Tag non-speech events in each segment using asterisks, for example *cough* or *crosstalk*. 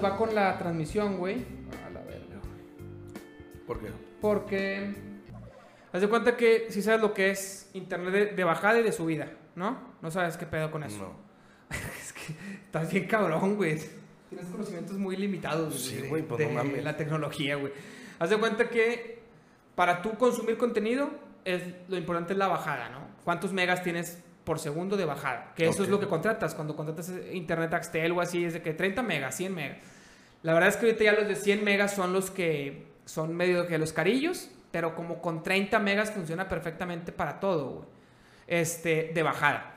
nos va con la transmisión, güey. A la verga, güey. ¿Por qué? Porque. Haz de cuenta que si sabes lo que es internet de, de bajada y de subida, ¿no? No sabes qué pedo con eso. No. *laughs* es que estás bien cabrón, güey. Tienes conocimientos muy limitados Sí, de- güey, pues, de no mames. la tecnología, güey. Haz de cuenta que para tú consumir contenido, es, lo importante es la bajada, ¿no? ¿Cuántos megas tienes por segundo de bajada? Que eso es lo que contratas. Cuando contratas internet Axtel o así, es de que 30 megas, 100 megas. La verdad es que ahorita ya los de 100 megas son los que son medio que los carillos, pero como con 30 megas funciona perfectamente para todo, güey. Este, de bajada.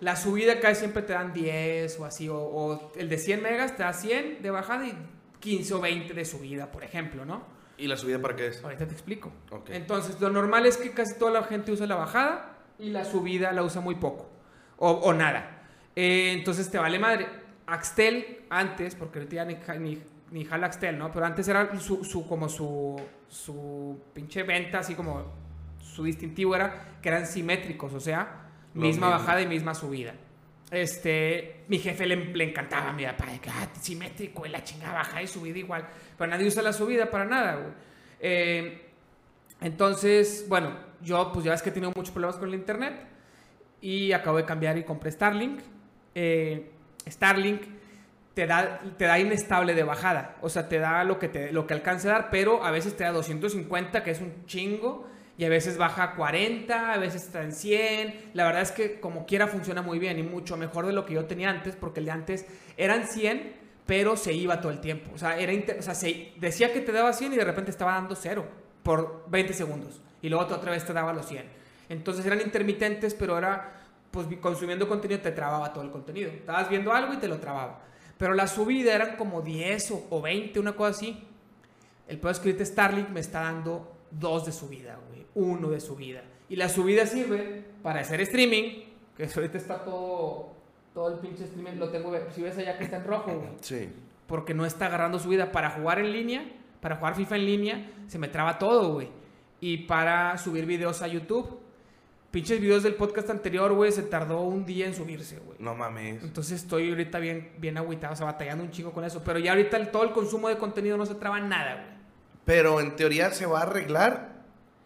La subida casi siempre te dan 10 o así, o, o el de 100 megas te da 100 de bajada y 15 o 20 de subida, por ejemplo, ¿no? ¿Y la subida para qué es? Ahorita te explico. Ok. Entonces, lo normal es que casi toda la gente usa la bajada y la subida la usa muy poco o, o nada. Eh, entonces, te vale madre. Axtel, antes, porque ahorita ya ni, ni, ni jala Axtel, ¿no? Pero antes era su, su- como su, su pinche venta, así como su distintivo era que eran simétricos, o sea, misma bajada y misma subida. Este, mi jefe le, le encantaba mi papá, de que, ah, simétrico, y la chingada bajada y subida igual. Pero nadie usa la subida para nada, güey. Eh, entonces, bueno, yo pues ya ves que he tenido muchos problemas con el internet y acabo de cambiar y compré Starlink. Eh, Starlink te da, te da inestable de bajada, o sea, te da lo que, te, lo que alcance a dar, pero a veces te da 250, que es un chingo, y a veces baja a 40, a veces está en 100. La verdad es que como quiera funciona muy bien y mucho mejor de lo que yo tenía antes, porque el de antes eran 100, pero se iba todo el tiempo. O sea, era decía que te daba 100 y de repente estaba dando 0 por 20 segundos. Y luego otra vez te daba los 100. Entonces eran intermitentes, pero era, pues consumiendo contenido te trababa todo el contenido. Estabas viendo algo y te lo trababa. Pero la subida eran como 10 o, o 20, una cosa así. El peor es que ahorita Starlink me está dando 2 de subida, güey. 1 de subida. Y la subida sirve para hacer streaming, que ahorita está todo, todo el pinche streaming, lo tengo, si ves allá que está en rojo, güey Sí. porque no está agarrando su vida para jugar en línea, para jugar FIFA en línea, se me traba todo, güey. Y para subir videos a YouTube, pinches videos del podcast anterior, güey, se tardó un día en subirse, güey. No mames. Entonces estoy ahorita bien, bien agüitado, o sea, batallando un chingo con eso. Pero ya ahorita el- todo el consumo de contenido no se traba nada, güey. Pero en teoría se va a arreglar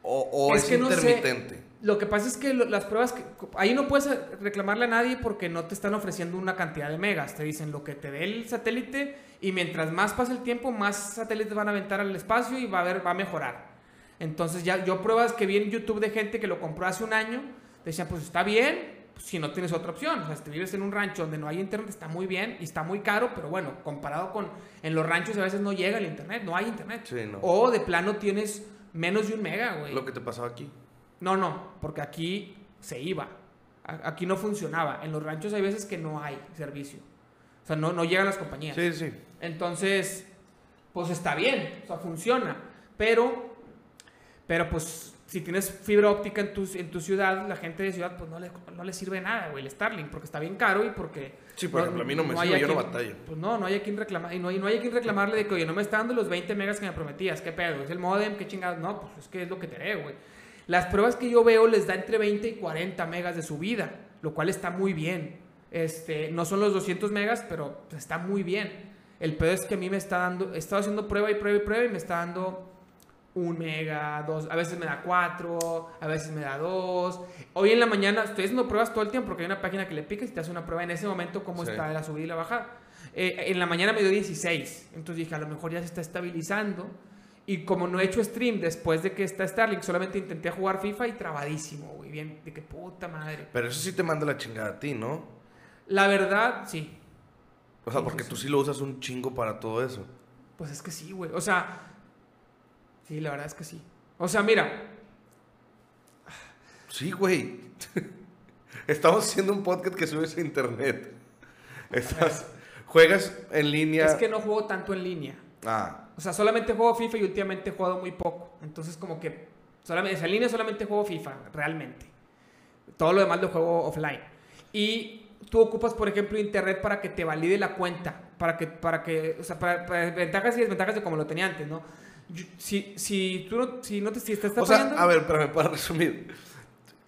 o, o es, Es que no sé. intermitente. Lo que pasa es que lo- las pruebas que ahí no puedes reclamarle a nadie porque no te están ofreciendo una cantidad de megas. Te dicen lo que te dé el satélite y mientras más pasa el tiempo, más satélites van a aventar al espacio y va a ver, va a mejorar. Entonces ya yo pruebas que vi en YouTube de gente que lo compró hace un año, decían pues está bien, pues, si no tienes otra opción. O sea, si te vives en un rancho donde no hay internet está muy bien y está muy caro, pero bueno, comparado con en los ranchos a veces no llega el internet, no hay internet. Sí, no. O de plano tienes menos de un mega, güey. Lo que te pasaba aquí. No, no, porque aquí se iba. Aquí no funcionaba. En los ranchos hay veces que no hay servicio. O sea, no, no llegan las compañías. Sí, sí. Entonces, pues está bien, o sea, funciona. Pero, pero pues, si tienes fibra óptica en tu, en tu ciudad, la gente de ciudad, pues no le, no le sirve nada, güey, el Starlink, porque está bien caro y porque... Sí, por ejemplo, a mí no me sirve, yo no batallo. Pues no, no hay a quien reclamar, y no hay, no hay a quien reclamarle de que, oye, no me está dando los 20 megas que me prometías, qué pedo, es el modem, qué chingados, no, pues es que es lo que te haré, güey. Las pruebas que yo veo les da entre 20 y 40 megas de subida, lo cual está muy bien. Este, no son los 200 megas, pero pues, está muy bien. El pedo es que a mí me está dando, he estado haciendo prueba y prueba y prueba y me está dando un mega, dos, a veces me da cuatro, a veces me da dos. Hoy en la mañana estoy haciendo pruebas todo el tiempo porque hay una página que le picas y te hace una prueba en ese momento cómo Sí. está la subida y la bajada. Eh, en la mañana me dio 16, entonces dije a lo mejor ya se está estabilizando. Y como no he hecho stream después de que está Starlink, solamente intenté jugar FIFA y trabadísimo, güey. Bien, de que puta madre. Pero eso sí te manda la chingada a ti, ¿no? La verdad, sí. O sea, Sí, porque sí, tú sí. sí lo usas un chingo para todo eso. Pues es que sí, güey. O sea, sí, la verdad es que sí. O sea, mira, Sí, güey. Estamos haciendo un podcast que subes a internet. Estás, juegas en línea. es que no juego tanto en línea. Ah, O sea, solamente juego FIFA y últimamente he jugado muy poco. Entonces, como que solamente, en línea solamente juego FIFA, realmente. Todo lo demás lo juego offline. Y tú ocupas, por ejemplo, internet para que te valide la cuenta. Para que, para que, o sea, para, para ventajas y desventajas de como lo tenía antes, ¿no? Si, si tú no, si no te si te está o sea, a ver, espérame, para resumir.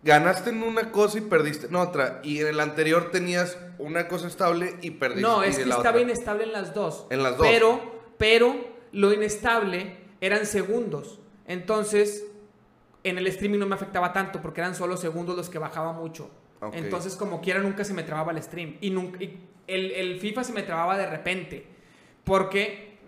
ganaste en una cosa y perdiste en otra. Y en el anterior tenías una cosa estable y perdiste No, es que estaba otra. inestable en las dos. En las dos. Pero, pero lo inestable eran segundos. Entonces, en el streaming no me afectaba tanto porque eran solo segundos los que bajaba mucho. Ok. Entonces, como quiera, nunca se me trababa el stream. Y, nunca, y el, el FIFA se me trababa de repente. Porque,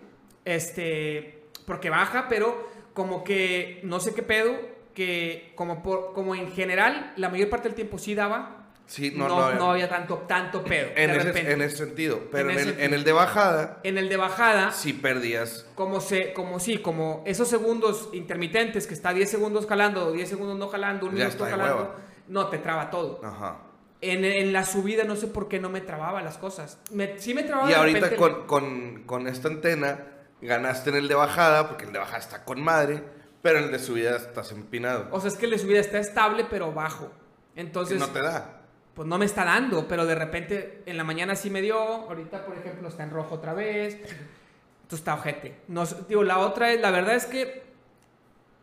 este, porque baja, pero como que no sé qué pedo, que como, por, como en general, la mayor parte del tiempo sí daba. Sí, No, no, no, no. había tanto, tanto pedo. en, de ese, repente. en ese sentido. Pero En en, el, en el de bajada, En el de bajada, sí perdías. como se, como sí, como esos segundos intermitentes que está 10 segundos jalando, 10 segundos no jalando, un Ya minuto jalando, hueva. no te traba todo. Ajá. En, en la subida no sé por qué no me trababa las cosas. Me, sí me trababa Y ahorita repente- con, con, con esta antena ganaste en el de bajada, porque el de bajada está con madre, pero en el de subida estás empinado. O sea, es que el de subida está estable pero bajo. Entonces, no te da. pues no me está dando, pero de repente en la mañana sí me dio, ahorita por ejemplo está en rojo otra vez. Entonces está ojete. No, digo, la otra es, la verdad es que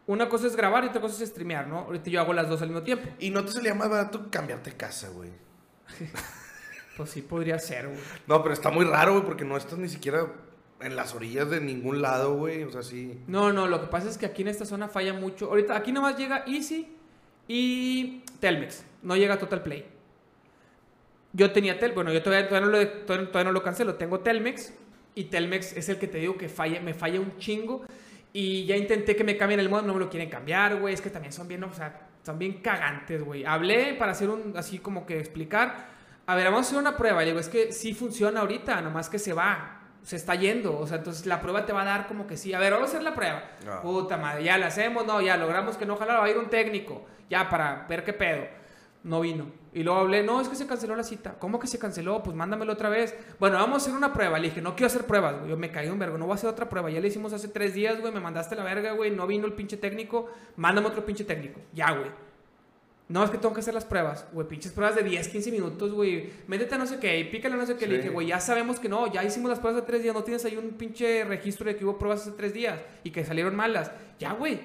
una cosa es grabar y otra cosa es streamear, ¿no? Ahorita yo hago las dos al mismo tiempo. Y no te salía más barato cambiarte casa, güey. *laughs* Pues sí podría ser, güey. No, pero está muy raro, güey, porque no estás ni siquiera en las orillas de ningún lado, güey. O sea, sí. No, no, lo que pasa es que aquí en esta zona falla mucho. Ahorita aquí nada más llega Easy y Telmex. No llega Total Play. Yo tenía Tel, bueno, yo todavía, todavía, no lo, todavía, no lo cancelo. Tengo Telmex y Telmex es el que te digo que falla, me falla un chingo. Y ya intenté que me cambien el modo, no me lo quieren cambiar, güey. Es que también son bien, o sea, son bien cagantes, güey. Hablé para hacer un, así como que explicar. A ver, vamos a hacer una prueba. Le digo, es que sí funciona ahorita, nomás que se va. Se está yendo. O sea, entonces la prueba te va a dar como que sí. A ver, vamos a hacer la prueba. Ah. Puta madre, ya la hacemos, no, ya logramos que no ojalá va a ir un técnico. Ya para ver qué pedo. No vino. Y luego hablé, no, es que se canceló la cita. ¿Cómo que se canceló? Pues mándamelo otra vez. Bueno, vamos a hacer una prueba. Le dije, no quiero hacer pruebas, güey. Yo me caí un vergo, no voy a hacer otra prueba. Ya le hicimos hace tres días, güey. Me mandaste la verga, güey. No vino el pinche técnico. Mándame otro pinche técnico. Ya, güey. No, es que tengo que hacer las pruebas. Güey, pinches pruebas de 10, 15 minutos, güey. Métete a no sé qué y pícale a no sé qué. Le dije, güey, ya sabemos que no. Ya hicimos las pruebas hace tres días. No tienes ahí un pinche registro de que hubo pruebas hace tres días y que salieron malas. Ya, güey.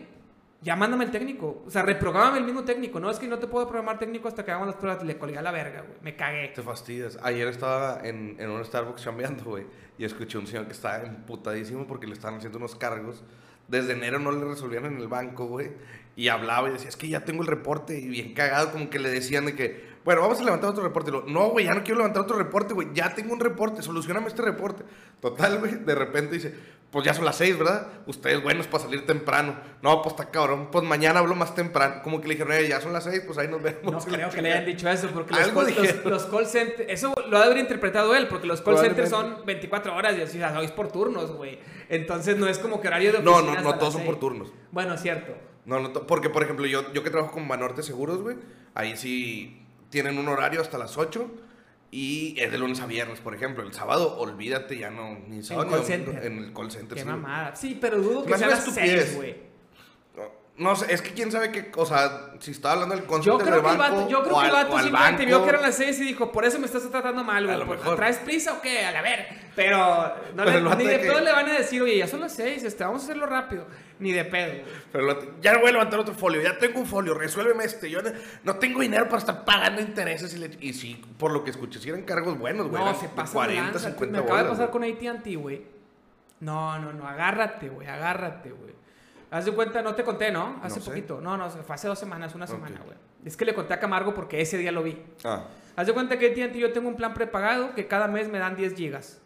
Ya mándame el técnico. O sea, reprográmame el mismo técnico. No es que no te puedo programar técnico hasta que hagamos las pruebas. Le colgué a la verga, güey. Me cagué. Te fastidias. Ayer estaba en, en un Starbucks chambeando, güey. Y escuché a un señor que estaba emputadísimo porque le estaban haciendo unos cargos. Desde enero no le resolvían en el banco, güey. Y hablaba y decía, es que ya tengo el reporte. Y bien cagado, como que le decían de que, bueno, vamos a levantar otro reporte. Y lo, no, güey, ya no quiero levantar otro reporte, güey. Ya tengo un reporte, solucioname este reporte. Total, güey, de repente dice, pues ya son las seis, ¿verdad? Ustedes buenos para salir temprano. No, pues está cabrón. Pues mañana hablo más temprano. Como que le dijeron, eh, ya son las seis, pues ahí nos vemos. No *laughs* creo que le hayan dicho eso, porque los call, los, dijeron. los call centers, eso lo ha de haber interpretado él, porque los call centers son 24 horas y así, o sea, es por turnos, güey. Entonces no es como que horario de No, oficina no, hasta no todos son por turnos. Bueno, cierto. No, no, porque por ejemplo, yo, yo que trabajo con Banorte Seguros, güey, ahí sí tienen un horario hasta las 8 y es de lunes a viernes, por ejemplo. El sábado, olvídate, ya no, ni sábado call ni domingo, center. en el call center. Qué sí. mamada. Sí, pero dudo que sea a las estupidez. 6, güey. No, sé, es que quién sabe qué, o sea, si estaba hablando del creo del banco vato, yo creo o que el vato simplemente vio que eran las 6 y dijo, por eso me estás tratando mal, güey. lo ¿Por- mejor. ¿Traes prisa o qué? A la ver. Pero no Pero le- el vato ni de de que- pedo le van a decir, oye, ya son las 6, este, vamos a hacerlo rápido. Ni de pedo, güey. Pero lo- ya voy a levantar otro folio, ya tengo un folio, resuélveme este. Yo no, no tengo dinero para estar pagando intereses. Y, le- y sí, por lo que escuché, sí eran cargos buenos, güey. No, eran se pasa 40, 50 Me acaba de pasar güey. con AT&T, güey. No, no, no, agárrate, güey, agárrate, güey. Haz de cuenta, no te conté, ¿no? Hace No sé. poquito. No, no, fue hace dos semanas, una semana, güey. Es que le conté a Camargo porque ese día lo vi. Ah, Haz de cuenta que AT&T yo tengo un plan prepagado que cada mes me dan 10 gigas.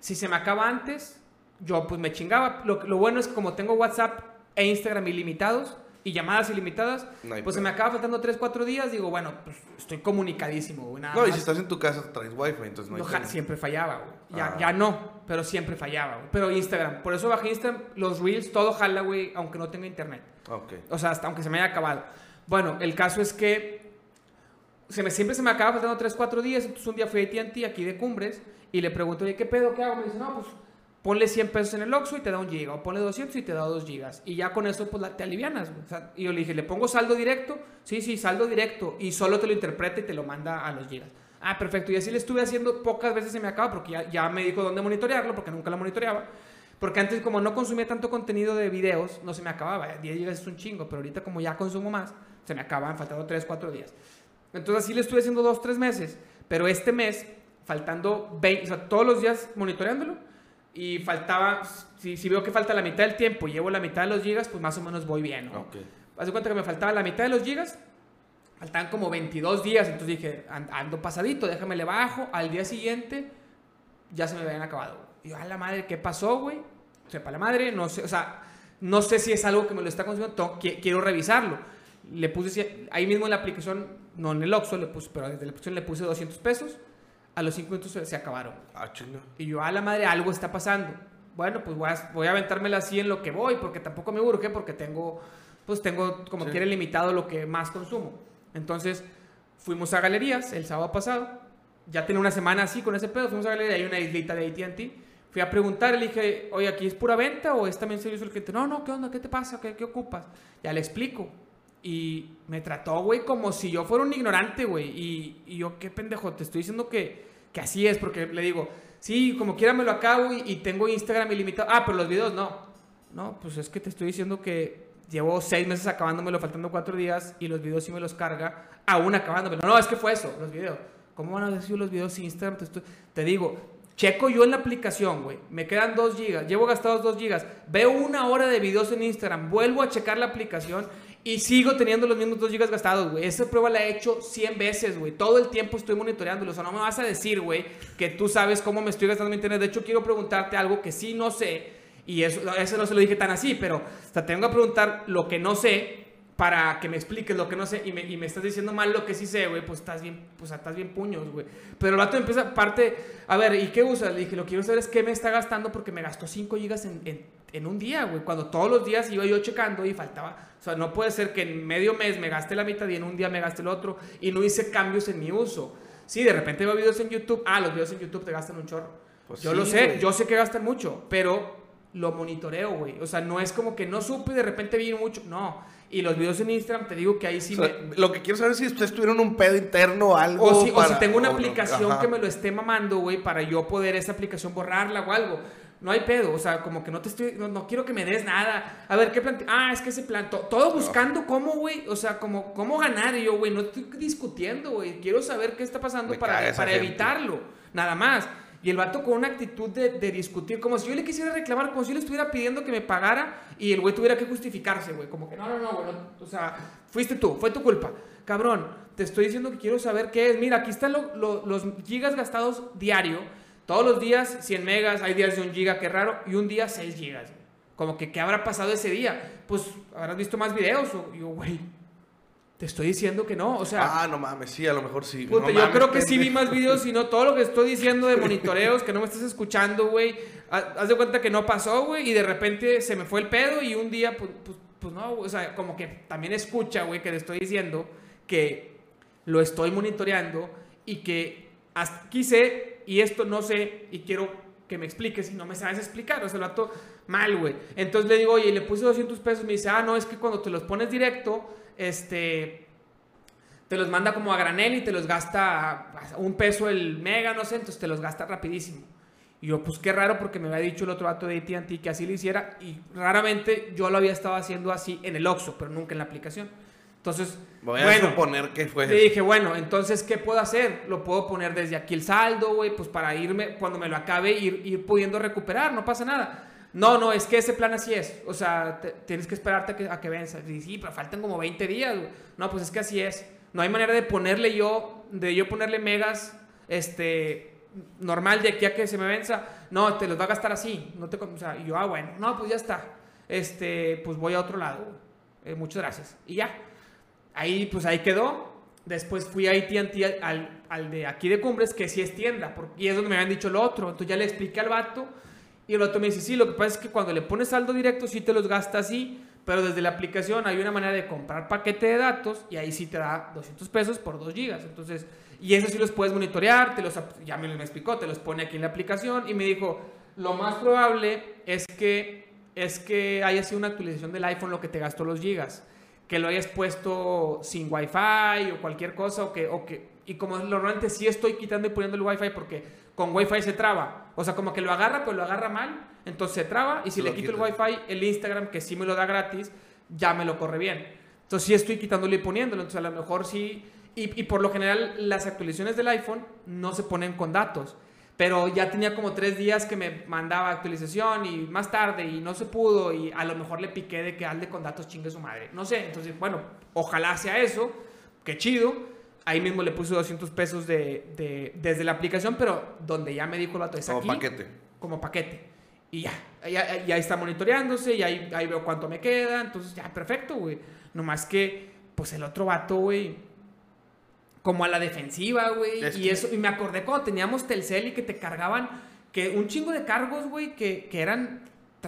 Si se me acaba antes, yo pues me chingaba. Lo, lo bueno es que como tengo WhatsApp e Instagram ilimitados y llamadas ilimitadas, No pues se me acaba faltando 3, 4 días. Digo, bueno, pues estoy comunicadísimo, güey. nada no, y si estás en tu casa traes wifi, entonces no hay siempre fallaba, güey. Ya, Ah. ya no, pero siempre fallaba, güey. Pero Instagram, por eso bajé Instagram, los Reels, todo jala, güey, aunque no tenga internet. Ok. O sea, hasta aunque se me haya acabado. Bueno, el caso es que se me, siempre se me acaba faltando 3, 4 días. Entonces un día fui a AT&T aquí de Cumbres y le pregunto, oye, ¿qué pedo? ¿Qué hago? Me dice, no, pues ponle 100 pesos en el Oxxo y te da un giga. O ponle 200 y te da 2 gigas. Y ya con eso, pues la- te alivianas. O sea, y yo le dije, ¿le pongo saldo directo? Sí, sí, saldo directo. Y solo te lo interpreta y te lo manda a los gigas. Ah, perfecto. Y así le estuve haciendo pocas veces se me acaba porque ya, ya me dijo dónde monitorearlo porque nunca lo monitoreaba. Porque antes, como no consumía tanto contenido de videos, no se me acababa. 10 gigas es un chingo, pero ahorita, como ya consumo más, se me acaban, faltando 3, 4 días. Entonces, así le estuve haciendo 2, 3 meses. Pero este mes, faltando 20, o sea, todos los días monitoreándolo, y faltaba, si, si veo que falta la mitad del tiempo y llevo la mitad de los gigas, pues más o menos voy bien, ¿no? Ok. Haz de cuenta que me faltaba la mitad de los gigas, faltaban como 22 días, entonces dije, "An- ando pasadito, déjame le bajo, al día siguiente ya se me habían acabado. Y yo, a la madre, ¿qué pasó, güey? Sepa la madre, no sé, o sea, no sé si es algo que me lo está consumiendo, quiero revisarlo. Le puse, ahí mismo en la aplicación, no en el Oxxo, le puse, pero desde la aplicación le puse 200 pesos, a los 5 minutos se, se acabaron. Ah, chinga. Y yo, a la madre, algo está pasando. Bueno, pues voy a, voy a aventármela así en lo que voy, porque tampoco me urge, porque tengo, pues tengo como Sí. quiere limitado lo que más consumo. Entonces, fuimos a galerías el sábado pasado. Ya tenía una semana así con ese pedo. Fuimos a galería, hay una islita de ATT. Fui a preguntar, le dije, oye, ¿aquí es pura venta o es también servicio al cliente? No, no, ¿qué onda? ¿Qué te pasa? ¿Qué, qué ocupas? Ya le explico. Y me trató, güey, como si yo fuera un ignorante, güey. Y, yo, qué pendejo, te estoy diciendo que, que así es, porque le digo, sí, como quiera me lo acabo y, tengo Instagram ilimitado. Ah, pero los videos no. No, pues es que te estoy diciendo que llevo seis meses acabándomelo, faltando cuatro días, y los videos sí me los carga, aún acabándomelo. No, es que fue eso, los videos. ¿Cómo van a decir los videos Instagram? Te, digo, checo yo en la aplicación, güey. Me quedan dos gigas, llevo gastados dos gigas. Veo una hora de videos en Instagram, vuelvo a checar la aplicación y sigo teniendo los mismos dos gigas gastados, güey. Esa prueba la he hecho 100 veces, güey. Todo el tiempo estoy monitoreándolo. O sea, no me vas a decir, güey, que tú sabes cómo me estoy gastando mi internet. De hecho, quiero preguntarte algo que sí no sé. Y eso, eso no se lo dije tan así, pero o sea, tengo que preguntar lo que no sé para que me expliques lo que no sé y me, y me estás diciendo mal lo que sí sé, güey, pues estás bien, pues estás bien puños, güey. Pero el vato empieza, parte, a ver, ¿y qué usas? Le dije, lo que quiero saber es qué me está gastando porque me gastó 5 gigas en, en, en un día, güey. Cuando todos los días iba yo checando y faltaba, o sea, no puede ser que en medio mes me gaste la mitad y en un día me gaste el otro y no hice cambios en mi uso. Sí, de repente veo videos en YouTube, ah, los videos en YouTube te gastan un chorro. Pues yo sí, lo sé, güey. yo sé que gastan mucho, pero lo monitoreo, güey. O sea, no es como que no supe y de repente vi mucho. No. Y los videos en Instagram, te digo que ahí sí O sea, me. Lo que quiero saber es si ustedes tuvieron un pedo interno o algo. O si, o si tengo una o aplicación que me lo esté mamando, güey, para yo poder esa aplicación borrarla o algo. No hay pedo, o sea, como que no te estoy, no, no quiero que me des nada. A ver, ¿qué plante? Ah, es que ese plan, to- todo buscando cómo, güey, o sea, como, cómo ganar. Y yo, güey, no estoy discutiendo, güey, quiero saber qué está pasando Me para, para evitarlo, nada más. Y el vato con una actitud de, de discutir, como si yo le quisiera reclamar, como si yo le estuviera pidiendo que me pagara y el güey tuviera que justificarse, güey. Como que no, no, no, güey. no, o sea, fuiste tú, fue tu culpa. Cabrón, te estoy diciendo que quiero saber qué es. Mira, aquí están lo- lo- los gigas gastados diario. Todos los días 100 megas, hay días de un giga, qué raro, y un día 6 gigas. güey. Como que, ¿qué habrá pasado ese día? Pues, ¿habrás visto más videos? O, yo, güey, te estoy diciendo que no. O sea, Ah, no mames, sí, a lo mejor sí. Puta, No yo mames, creo que sí vi más videos y no todo lo que estoy diciendo de monitoreos que no me estás escuchando, güey. Ha- Haz de cuenta que no pasó, güey, y de repente se me fue el pedo y un día, pues, pues, pues no, o sea, como que también escucha, güey, que le estoy diciendo que lo estoy monitoreando y que hasta aquí sé y esto no sé y quiero que me expliques y no me sabes explicar, o sea, el vato mal, güey. Entonces le digo, oye, le puse 200 pesos, me dice, ah, no, es que cuando te los pones directo, este, te los manda como a granel y te los gasta un peso el mega, no sé, entonces te los gasta rapidísimo. Y yo, pues qué raro porque me había dicho el otro vato de AT&T que así lo hiciera y raramente yo lo había estado haciendo así en el Oxxo, pero nunca en la aplicación. Entonces, Voy a bueno, suponer que fue. le dije, bueno, entonces, ¿qué puedo hacer? Lo puedo poner desde aquí el saldo, güey, pues para irme, cuando me lo acabe, ir, ir pudiendo recuperar, no pasa nada. No, no, es que ese plan así es. O sea, te- tienes que esperarte a que, a que venza. Y sí, pero faltan como 20 días, güey. No, pues es que así es. No hay manera de ponerle yo, de yo ponerle megas, este, normal de aquí a que se me venza. No, te los va a gastar así. No te, o sea, y yo, ah, bueno, no, pues ya está. Este, pues voy a otro lado. Eh, muchas gracias. Y ya. Ahí, pues ahí quedó. Después fui a AT&T al, al de aquí de Cumbres, que sí es tienda, porque, y es donde me habían dicho lo otro. Entonces ya le expliqué al vato, y el vato me dice, sí, lo que pasa es que cuando le pones saldo directo sí te los gasta así, pero desde la aplicación hay una manera de comprar paquete de datos, y ahí sí te da 200 pesos por 2 gigas. Entonces, y eso sí los puedes monitorear, te los, ya me explicó, te los pone aquí en la aplicación, y me dijo, lo más probable es que, es que haya sido una actualización del iPhone lo que te gastó los gigas que lo hayas puesto sin wifi o cualquier cosa o que, o que y como normalmente sí estoy quitando y poniendo el wifi porque con Wi-Fi se traba. O sea, como que lo agarra, pero lo agarra mal. Entonces se traba. Y si le quito el quita. Wi-Fi, el Instagram, que sí me lo da gratis, ya me lo corre bien. Entonces sí estoy quitándolo y poniéndolo. Entonces a lo mejor sí. Y, y por lo general, las actualizaciones del iPhone no se ponen con datos. Pero ya tenía como tres días que me mandaba actualización y más tarde y no se pudo y a lo mejor le piqué de que hazle con datos chingue su madre. No sé, entonces bueno, ojalá sea eso, qué chido. Ahí mismo le puse 200 pesos de, de- desde la aplicación, pero donde ya me dijo el vato, es Como aquí, paquete. como paquete. Y ya, ya, ya está monitoreándose y ahí, ahí veo cuánto me queda, entonces ya, perfecto, güey. Nomás que, pues el otro vato, güey, como a la defensiva, güey. Es Y que- eso, y me acordé cuando teníamos Telcel y que te cargaban, que un chingo de cargos, güey, que, que eran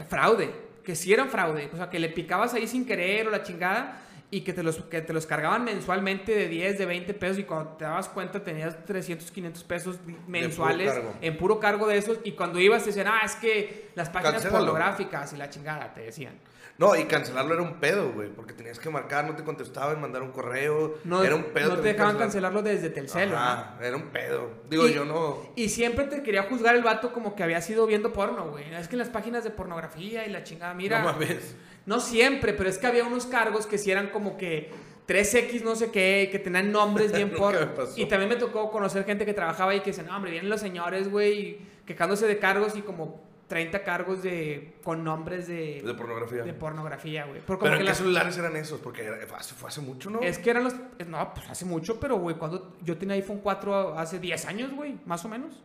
fraude, que sí eran fraude. O sea, que le picabas ahí sin querer o la chingada y que te los, que te los cargaban mensualmente de 10, de 20 pesos y cuando te dabas cuenta tenías 300, 500 pesos mensuales en puro cargo de esos y cuando ibas te decían, ah, es que las páginas Cancélalo. pornográficas y la chingada, te decían. No, y cancelarlo era un pedo, güey. Porque tenías que marcar, no te contestaban, mandar un correo. No, era un pedo. no te dejaban cancelar. cancelarlo desde Telcel. Ajá, era un pedo. Digo, Y- yo no. Y siempre te quería juzgar el vato como que había sido viendo porno, güey. Es que en las páginas de pornografía y la chingada, mira. No mames. No siempre, pero es que había unos cargos que sí eran como que 3X no sé qué, que tenían nombres bien *laughs* por... Y también me tocó conocer gente que trabajaba ahí que dicen, no, hombre, vienen los señores, güey, quejándose de cargos y como 30 cargos de con nombres de, De pornografía. de pornografía, güey. Pero que ¿en qué las- celulares eran esos? Porque era- fue, hace, fue hace mucho, ¿no? Es que eran los... No, pues hace mucho, pero, güey, cuando yo tenía iPhone 4 hace 10 años, güey, más o menos.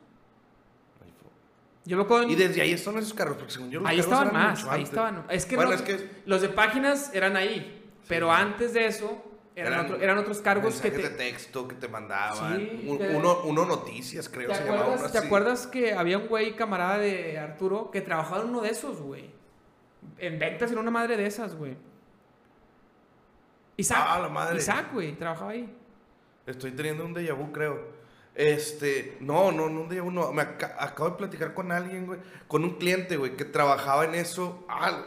Yo me acuerdo en- Y desde ahí están esos carros, porque según yo los Ahí estaban más, ahí antes. estaban. Es que, Bueno, no- es que los de páginas eran ahí, pero antes de eso eran, Eran otro- eran otros cargos que te... de texto que te mandaban. Sí, Un- uno, uno noticias, creo, ¿Te se llamaba acuerdas, ¿Te así. acuerdas que había un güey camarada de Arturo que trabajaba en uno de esos, güey? En ventas en una madre de esas, güey. Isaac. Ah, la madre. Isaac, güey, trabajaba ahí. Estoy teniendo un déjà vu, creo. Este, no, no, no un déjà vu, no. Me aca- acabo de platicar con alguien, güey, con un cliente, güey, que trabajaba en eso. Ah,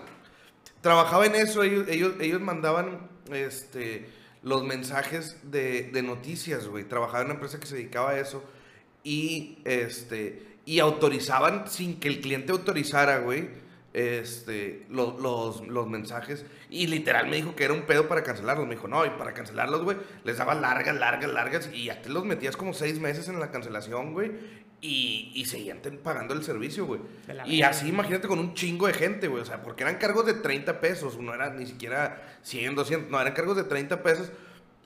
trabajaba en eso, ellos, ellos, ellos mandaban, este, los mensajes de, de noticias, güey. Trabajaba en una empresa que se dedicaba a eso. Y, este, y autorizaban sin que el cliente autorizara, güey, este, lo- los, los mensajes. Y literal me dijo que era un pedo para cancelarlos. Me dijo, no, y para cancelarlos, güey, les daba largas, largas, largas. Y ya te los metías como seis meses en la cancelación, güey. Y, y seguían pagando el servicio, güey. Y así, imagínate, con un chingo de gente, güey. O sea, porque eran cargos de 30 pesos. No era ni siquiera 100, 200. No, eran cargos de 30 pesos.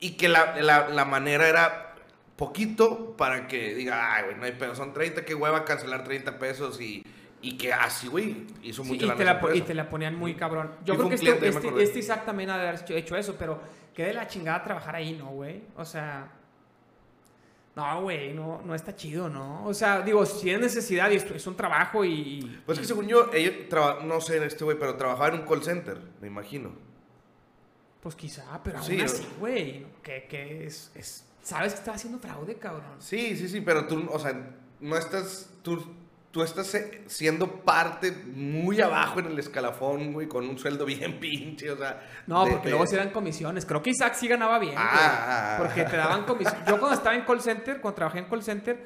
Y que la, la, la manera era poquito para que diga, ay, güey, no hay pedo. Son 30, qué hueva cancelar 30 pesos. Y, y que así, güey, hizo Sí, mucho y, la te la, po- y te la ponían muy cabrón. Yo Sí, creo que este, este, este Isaac también ha de haber hecho, eso, pero que de la chingada trabajar ahí, ¿no, güey? O sea... No, güey, no, no está chido, ¿no? O sea, digo, si es necesidad y es, es un trabajo y... Pues que según yo, ellos, no sé, este güey, pero trabajaba en un call center, me imagino. Pues quizá, pero aún Sí, así, güey, que, que es, es... ¿Sabes que está haciendo fraude, cabrón? Sí, sí, sí, pero tú, o sea, no estás, tú, tú estás eh, siendo parte muy abajo en el escalafón, güey, con un sueldo bien *laughs* pinche, o sea. No, de- porque de- luego sí eran comisiones. Creo que Isaac sí ganaba bien, güey, Ah. Porque te daban comisiones. Yo cuando estaba en call center, cuando trabajé en call center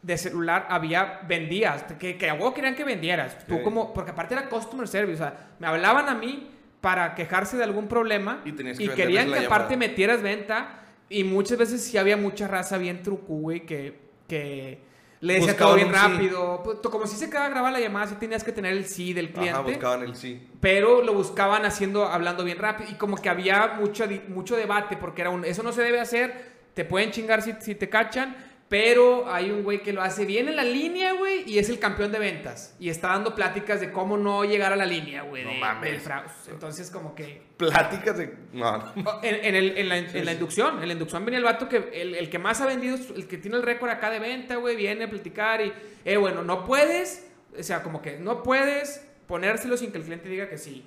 de celular, había, vendías, que, que a querían que vendieras. Tú Sí. como, porque aparte era customer service, o sea, me hablaban a mí para quejarse de algún problema Y tenías que y querían que aparte llamada. metieras venta y muchas veces sí había mucha raza bien truco, güey, que, que le decía todo Buscaban bien un sí. rápido. Pues, Como si se quedaba grabada la llamada, sí tenías que tener el sí del cliente Ajá, buscaban el sí. pero lo buscaban haciendo, hablando bien rápido y como que había mucho, mucho debate porque era un, eso no se debe hacer, te pueden chingar si, si te cachan, pero hay un güey que lo hace bien en la línea, güey, y es el campeón de ventas y está dando pláticas de cómo no llegar a la línea, güey, No de- mames. Entonces como que Pláticas de. No, no. en, en el- en la, en inducción, en la inducción venía el vato que el, el que más ha vendido, el que tiene el récord acá de venta, güey, viene a platicar y, eh, bueno, no puedes, o sea, como que no puedes ponérselo sin que el cliente diga que sí.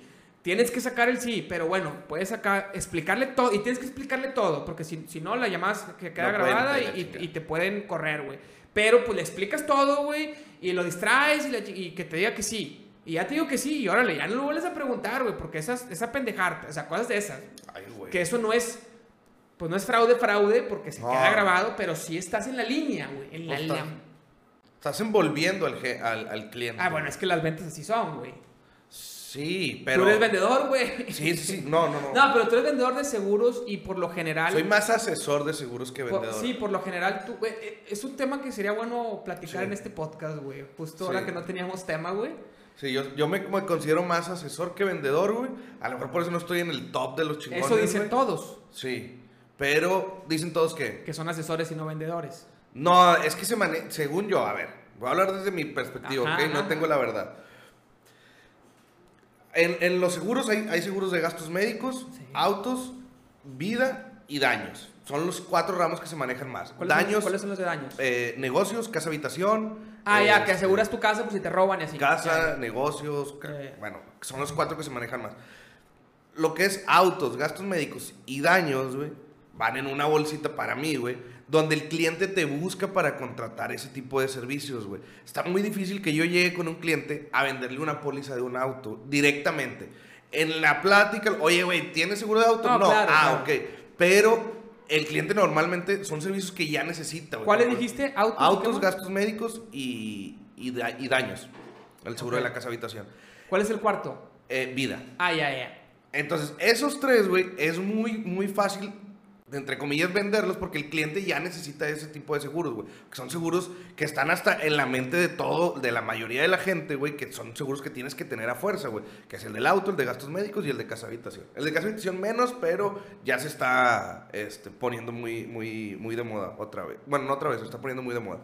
Tienes que sacar el sí, pero bueno, puedes sacar, explicarle todo, y tienes que explicarle todo, porque si, si no, la llamada que queda No grabada y, te pueden correr, güey. Pero pues le explicas todo, güey, y lo distraes y, la y que te diga que sí. Y ya te digo que sí, y órale, ya no lo vuelves a preguntar, güey, porque esas, esa pendejarte, o sea, cosas de esas. Ay, güey. Que eso no es, pues no es fraude, fraude, porque se No. queda grabado, pero sí estás en la línea, güey. En la, estás- envolviendo al, al, al cliente. Ah, bueno, es que las ventas así son, güey. Sí, pero... Tú eres vendedor, güey. Sí, sí, sí. No, no, no. *laughs* No, pero tú eres vendedor de seguros y por lo general... Soy más asesor de seguros que por- vendedor. sí, por lo general tú... eh, es un tema que sería bueno platicar Sí. en este podcast, güey. Justo Sí. ahora que no teníamos tema, güey. Sí, yo, yo me, me considero más asesor que vendedor, güey. A lo mejor por eso no estoy en el top de los chingones, Eso dicen todos, Sí. Pero dicen todos que... que son asesores y no vendedores. No, es que se maneja... Según yo, a ver. Voy a hablar desde mi perspectiva, Ajá, ¿ok? No tengo la verdad. En, en los seguros hay, hay seguros de gastos médicos, Sí. autos, vida y daños. Son los cuatro ramos que se manejan más. ¿Cuáles, son- Daños, ¿cuáles son los de daños? eh, negocios, casa, habitación. ah, ya, que este, aseguras tu casa por si te roban y así. Casa, Ya. negocios, Ya, ya. bueno, son los cuatro que se manejan más. Lo que es autos, gastos médicos y daños, güey, van en una bolsita para mí, güey, donde el cliente te busca para contratar ese tipo de servicios, güey. Está muy difícil que yo llegue con un cliente a venderle una póliza de un auto directamente. En la plática, oye, güey, ¿tienes seguro de auto? No, No, claro, ah, claro. ok. Pero el cliente normalmente son servicios que ya necesita, güey. ¿Cuáles dijiste? Autos. Autos, gastos médicos y, y, da- y daños. El seguro de la casa habitación. ¿Cuál es el cuarto? Eh, vida. Ah, ya, ya. Entonces, esos tres, güey, es muy, muy fácil, entre comillas, venderlos porque el cliente ya necesita ese tipo de seguros, güey. Que son seguros que están hasta en la mente de todo, de la mayoría de la gente, güey, que son seguros que tienes que tener a fuerza, güey. Que es el del auto, el de gastos médicos y el de casa habitación. El de casa habitación menos, pero ya se está este, poniendo muy, muy, muy de moda otra vez. Bueno, no otra vez, se está poniendo muy de moda.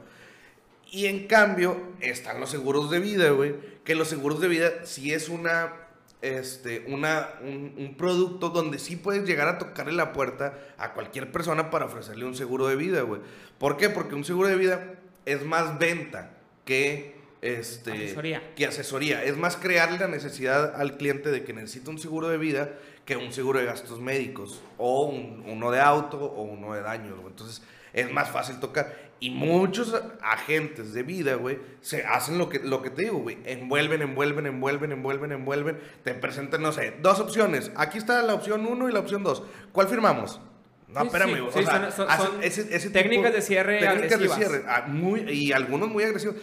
Y en cambio, están los seguros de vida, güey. Que los seguros de vida sí es una. Este, una, un, un producto donde sí puedes llegar a tocarle la puerta a cualquier persona para ofrecerle un seguro de vida, güey. ¿Por qué? Porque un seguro de vida es más venta que este Asesoría. que asesoría. Es más crearle la necesidad al cliente de que necesita un seguro de vida que un seguro de gastos médicos o un- uno de auto o uno de daños. güey. Entonces es más fácil tocar. Y muchos agentes de vida, güey, se hacen lo que, lo que te digo, güey. Envuelven, envuelven, envuelven, envuelven, envuelven. Te presentan, no sé, dos opciones. Aquí está la opción 1 y la opción 2. ¿Cuál firmamos? No, Sí, espérame, sí, o sí, sea, son- son- hacen son ese- ese técnicas tipo- de cierre técnicas agresivas. de cierre, ah, muy, y algunos muy agresivos.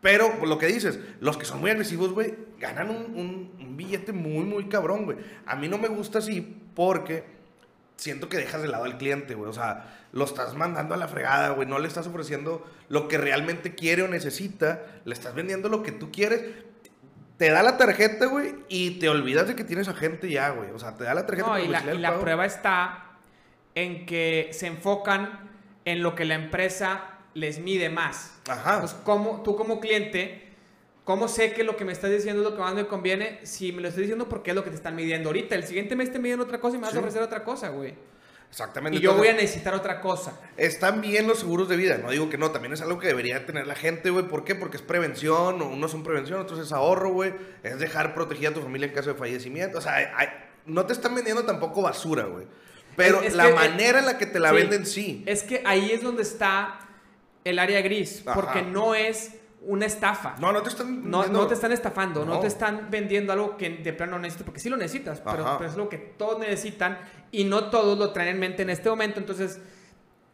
Pero lo que dices, los que son muy agresivos, güey, ganan un, un- un billete muy, muy cabrón, güey. A mí no me gusta así porque siento que dejas de lado al cliente, güey. O sea, lo estás mandando a la fregada, güey. No le estás ofreciendo lo que realmente quiere o necesita. Le estás vendiendo lo que tú quieres. Te da la tarjeta, güey, y te olvidas de que tienes agente ya, güey. O sea, te da la tarjeta No, y la, y la prueba está en que se enfocan en lo que la empresa les mide más. Ajá. Pues, ¿cómo, tú como cliente, ¿cómo sé que lo que me estás diciendo es lo que más me conviene? Si me lo estás diciendo porque es lo que te están midiendo ahorita. El siguiente mes te miden otra cosa y me vas Sí. a ofrecer otra cosa, güey. Exactamente. Y yo voy a necesitar otra cosa. Están bien los seguros de vida, no digo que no, también es algo que debería tener la gente, güey. ¿Por qué? Porque es prevención, unos son prevención, otros es ahorro, güey. Es dejar protegida a tu familia en caso de fallecimiento. O sea, hay- no te están vendiendo tampoco basura, güey. Pero Es- es la que- manera en la que te la Sí. venden, sí. Es que ahí es donde está el área gris, Ajá. porque no es una estafa. No, no te están No, vendiendo- no te están estafando, no. No. te están vendiendo algo que de plano no necesitas, porque sí lo necesitas, pero, es lo que todos necesitan y no todos lo traen en mente en este momento. Entonces,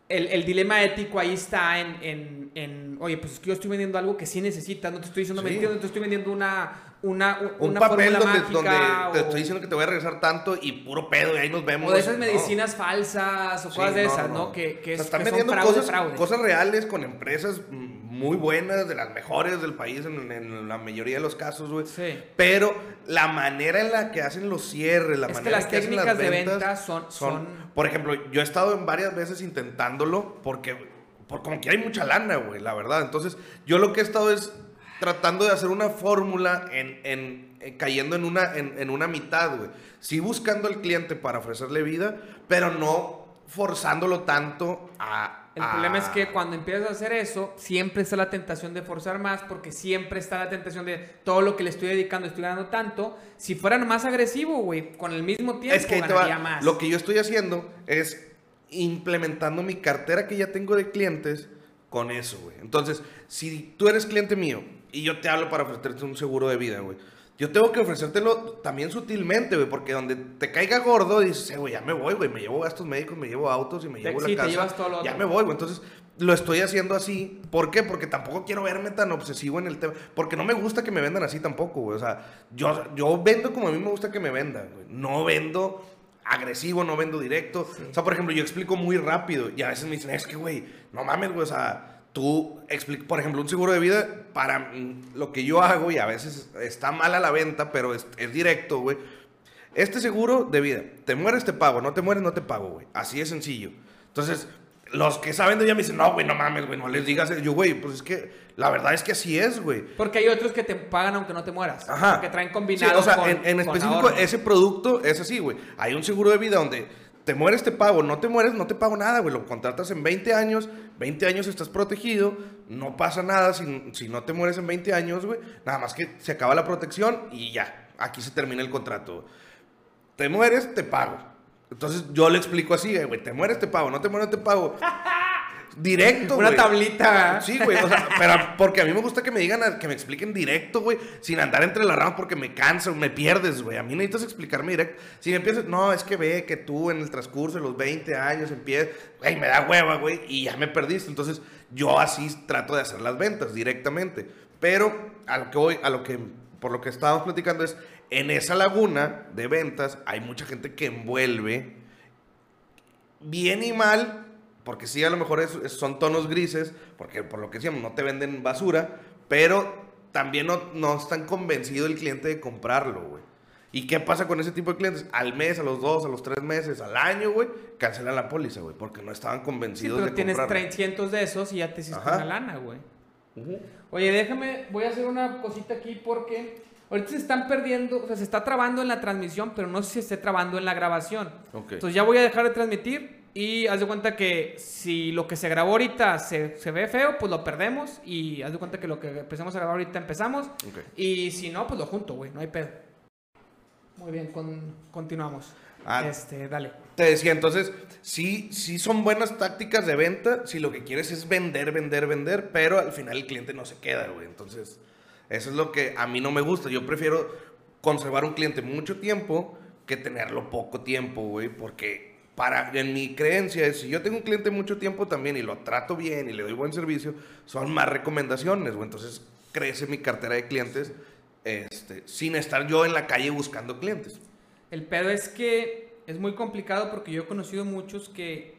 el, el dilema ético ahí está en, en, en, oye, pues es que yo estoy vendiendo algo que sí necesitas, no te estoy diciendo Sí. mentiras, no te estoy vendiendo una, una, Un una papel donde, mágica donde te estoy diciendo que te voy a regresar tanto y puro pedo y ahí nos vemos. o de esas medicinas falsas o Sí, cosas de esas, no. Que, que, O sea, es, están que son vendiendo fraude, cosas, fraude. cosas reales con empresas mm, muy buenas, de las mejores del país en, en la mayoría de los casos, güey. Sí. Pero la manera en la que hacen los cierres, la Es que manera las en que hacen técnicas de ventas venta son- son- Por ejemplo, yo he estado en varias veces intentándolo porque, por como que hay mucha lana, güey, la verdad. Entonces, yo lo que he estado es tratando de hacer una fórmula en, en- en- cayendo en una, en, en una mitad, güey. Sí buscando al cliente para ofrecerle vida, pero no forzándolo tanto a... El problema es que cuando empiezas a hacer eso, siempre está la tentación de forzar más, porque siempre está la tentación de todo lo que le estoy dedicando, estoy ganando tanto. Si fueran más agresivo, güey, con el mismo tiempo Es que ganaría más. Lo que yo estoy haciendo es implementando mi cartera que ya tengo de clientes con eso, güey. Entonces, si tú eres cliente mío y yo te hablo para ofrecerte un seguro de vida, güey. Yo tengo que ofrecértelo también sutilmente, güey, porque donde te caiga gordo, dices, "Eh, güey, ya me voy, güey, me llevo gastos médicos, me llevo autos y me Te- llevo sí, la te casa. llevas todo lo ya otro. me voy, güey. Entonces, lo estoy haciendo así. ¿Por qué? Porque tampoco quiero verme tan obsesivo en el tema. Porque no me gusta que me vendan así tampoco, güey. O sea, yo, yo vendo como a mí me gusta que me vendan, güey. No vendo agresivo, no vendo directo. O sea, por ejemplo, yo explico muy rápido y a veces me dicen, es que, güey, no mames, güey, o sea, tú, por ejemplo, un seguro de vida, para lo que yo hago, y a veces está mal a la venta, pero es, es directo, güey. Este seguro de vida, te mueres, te pago, no te mueres, no te pago, güey. Así es sencillo. Entonces, los que saben de ella me dicen, no, güey, no mames, güey, no les digas. Yo, güey, pues es que la verdad es que así es, güey. Porque hay otros que te pagan aunque no te mueras. Ajá. Porque traen combinado. Sí, o sea, con- en, en con específico, ahorro. ese producto es así, güey. Hay un seguro de vida donde te mueres, te pago, no te mueres, no te pago nada, güey. Lo contratas en 20 años, 20 años estás protegido, no pasa nada si, si no te mueres en 20 años, güey. Nada más que se acaba la protección y ya, aquí se termina el contrato. Te mueres, te pago. Entonces yo le explico así, eh, güey, te mueres, te pago, no te mueres, te pago. *laughs* Directo, Una güey. tablita. Sí, güey, o sea, pero porque a mí me gusta que me digan, que me expliquen directo, güey, sin andar entre las ramas porque me canso, me pierdes, güey. A mí necesitas explicarme directo. Si me empiezas, no, es que ve que tú en el transcurso de los 20 años empiezas, güey, me da hueva, güey, y ya me perdiste. Entonces, yo así trato de hacer las ventas directamente. Pero a lo que voy, a lo que, por lo que estábamos platicando es, en esa laguna de ventas hay mucha gente que envuelve bien y mal, porque sí, a lo mejor es- es- son tonos grises, porque por lo que decíamos, no te venden basura, pero también no, no están convencido el cliente de comprarlo, güey. ¿Y qué pasa con ese tipo de clientes? Al mes, a los dos, a los tres meses, al año, güey, cancelan la póliza, güey, porque no estaban Sí, convencidos pero de tienes comprarlo. 300 de esos y ya te hiciste Ajá. una lana, güey. Oye, déjame, voy a hacer una cosita aquí porque ahorita se están perdiendo, o sea, se está trabando en la transmisión, pero no sé si se esté trabando en la grabación. Entonces ya voy a dejar de transmitir y haz de cuenta que si lo que se grabó ahorita se, se ve feo, pues lo perdemos y haz de cuenta que lo que empezamos a grabar ahorita empezamos Ok. y si no, pues lo junto, güey, no hay pedo. Muy bien, con- continuamos. Ah. Este, dale. Te decía, entonces, sí, sí son buenas tácticas de venta si lo que quieres es vender, vender, vender, pero al final el cliente no se queda, güey. Entonces, eso es lo que a mí no me gusta. Yo prefiero conservar un cliente mucho tiempo que tenerlo poco tiempo, güey, porque para, en mi creencia es, si yo tengo un cliente mucho tiempo también y lo trato bien y le doy buen servicio, son más recomendaciones, güey. Entonces, crece mi cartera de clientes este, sin estar yo en la calle buscando clientes. El pedo es que es muy complicado porque yo he conocido muchos que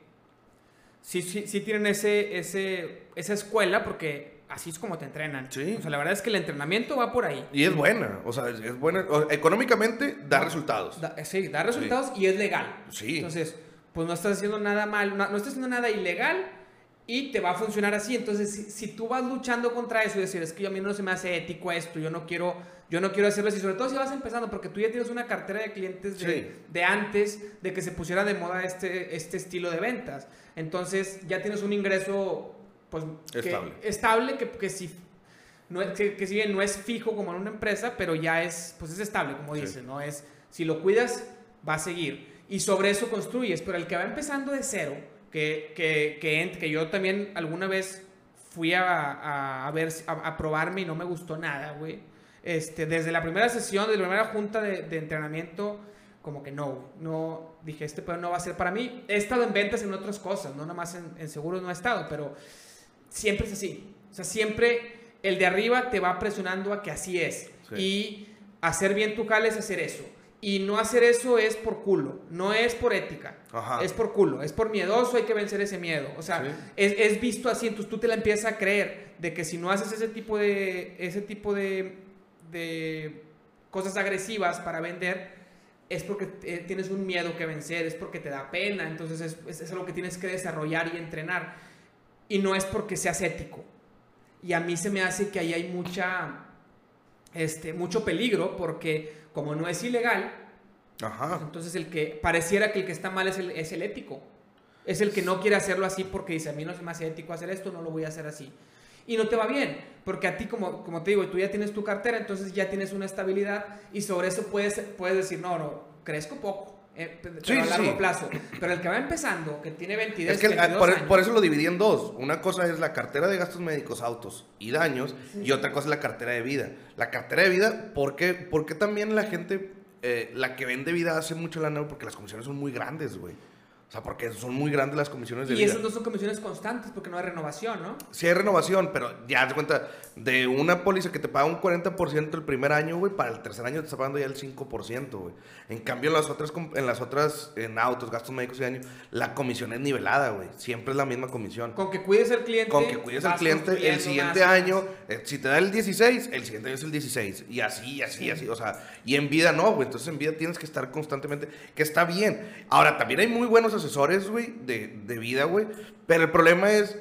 sí, sí, sí tienen ese, ese, esa escuela porque así es como te entrenan. Sí. O sea, la verdad es que el entrenamiento va por ahí. Y es buena, o sea, es, buena. o- económicamente da resultados. Da- sí, da resultados y es legal. Sí. Entonces, pues no estás haciendo nada mal, no, no estás haciendo nada ilegal y te va a funcionar así. Entonces, si, si tú vas luchando contra eso y decir, es que a mí no se me hace ético esto, yo no quiero, yo no quiero hacerlo así, sobre todo si vas empezando, porque tú ya tienes una cartera de clientes de, Sí. de antes de que se pusiera de moda este, este estilo de ventas. Entonces, ya tienes un ingreso, pues, que- Estable. estable que, que si no es, que, que si bien no es fijo como en una empresa, pero ya es, pues es estable, como Sí. dices, ¿no? Es, si lo cuidas, va a seguir. Y sobre eso construyes, pero el que va empezando de cero, que, que, que, que yo también alguna vez fui a, a, a ver, a, a probarme y no me gustó nada, güey. Este, desde la primera sesión, desde la primera junta de, de entrenamiento, como que no, no, dije, este pedo no va a ser para mí. He estado en ventas en otras cosas, no nada más en, en seguros no he estado, pero siempre es así. O sea, siempre el de arriba te va presionando a que así es. Sí. Y hacer bien tu jale es hacer eso. Y no hacer eso es por culo, no es por ética. Ajá. Es por culo, es por miedoso, hay que vencer ese miedo. O sea, Sí. es, es visto así, entonces tú te la empiezas a creer de que si no haces ese tipo de, ese tipo de, de cosas agresivas para vender, es porque eh, tienes un miedo que vencer, es porque te da pena, entonces es, es, es algo que tienes que desarrollar y entrenar. Y no es porque seas ético. Y a mí se me hace que ahí hay mucha, este, mucho peligro porque como no es ilegal, Ajá. entonces el que pareciera que el que está mal es el, es el ético. Es el que no quiere hacerlo así porque dice, a mí no me hace ético hacer esto, no lo voy a hacer así. Y no te va bien, porque a ti, como, como te digo, tú ya tienes tu cartera, entonces ya tienes una estabilidad y sobre eso puedes, puedes decir, no, no, crezco poco, eh, pero Sí, a largo sí. plazo. Pero el que va empezando, que tiene 22, Es que ah, 22 por, años, por eso lo dividí en dos. Una cosa es la cartera de gastos médicos, autos y daños. Y otra cosa es la cartera de vida. La cartera de vida, ¿por qué, por qué también la gente, eh, la que vende vida hace mucho lana? Porque las comisiones son muy grandes, güey. O sea, porque son muy grandes las comisiones de Y vida. esas no son comisiones constantes porque no hay renovación, ¿no? Sí hay renovación, pero ya te cuenta, de una póliza que te paga un 40% el primer año, güey, para el tercer año te está pagando ya el 5%, güey. En cambio, en las otras, en las otras, en autos, gastos médicos y año, la comisión es nivelada, güey. Siempre es la misma comisión. Con que cuides al cliente. Con que cuides al cliente, el siguiente más, año, eh, si te da el 16, el siguiente año es el 16. Y así, así, así. O sea, y en vida no, güey. Entonces en vida tienes que estar constantemente, que está bien. Ahora, también hay muy buenos asesores, güey, de, de vida, güey. Pero el problema es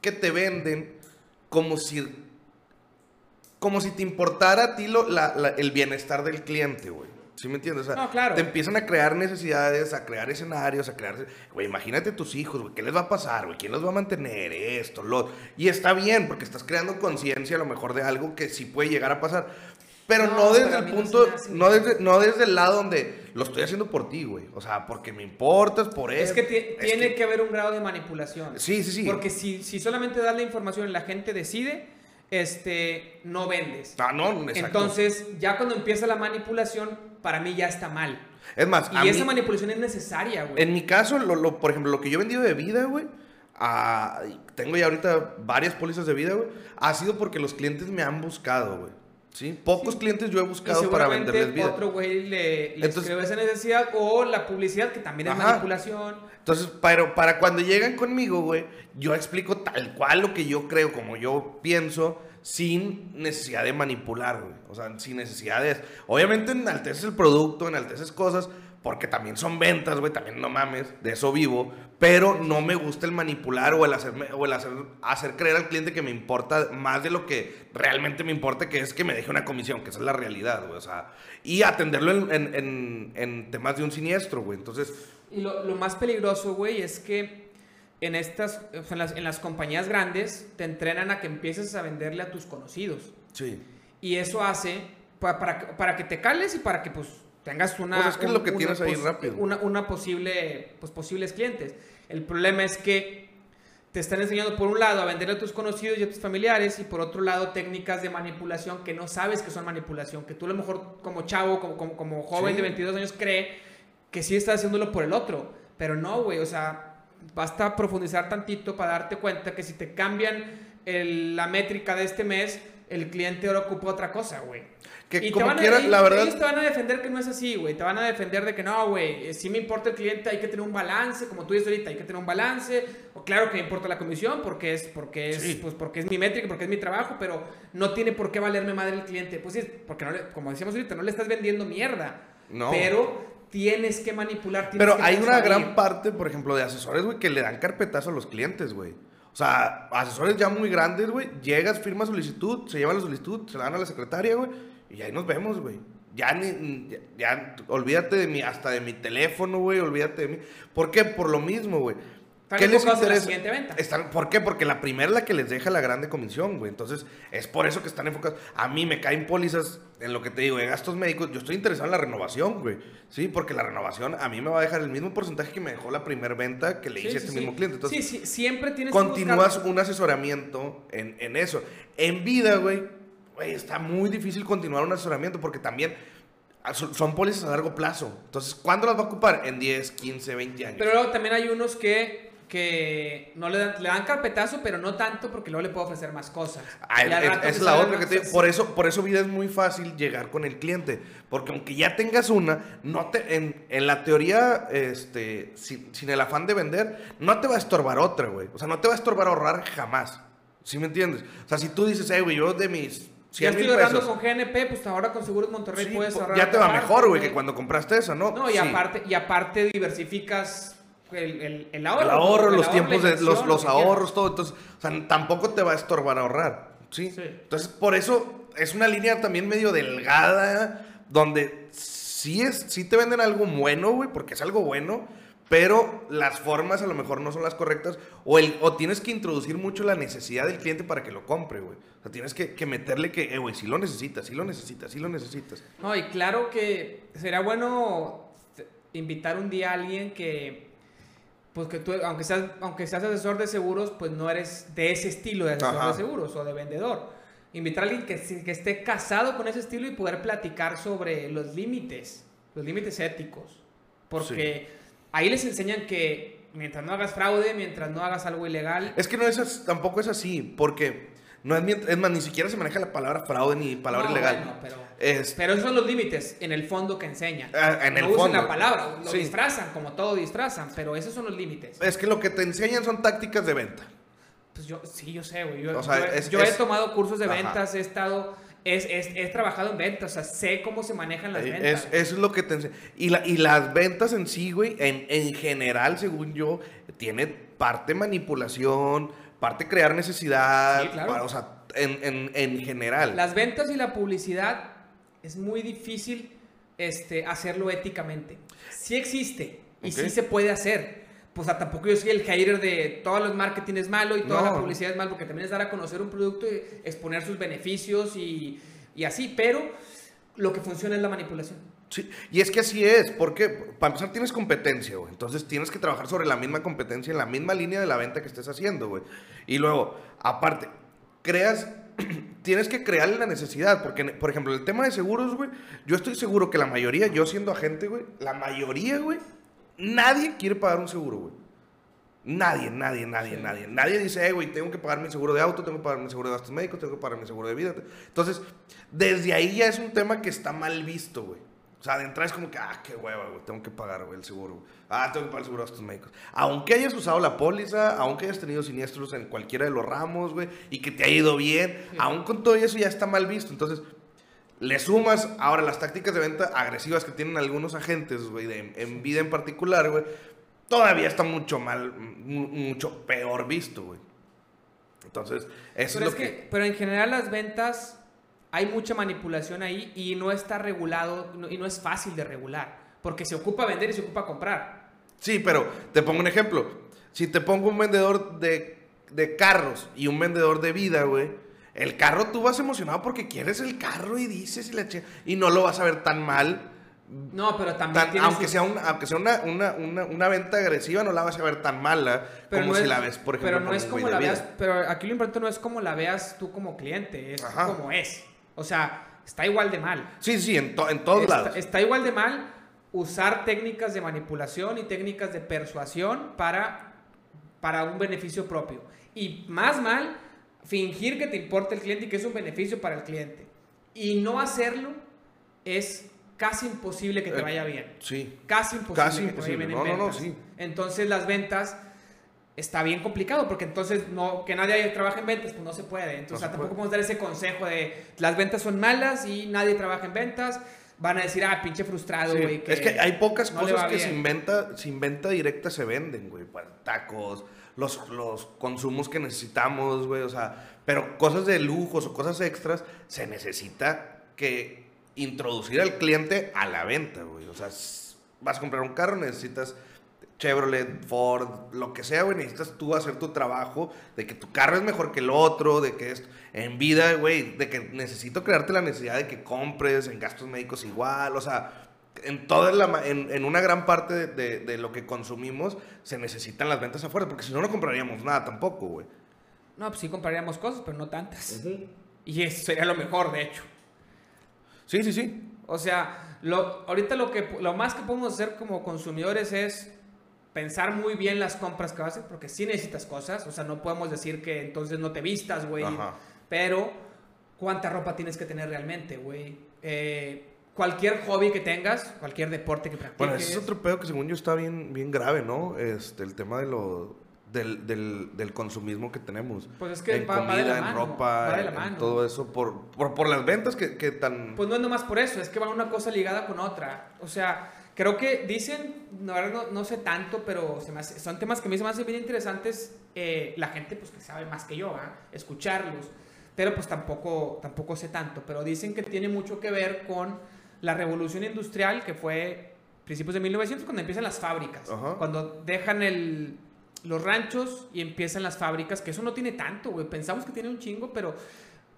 que te venden como si, como si te importara a ti lo- la- la- el bienestar del cliente, güey. ¿Sí me entiendes? O sea, No, claro. te empiezan a crear necesidades, a crear escenarios, a crear... Güey, imagínate tus hijos, güey, ¿qué les va a pasar, güey? ¿Quién los va a mantener? Esto, lo... Y está bien, porque estás creando conciencia a lo mejor de algo que sí puede llegar a pasar. Pero no, No, desde el no punto, no desde, no desde el lado donde lo estoy haciendo por ti, güey. O sea, porque me importas, por eso. Es que ti- tiene que... haber un grado de manipulación. Sí, sí, sí. Porque si, si solamente das la información y la gente decide, este, no vendes. Ah, no, exacto. Entonces, ya cuando empieza la manipulación, para mí ya está mal. es más, Y esa mí- manipulación es necesaria, güey. En mi caso, lo, lo- por ejemplo, lo que yo he vendido de vida, güey, ah, tengo ya ahorita varias pólizas de vida, güey, ha sido porque los clientes me han buscado, güey. ¿Sí? Pocos Sí. clientes yo he Y buscado para venderles vida. otro güey le, le Entonces- escribe esa necesidad o la publicidad, que también es Ajá. manipulación. Entonces, pero para cuando llegan conmigo, güey, yo explico tal cual lo que yo creo, como yo pienso, sin necesidad de manipular, güey. O sea, sin necesidad de... Obviamente enalteces el producto, enalteces cosas, porque también son ventas, güey, también no mames, de eso vivo, pero no me gusta el manipular o el, hacerme, o el hacer, hacer creer al cliente que me importa más de lo que realmente me importa, que es que me deje una comisión, que esa es la realidad, güey, o sea, y atenderlo en, en- en- en temas de un siniestro, güey, entonces... Y lo, lo más peligroso, güey, es que en estas, o sea, en las, en las compañías grandes te entrenan a que empieces a venderle a tus conocidos. Sí. Y eso hace pa- para, que- para que te cales y para que pues tengas una... Pues es que es lo que tienes ahí rápido. Una, una posible, pues posibles clientes. El problema es que te están enseñando por un lado a venderle a tus conocidos y a tus familiares y por otro lado técnicas de manipulación que no sabes que son manipulación, que tú a lo mejor como chavo, como, como, como joven Sí. de 22 años cree que sí estás haciéndolo por el otro, pero no, güey, o sea, basta profundizar tantito para darte cuenta que si te cambian el- la métrica de este mes, el cliente ahora ocupa otra cosa, güey. Que Y te como van a- quiera, la verdad... Ellos te van a defender que no es así, güey. Te van a defender de que no, güey. eh, Si me importa el cliente, hay que tener un balance. Como tú dices ahorita, hay que tener un balance. O claro que me importa la comisión porque es, porque es, Sí. pues porque es mi métrica, porque es mi trabajo, pero no tiene por qué valerme madre el cliente. Pues sí, porque no le- como decíamos ahorita, no le estás vendiendo mierda. No. Pero tienes que manipular. tienes Pero que hay una gran parte, por ejemplo, de asesores, güey, que le dan carpetazo a los clientes, güey. O sea, asesores ya muy grandes, güey. Llegas, firmas solicitud, se lleva la solicitud, se la dan a la secretaria, güey. Y ahí nos vemos, güey. Ya ni, ya, ya, olvídate de mi, hasta de mi teléfono, güey, olvídate de mí. ¿Por qué? Por lo mismo, güey. Están enfocados en la siguiente venta. Están, ¿Por qué? Porque la primera es la que les deja la grande comisión, güey. Entonces, es por eso que están enfocados. A mí me caen pólizas en lo que te digo, en gastos médicos. Yo estoy interesado en la renovación, güey. Sí, porque la renovación a mí me va a dejar el mismo porcentaje que me dejó la primera venta que le Sí, hice a este sí. mismo cliente. Entonces, sí, sí, siempre tienes que continúas un asesoramiento en, en eso. En vida, güey, güey, está muy difícil continuar un asesoramiento porque también son pólizas a largo plazo. Entonces, ¿cuándo las va a ocupar? En 10, 15, 20 años. Pero luego también hay unos que, que no le dan, le dan carpetazo, pero no tanto porque luego le puedo ofrecer más cosas. Ah, es, es la otra que te digo. Por eso, por eso vida es muy fácil llegar con el cliente. Porque aunque ya tengas una, no te, en, en la teoría, este, sin, sin el afán de vender, no te va a estorbar otra, güey. O sea, no te va a estorbar ahorrar jamás. ¿Sí me entiendes? O sea, si tú dices, hey, güey, yo de mis Ya 100 estoy ahorrando con GNP, pues ahora con Seguros Monterrey sí, puedes ahorrar. ya te va mejor, güey, que cuando compraste esa, ¿no? No, y Sí. aparte, y aparte diversificas el, el, el ahorro. El ahorro, los ahorro, tiempos de los, los ahorros, todo. Entonces, o sea, tampoco te va a estorbar ahorrar. ¿sí? Sí. Entonces, por eso es una línea también medio delgada, donde sí, es, sí te venden algo bueno, güey, porque es algo bueno, pero las formas a lo mejor no son las correctas, o, el, o tienes que introducir mucho la necesidad del cliente para que lo compre, güey. O sea, tienes que, que meterle que, eh, güey, si lo necesitas, si lo necesitas, si lo necesitas. No, y claro que sería bueno invitar un día a alguien que, pues que tú, aunque seas, aunque seas asesor de seguros, pues no eres de ese estilo de asesor Ajá. de seguros o de vendedor. Invitar a alguien que, esté casado con ese estilo y poder platicar sobre los límites, los límites éticos. Porque ahí les enseñan que mientras no hagas fraude, mientras no hagas algo ilegal. Es que no es tampoco es así, porque no es, es más, ni siquiera se maneja la palabra fraude ni palabra No, ilegal. bueno, pero, Es- pero esos son los límites en el fondo que enseñan. Ah, en no el usan fondo. la palabra, lo Sí. disfrazan, como todo disfrazan, pero esos son los límites. es que lo que te enseñan son tácticas de venta. Pues yo, sí, yo sé, güey. Yo, O sea, yo he- es- yo he es- tomado cursos de Ajá. ventas, he estado, es, es- he trabajado en ventas, o sea, sé cómo se manejan las ventas. Es, eso es lo que te enseñan. Y, la- y las ventas en sí, güey, en, en general, según yo, tiene parte manipulación, parte crear necesidad. Sí, claro. para- o sea, en, en, en general. Las ventas y la publicidad es muy difícil este, hacerlo éticamente. Sí existe y Ok. sí se puede hacer. Pues o sea, tampoco yo soy el hater de todos los marketing es malo y toda No. la publicidad es malo, porque también es dar a conocer un producto y exponer sus beneficios y, y así, pero lo que funciona es la manipulación. Sí, y es que así es, porque para empezar tienes competencia, güey. Entonces tienes que trabajar sobre la misma competencia, en la misma línea de la venta que estés haciendo, güey. Y luego, aparte, creas, *clears throat* tienes que crear la necesidad, porque, por ejemplo, el tema de seguros, güey, yo estoy seguro que la mayoría, yo siendo agente, güey, la mayoría, güey, nadie quiere pagar un seguro, güey. Nadie, nadie, nadie, Sí. nadie. Nadie dice, eh, güey, tengo que pagar mi seguro de auto, tengo que pagar mi seguro de gastos médicos, tengo que pagar mi seguro de vida. Entonces, desde ahí ya es un tema que está mal visto, güey. O sea, de entrada es como que, ah, qué hueva, güey, tengo que pagar, güey, el seguro. güey. Ah, tengo que pagar el seguro de gastos médicos. Aunque hayas usado la póliza, aunque hayas tenido siniestros en cualquiera de los ramos, güey, y que te haya ido bien, Sí. aún con todo eso ya está mal visto. Entonces, le sumas ahora las tácticas de venta agresivas que tienen algunos agentes, güey, de- en vida en particular, güey, todavía está mucho mal, mu- mucho peor visto, güey. Entonces, eso Pero es es lo que, que... pero en general las ventas hay mucha manipulación ahí y no está regulado no- y no es fácil de regular, porque se ocupa vender y se ocupa comprar. Sí, pero te pongo un ejemplo. Si te pongo un vendedor de, de carros y un vendedor de vida, güey, el carro tú vas emocionado porque quieres el carro y dices y, la chi- y no lo vas a ver tan mal. No, pero también tan- aunque, sea un- aunque sea una, una, una, una venta agresiva, no la vas a ver tan mala pero como no si es- la ves, por ejemplo, pero no es como la veas, pero aquí lo importante no es como la veas tú como cliente, es Ajá. como es. O sea, está igual de mal. Sí, sí, en, to- en todos está, lados. está igual de mal usar técnicas de manipulación y técnicas de persuasión para, para un beneficio propio. Y más mal, fingir que te importa el cliente y que es un beneficio para el cliente. Y no hacerlo es casi imposible que te Eh, vaya bien. Sí. Casi imposible Casi que te vaya imposible. bien en No, no, no, ventas. sí. Entonces las ventas está bien complicado porque entonces no que nadie trabaja en ventas pues no se puede. Entonces No se tampoco puede. podemos dar ese consejo de las ventas son malas y nadie trabaja en ventas. Van a decir, ah, pinche frustrado, Sí, güey. es que hay pocas no cosas que sin venta, sin venta directa se venden, güey. Pues, tacos, los, los consumos que necesitamos, güey. O sea, pero cosas de lujos o cosas extras se necesita que introducir al cliente a la venta, güey. O sea, vas a comprar un carro, necesitas Chevrolet, Ford, lo que sea, güey, necesitas tú hacer tu trabajo de que tu carro es mejor que el otro, de que es en vida, güey, de que necesito crearte la necesidad de que compres en gastos médicos igual, o sea, en toda la, en, en una gran parte de, de- de lo que consumimos se necesitan las ventas afuera, porque si no, no compraríamos nada tampoco, güey. No, pues sí compraríamos cosas, pero no tantas. Y eso sería lo mejor, de hecho. Sí, sí, sí. O sea, lo, ahorita lo, que, lo más que podemos hacer como consumidores es pensar muy bien las compras que vas a hacer, porque sí necesitas cosas. O sea, no podemos decir que entonces no te vistas, güey. Pero, ¿cuánta ropa tienes que tener realmente, güey? Eh, cualquier hobby que tengas, cualquier deporte que practiques. Bueno, ese es otro pedo que según yo está bien, bien grave, ¿no? Este, el tema de lo, del, del, del consumismo que tenemos. Pues es que en va- va de comida, la en mano, ropa, va de la en- mano. en todo eso, por, por, por las ventas que, que tan... Pues no es nomás por eso, es que va una cosa ligada con otra. O sea, creo que dicen, no, no, no sé tanto, pero se me hace- son temas que a mí se me hacen bien interesantes. eh, la gente, pues que sabe más que yo, ¿ah? escucharlos. Pero pues tampoco, tampoco sé tanto. Pero dicen que tiene mucho que ver con la revolución industrial que fue principios de 1900, cuando empiezan las fábricas. Cuando dejan el, los ranchos y empiezan las fábricas, que eso no tiene tanto, güey. Pensamos que tiene un chingo, pero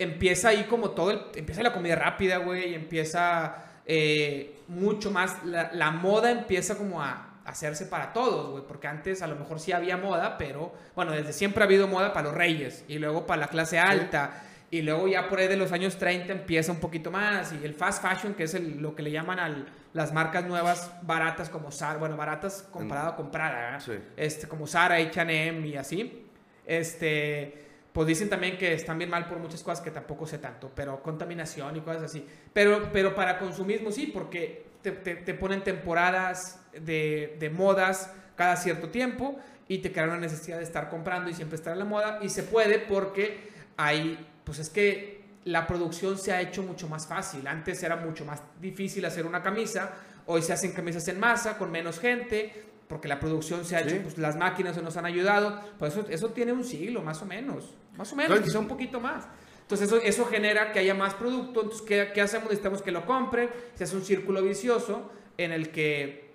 empieza ahí como todo, el- empieza la comida rápida, güey, y empieza eh, mucho más, la, la moda empieza como a hacerse para todos, güey, porque antes a lo mejor sí había moda, pero bueno, desde siempre ha habido moda para los reyes y luego para la clase alta Y luego ya por ahí de los años 30 empieza un poquito más. Y el fast fashion, que es el- lo que le llaman a las marcas nuevas baratas como Zara. Bueno, baratas comparado con Prada. ¿verdad? Sí. Este, como Zara, H&M y así. Este... Pues dicen también que están bien mal por muchas cosas que tampoco sé tanto, pero contaminación y cosas así. Pero, pero para consumismo sí, porque te, te- te ponen temporadas de, de modas cada cierto tiempo y te crea una necesidad de estar comprando y siempre estar en la moda. Y se puede porque hay, pues es que la producción se ha hecho mucho más fácil. Antes era mucho más difícil hacer una camisa, hoy se hacen camisas en masa con menos gente. Porque la producción se ha Sí. hecho, pues las máquinas nos han ayudado. Pues eso, eso tiene un siglo, más o menos. Más o menos, quizá un poquito más. Entonces eso, eso genera que haya más producto. Entonces, ¿qué, qué hacemos? Necesitamos que lo compren. Se hace un círculo vicioso en el que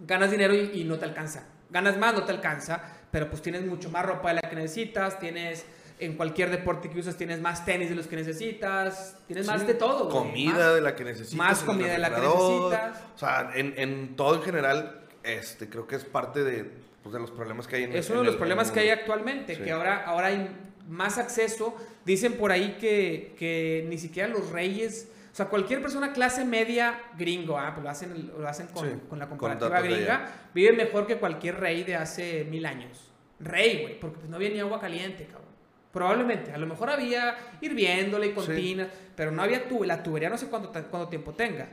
ganas dinero y, y no te alcanza. Ganas más, no te alcanza, pero pues tienes mucho más ropa de la que necesitas, tienes en cualquier deporte que usas tienes más tenis de los que necesitas, tienes más Sí, de todo. Comida Más- de la que necesitas. más comida de la que necesitas. O sea, en, en todo en general, este, creo que es parte de, pues, de los problemas que hay en Es en uno de los el- problemas que hay actualmente, Sí. que ahora, ahora hay más acceso. Dicen por ahí que, que ni siquiera los reyes, o sea, cualquier persona clase media gringo, ah, pues lo hacen, lo hacen con, Sí, con la comparativa gringa, vive mejor que cualquier rey de hace mil años. Rey, güey, porque pues no había ni agua caliente, cabrón. Probablemente, a lo mejor había hirviéndole y con Sí. pero no había tu, la tubería, no sé cuánto, cuánto tiempo tenga.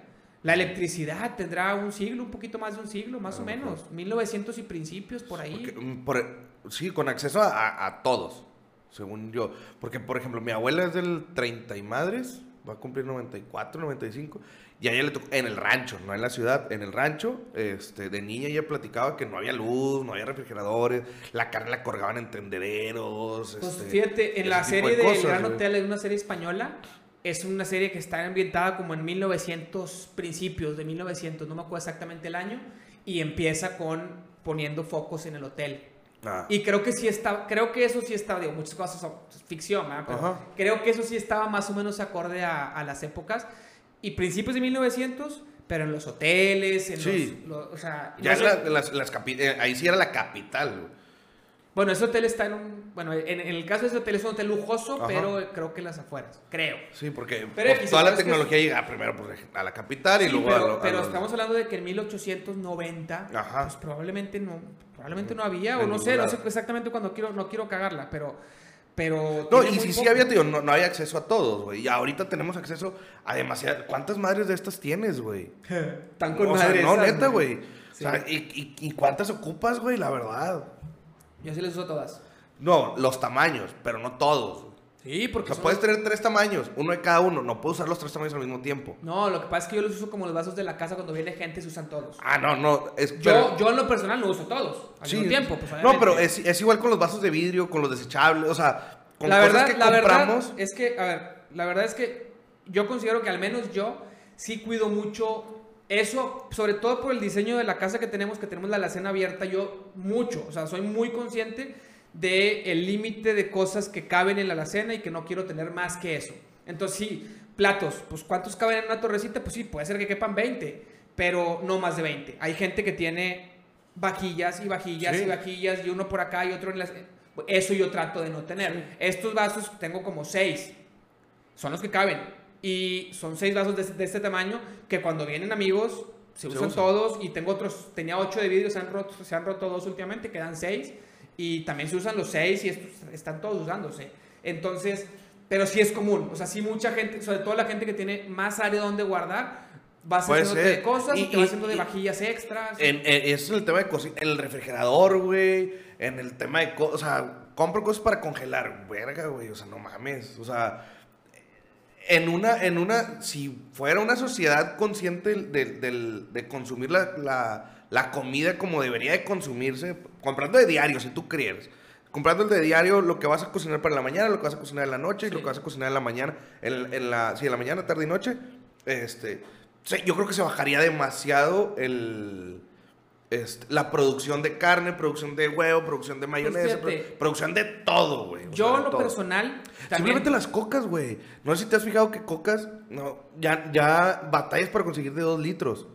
La electricidad tendrá un siglo, un poquito más de un siglo, más o mejor. menos. 1900 y principios, por ahí. Porque, mm, por- sí, con acceso a, todos, según yo. Porque, por ejemplo, mi abuela es del 30 y madres, va a cumplir 94, 95, y a ella le tocó, en el rancho, no en la ciudad, en el rancho, este, de niña ella platicaba que no había luz, no había refrigeradores, la carne la colgaban en tendederos. Pues este, fíjate, en la serie de, cosas, Gran. Hotel, es una serie española, es una serie que está ambientada como en 1900, principios de 1900, no me acuerdo exactamente el año, y empieza con poniendo focos en el hotel. Ah, Y creo que sí está, creo que eso sí estaba, digo, muchas cosas son ficción. Pero creo que eso sí estaba más o menos acorde a, a las épocas y principios de 1900, pero en los hoteles, en Sí. los, los- o sea, ya no sé- la- las, eh, ahí sí era la capital. Bueno, ese hotel está en un. Bueno, en, en el caso de ese hotel es un hotel lujoso, Ajá. pero creo que en las afueras. Creo. Sí, porque Pero pues, toda la es tecnología llega primero pues, a la capital y Sí, luego pero, a, lo- a pero los- estamos hablando de que en 1890, Ajá. pues probablemente no, probablemente no había, o no sé, no sé exactamente cuando quiero, no quiero cagarla, pero, pero. No, y si sí había, tío, no, no había acceso a todos, güey. Y ahorita tenemos acceso a demasiadas. ¿Cuántas madres de estas tienes, güey? *laughs* Están con o sea, madre no, esas, neta, güey. Sí. O sea, ¿y, y, y cuántas ocupas, güey? La verdad. Yo sí les uso todas. No, los tamaños, pero no todos. Sí, O porque. sea, son puedes los- tener tres tamaños, uno de cada uno. No puedo usar los tres tamaños al mismo tiempo. No, lo que pasa es que yo los uso como los vasos de la casa cuando viene gente, se usan todos. Ah, no, no. Es, Yo, pero- yo en lo personal lo uso todos al sí. mismo tiempo. Pues, no, pero es, es igual con los vasos de vidrio, con los desechables. O sea, con la cosas verdad, que la verdad compramos. es que, a ver, la verdad es que yo considero que al menos yo sí cuido mucho eso, sobre todo por el diseño de la casa que tenemos, que tenemos la alacena abierta, yo mucho, o sea, soy muy consciente del el límite de cosas que caben en la alacena y que no quiero tener más que eso. Entonces, sí, platos, pues ¿cuántos caben en una torrecita? Pues sí, puede ser que quepan 20, pero no más de 20. Hay gente que tiene vajillas y vajillas Sí. y vajillas y uno por acá y otro en las... Eso yo trato de no tener. Estos vasos tengo como seis. Son los que caben. Y son seis vasos de, de este tamaño que cuando vienen amigos se, Se usan usan. todos. Y tengo otros, tenía ocho de vidrio, se han roto, se han roto dos últimamente, quedan seis. Y también se usan los seis y estos están todos usándose. Entonces, pero sí es común. O sea, sí mucha gente, sobre todo la gente que tiene más área donde guardar, va Puede haciendo de ser. cosas y, Y- te haciendo de vajillas extras. En, en- eso es el tema de cocina. En el refrigerador, güey. En el tema de cosas. O sea, compro cosas para congelar. Verga, güey. O sea, no mames. O sea, en una. En una si fuera una sociedad consciente del- de consumir la, la- la comida como debería de consumirse, comprando de diario, si tú crees. Comprando el de diario, lo que vas a cocinar para la mañana, lo que vas a cocinar en la noche y lo que vas a cocinar en la mañana. En, en la, sí, en la mañana, tarde y noche. Este. yo creo que se bajaría demasiado el. Este, la producción de carne, producción de huevo, producción de mayonesa, Pues fíjate. producción de todo, güey. yo, sea, en lo todo. personal, también. Simplemente las cocas, güey. No sé si te has fijado que cocas, no, ya, ya batallas para conseguir de dos litros.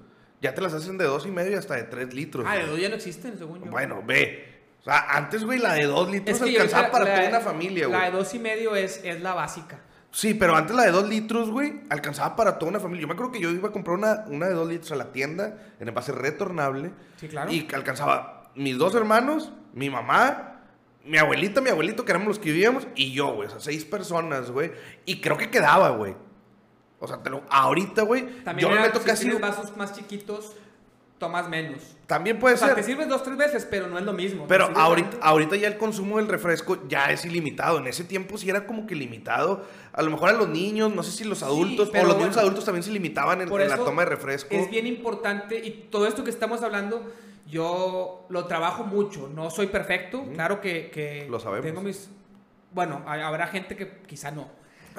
Ya te las hacen de dos y medio y hasta de tres litros. Ah, de güey. dos ya no existen, según yo. Bueno, ve. O sea, antes, güey, la de dos litros Es que yo alcanzaba para la- toda una familia, La de güey. dos y medio es, es la básica. Sí, pero antes la de 2 litros, güey, alcanzaba para toda una familia. Yo me acuerdo que yo iba a comprar una, una de 2 litros a la tienda en envase retornable. Sí, claro. Y alcanzaba mis dos hermanos, mi mamá, mi abuelita, mi abuelito, que éramos los que vivíamos, y yo, güey. O sea, seis personas, güey. Y creo que quedaba, güey. O sea, te lo, ahorita, güey, También yo me meto si casi... vasos más chiquitos, tomas menos. También puede O sea, ser. te sirves dos, tres veces, pero no es lo mismo. Pero ahorita, ahorita ya el consumo del refresco ya es ilimitado. En ese tiempo sí era como que limitado. A lo mejor a los niños, no sé si los adultos, o pero los bueno, niños adultos también se limitaban en, Por en la toma de refresco. Es bien importante y todo esto que estamos hablando, yo lo trabajo mucho. No soy perfecto, claro que, que Lo sabemos. tengo mis... Bueno, habrá gente que quizá no.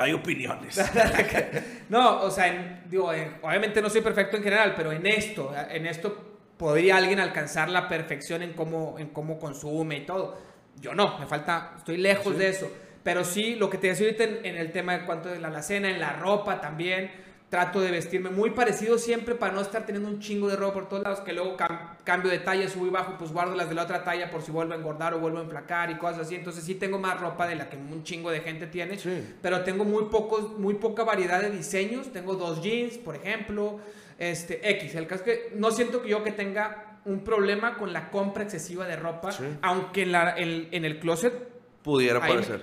Hay opiniones. *laughs* No, o sea, en- digo, en- obviamente no soy perfecto en general, pero en esto, en esto podría alguien alcanzar la perfección en cómo, en cómo consume y todo. Yo no, me falta, estoy lejos Sí. de eso. Pero sí, lo que te decía ahorita en, en el tema de cuánto de la alacena, en la ropa también, trato de vestirme muy parecido siempre para no estar teniendo un chingo de ropa por todos lados, que luego cam- cambio de talla, subo y bajo, pues guardo las de la otra talla por si vuelvo a engordar o vuelvo a enflacar y cosas así. Entonces sí tengo más ropa de la que un chingo de gente tiene Sí. pero tengo muy pocos, muy poca variedad de diseños. Tengo dos jeans, por ejemplo, este X. El caso es que no siento que yo que tenga un problema con la compra excesiva de ropa, Sí. aunque en, la- en- en el closet Pudiera parecer.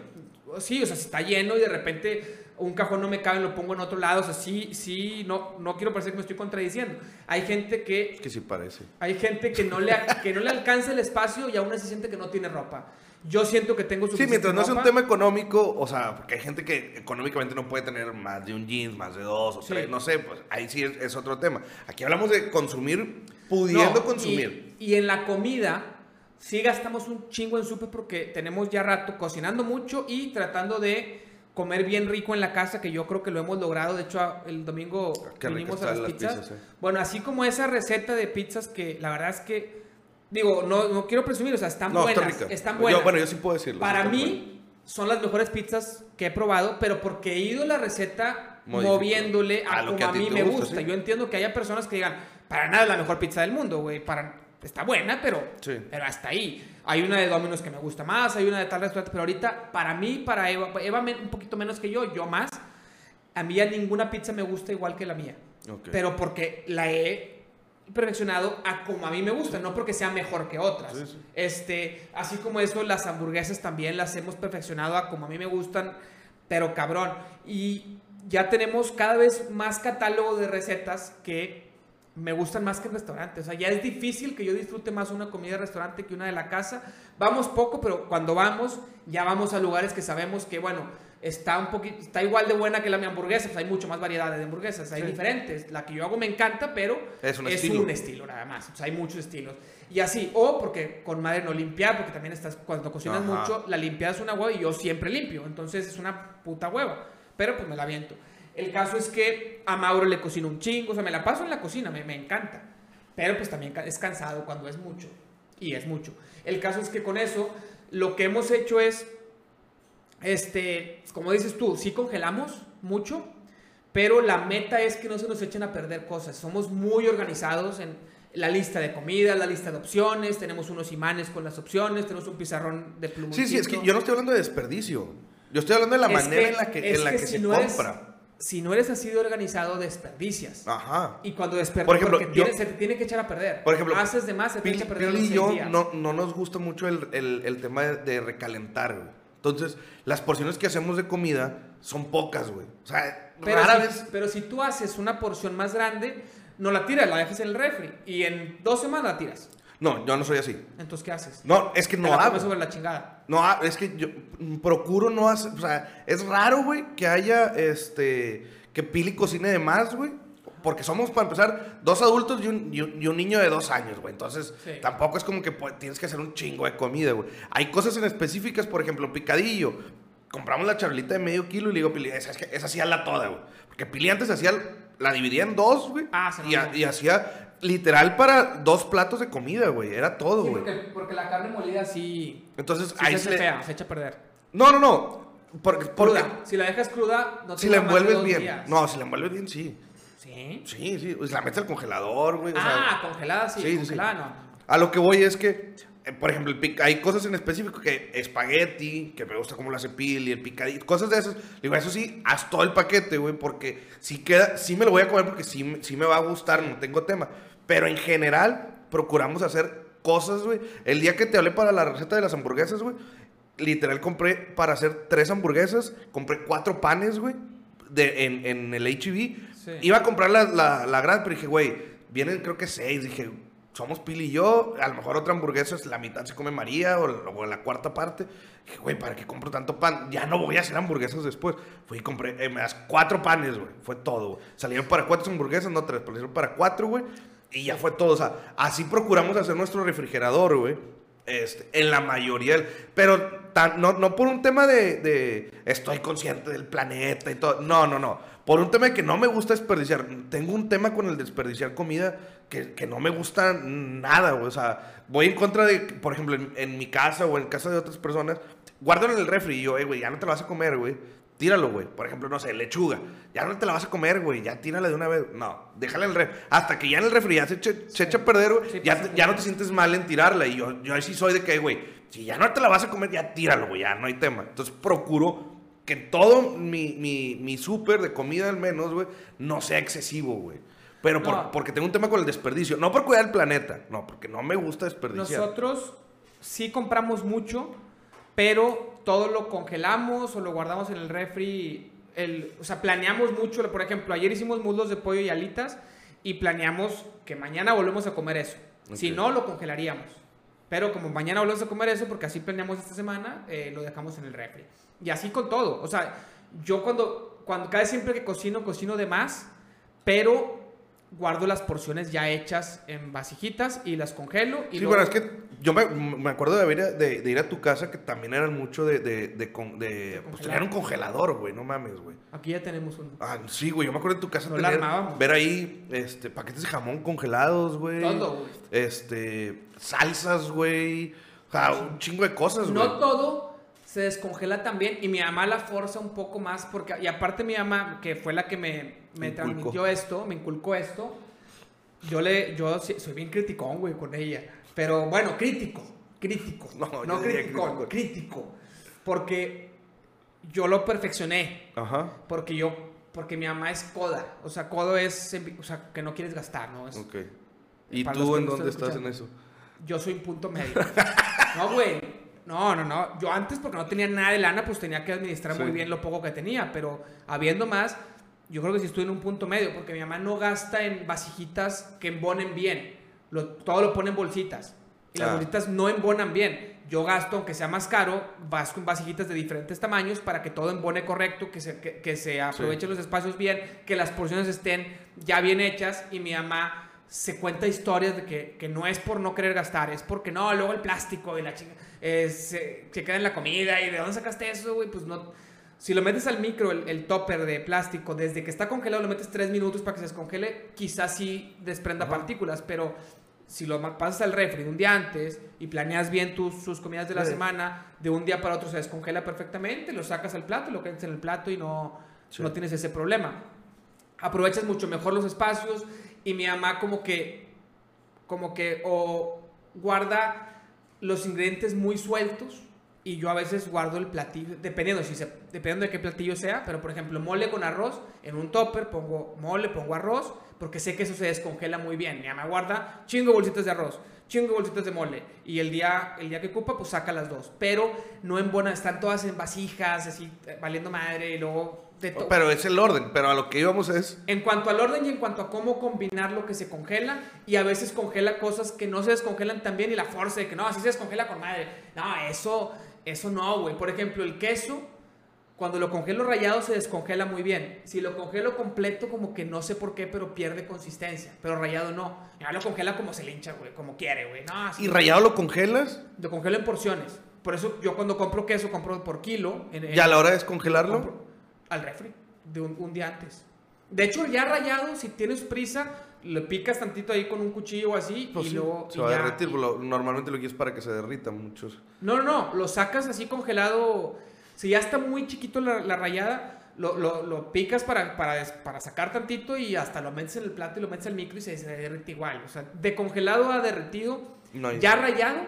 sí, o sea, si está lleno y de repente un cajón no me cabe, lo pongo en otro lado, o sea, sí, sí, no, no quiero parecer que me estoy contradiciendo. Hay gente que Es que sí parece. hay gente que no le, que no le alcanza el espacio y aún así siente que no tiene ropa. Yo siento que tengo Sí, suficiente mientras no sea un tema económico, o sea, porque hay gente que económicamente no puede tener más de un jeans, más de dos o Sí. tres, no sé, pues ahí sí es, es otro tema. Aquí hablamos de consumir, pudiendo No, consumir. Y, y en la comida, sí gastamos un chingo en súper porque tenemos ya rato cocinando mucho y tratando de comer bien rico en la casa, que yo creo que lo hemos logrado. De hecho, el domingo Qué vinimos a las pizzas. pizzas, eh. Bueno, así como esa receta de pizzas que la verdad es que, digo, no, no quiero presumir, o sea, están no, buenas. está. Están Yo- buenas. bueno, yo sí puedo decirlo. Para buenas. mí son las mejores pizzas que he probado, pero porque he ido la receta moviéndole a, A lo que como a a mí me gusta, gusta. sí. Yo entiendo que haya personas que digan, para nada es la mejor pizza del mundo, güey. Para... Está buena, pero, Sí. pero hasta ahí. Hay una de Domino's que me gusta más, hay una de tal restaurante, pero ahorita, para mí, para Eva, Eva un poquito menos que yo, yo más, a mí ya ninguna pizza me gusta igual que la mía. Pero porque la he perfeccionado a como a mí me gusta, no porque sea mejor que otras. Sí, sí. Este, así como eso, las hamburguesas también las hemos perfeccionado a como a mí me gustan, pero cabrón. Y ya tenemos cada vez más catálogo de recetas que me gustan más que en restaurantes. O sea, ya es difícil que yo disfrute más una comida de restaurante que una de la casa. Vamos poco, pero cuando vamos, ya vamos a lugares que sabemos que, bueno, está un poquito, está igual de buena que la mi hamburguesa. Pues hay mucho más variedad de hamburguesas, hay Sí. diferentes. La que yo hago me encanta, pero Es un estilo. un estilo nada más. O sea, hay muchos estilos. Y así, o porque con madre no limpiar, porque también estás, cuando cocinas Ajá. mucho, la limpiada es una hueva y yo siempre limpio. Entonces es una puta hueva. Pero pues me la aviento. El caso es que a Mauro le cocino un chingo, o sea, me la paso en la cocina, me, me encanta. Pero pues también es cansado cuando es mucho. Y es mucho. El caso es que con eso, lo que hemos hecho es, este, como dices tú, sí congelamos mucho, pero la meta es que no se nos echen a perder cosas. Somos muy organizados en la lista de comida, la lista de opciones, tenemos unos imanes con las opciones, tenemos un pizarrón de plumón. Sí, sí, es que yo no estoy hablando de desperdicio. Yo estoy hablando de la Es manera que- en la que, en la que que si se no compra. Si no eres así de organizado, desperdicias. Ajá. Y cuando desperdicias, Por ejemplo, porque yo- se te tiene que echar a perder. Por ejemplo, haces de más, se te echa a perder Pili y yo días. no, no nos gusta mucho el, el- el tema de, de recalentar, güey. Entonces, las porciones que hacemos de comida son pocas, güey. O sea, Pero rara si, vez... pero si tú haces una porción más grande, no la tiras, la dejas en el refri. Y en dos semanas la tiras. No, yo no soy así. Entonces, ¿qué haces? No, es que no la hago. sobre la chingada. No, ha- es que yo procuro no hacer... O sea, es raro, güey, que haya, este... Que Pili cocine de más, güey. Porque somos, para empezar, dos adultos y un, y un- y un niño de dos años, güey. Entonces, Sí. tampoco es como que pues, tienes que hacer un chingo de comida, güey. Hay cosas en específicas, por ejemplo, picadillo. Compramos la charolita de medio kilo y le digo, Pili, esa, es que- esa hacía la toda, güey. Porque Pili antes hacía, la dividía en dos, güey. Ah, se y, y hacía literal para dos platos de comida, güey. Era todo, Sí, güey. porque, porque la carne molida sí, Entonces, sí ahí se le- fea, se echa a perder. No, no, no. Porque, porque. Si la dejas cruda, no te si la envuelves bien. días. No, si la envuelves bien, sí. ¿Sí? Sí, sí. Pues la metes al congelador, güey. o sea, ah, congelada sí, sí, congelada no. A lo que voy es que, eh, por ejemplo, el pic- hay cosas en específico que espagueti, que me gusta como lo hace Pil y el picadillo, cosas de esas. Digo, eso sí, haz todo el paquete, güey, porque si queda, sí me lo voy a comer porque sí, sí me va a gustar, no tengo tema. Pero en general, procuramos hacer cosas, güey. El día que te hablé para la receta de las hamburguesas, güey, literal compré para hacer tres hamburguesas, compré cuatro panes, güey, en, en el HEB. Sí. Iba a comprar la, la, la grande, pero dije, güey, vienen creo que seis. Dije, somos Pili y yo, a lo mejor otra hamburguesa es la mitad se come María o, la- o la cuarta parte. Dije, güey, ¿para qué compro tanto pan? Ya no voy a hacer hamburguesas después. Fui y compré, eh, me das cuatro panes, güey. Fue todo, güey. Salieron para cuatro hamburguesas, no tres, pero salieron para cuatro, güey. Y ya fue todo. O sea, así procuramos hacer nuestro refrigerador, güey. Este, en la mayoría. del- Pero tan- no, no por un tema de, de estoy consciente del planeta y todo. No, no, no. Por un tema de que no me gusta desperdiciar. Tengo un tema con el desperdiciar comida que, que no me gusta nada, güey. O sea, voy en contra de, por ejemplo, en, en mi casa o en casa de otras personas, guardan en el refri y yo, eh, güey, ya no te lo vas a comer, güey. Tíralo, güey. Por ejemplo, no sé, lechuga. Ya no te la vas a comer, güey. Ya tírala de una vez. No, déjala en el refri. Hasta que ya en el refri ya se, eche- se echa a perder, güey. Sí, ya, ya no te sientes mal en tirarla. Y yo, yo ahí sí soy de que, güey, si ya no te la vas a comer, ya tíralo, güey. Ya no hay tema. Entonces procuro que todo mi, mi, mi súper de comida al menos, güey, no sea excesivo, güey. Pero por- No. porque tengo un tema con el desperdicio. No por cuidar el planeta. No, porque no me gusta desperdiciar. Nosotros sí compramos mucho, pero todo lo congelamos o lo guardamos en el refri. El, o sea, planeamos mucho. Por ejemplo, ayer hicimos muslos de pollo y alitas y planeamos que mañana volvemos a comer eso. Si no, lo congelaríamos. Pero como mañana volvemos a comer eso, porque así planeamos esta semana, eh, lo dejamos en el refri. Y así con todo. O sea, yo cuando, cuando cada vez siempre que cocino, cocino de más, pero guardo las porciones ya hechas en vasijitas y las congelo. Y Sí, luego- bueno, es que yo me, me acuerdo de, haber- de, de ir a tu casa que también eran mucho de... de, de, con- de- pues tenían un congelador, güey, no mames, güey. Aquí ya tenemos uno. Ah, sí, güey, yo me acuerdo de tu casa No tener- ver ahí este, paquetes de jamón congelados, güey. Todo, güey. Este, salsas, güey. O sea, un chingo de cosas, güey. No todo se descongela también y mi mamá la forza un poco más porque y aparte mi mamá que fue la que me, me transmitió esto, me inculcó esto. Yo le yo soy bien criticón, güey, con ella, pero bueno, crítico, crítico. No, No, criticón, crítico. crítico. Porque yo lo perfeccioné, Ajá. porque yo porque mi mamá es coda, o sea, codo es o sea, que no quieres gastar, ¿no? Es. ¿Y tú en dónde estás en eso? Yo soy un punto medio. *laughs* No, güey. No, no, no. Yo antes, porque no tenía nada de lana, pues tenía que administrar Sí. muy bien lo poco que tenía. Pero habiendo más, yo creo que sí estoy en un punto medio, porque mi mamá no gasta en vasijitas que embonen bien. Lo- todo lo pone en bolsitas. Y las Ah. bolsitas no embonan bien. Yo gasto, aunque sea más caro, vas con vasijitas de diferentes tamaños para que todo embone correcto, que se, que, que se aprovechen los espacios bien, que las porciones estén ya bien hechas. Y mi mamá se cuenta historias de que, que no es por no querer gastar, es porque no, luego el plástico y la chinga eh, se, se queda en la comida y de dónde sacaste eso, güey, pues no. Si lo metes al micro, el, el topper de plástico, desde que está congelado lo metes tres minutos para que se descongele, quizás sí desprenda Ajá. partículas, pero si lo pasas al refri un día antes y planeas bien tus, sus comidas de la Sí. semana, de un día para otro se descongela perfectamente, lo sacas al plato, lo quedas en el plato y no, Sí. no tienes ese problema. Aprovechas mucho mejor los espacios y mi mamá como que, como que o guarda los ingredientes muy sueltos y yo a veces guardo el platillo, dependiendo, si se, dependiendo de qué platillo sea, pero por ejemplo mole con arroz, en un topper pongo mole, pongo arroz, porque sé que eso se descongela muy bien. Mi mamá guarda chingo bolsitas de arroz, chingo bolsitas de mole, y el día, el día que ocupa, pues saca las dos, pero no en buena, están todas en vasijas, así, valiendo madre, y luego de todo. Pero es el orden, pero a lo que íbamos es... En cuanto al orden y en cuanto a cómo combinar lo que se congela, y a veces congela cosas que no se descongelan tan bien y la fuerza de que no, así se descongela con madre. No, eso, eso no, güey. Por ejemplo, el queso, cuando lo congelo rayado se descongela muy bien. Si lo congelo completo, como que no sé por qué, pero pierde consistencia. Pero rayado no. Ya lo congela como se le hincha, güey, como quiere, güey. No, ¿Y rayado lo congelas? Lo congelo en porciones. Por eso yo cuando compro queso, compro por kilo. en- en- ¿Y a la hora de descongelarlo? Compro al refri de un, un día antes. De hecho, ya rayado, si tienes prisa, lo picas tantito ahí con un cuchillo o así Pues y sí, luego... se y va a ya- derretir. pues lo- normalmente lo quieres para que se derrita muchos. No, no, no, lo sacas así congelado. Si ya está muy chiquito la, la rayada, lo, lo, lo picas para, para, para, sacar tantito y hasta lo metes en el plato y lo metes al micro y se, derrite igual. O sea, de congelado a derretido, ya rayado,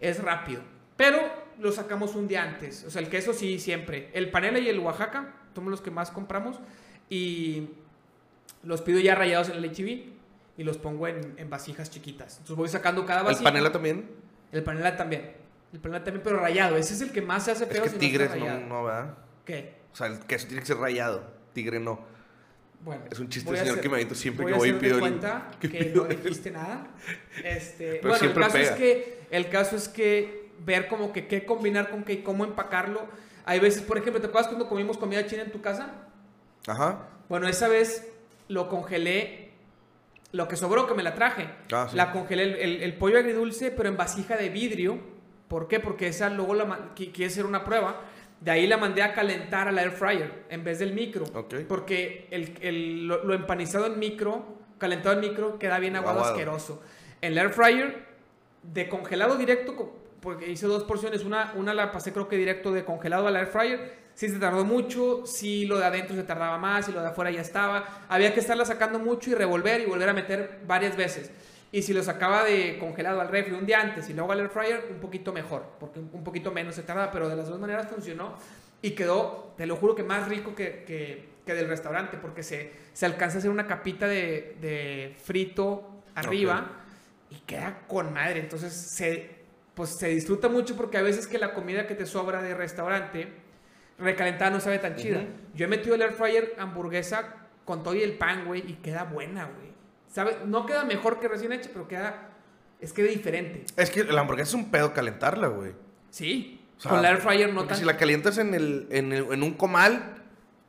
es rápido. Pero lo sacamos un día antes. O sea, el queso sí, siempre. El panela y el Oaxaca, somos los que más compramos. Y los pido ya rayados en el HB y los pongo en, en, vasijas chiquitas. Entonces voy sacando cada vasija. ¿El panela también? El panela también. El panela también, pero rayado. Ese es el que más se hace feo. Es que tigres no, no, ¿verdad? ¿Qué? O sea, el queso tiene que ser rayado. Tigre no. Bueno, es un chiste, señor, que me avito siempre voy que voy y pido cuenta *laughs* que, que pido no dijiste nada. Este, *laughs* Pero bueno, el caso es que el caso es que ver como que qué combinar con qué y cómo empacarlo. Hay veces, por ejemplo, ¿te acuerdas cuando comimos comida china en tu casa? Ajá. Bueno, esa vez lo congelé, lo que sobró que me la traje. Ah, sí. La congelé el, el- el pollo agridulce, pero en vasija de vidrio. ¿Por qué? Porque esa luego la ma- qui- quiere hacer una prueba. De ahí la mandé a calentar al air fryer en vez del micro. Ok. Porque el, lo, lo empanizado en micro, calentado en micro, queda bien aguado, Aguado. asqueroso. En el air fryer, de congelado directo, porque hice dos porciones. Una, una la pasé creo que directo de congelado al air fryer. Sí se tardó mucho, sí lo de adentro se tardaba más y lo de afuera ya estaba. Había que estarla sacando mucho y revolver y volver a meter varias veces. Y si lo sacaba de congelado al refri un día antes y luego al air fryer, un poquito mejor, porque un poquito menos se tardaba, pero de las dos maneras funcionó y quedó, te lo juro que más rico que, que- que del restaurante, porque se, se alcanza a hacer una capita de, de frito arriba y queda con madre. Entonces se, pues, se disfruta mucho porque a veces que la comida que te sobra de restaurante recalentada no sabe tan chida. Yo he metido el air fryer hamburguesa con todo y el pan, güey, y queda buena, güey. ¿Sabe? No queda mejor que recién hecha, pero queda. Es que diferente. Es que la hamburguesa es un pedo calentarla, güey. Sí. O sea, con el air fryer no porque tan. si la calientas en, el, en, el- en un comal,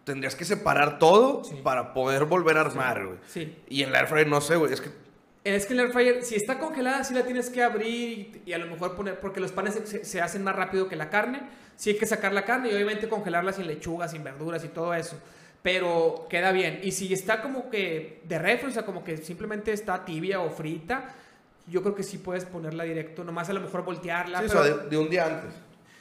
tendrías que separar todo Sí. para poder volver a armar, güey. Sí. Y en la air fryer no sé, güey. Es que Es que el air fryer, si está congelada, sí la tienes que abrir y, y a lo mejor poner, porque los panes se, se hacen más rápido que la carne. Sí hay que sacar la carne y obviamente congelarla sin lechuga, sin verduras y todo eso. Pero queda bien. Y si está como que de refri, o sea, como que simplemente está tibia o frita, yo creo que sí puedes ponerla directo. Nomás a lo mejor voltearla. sí, o pero- sea, de, de un día antes.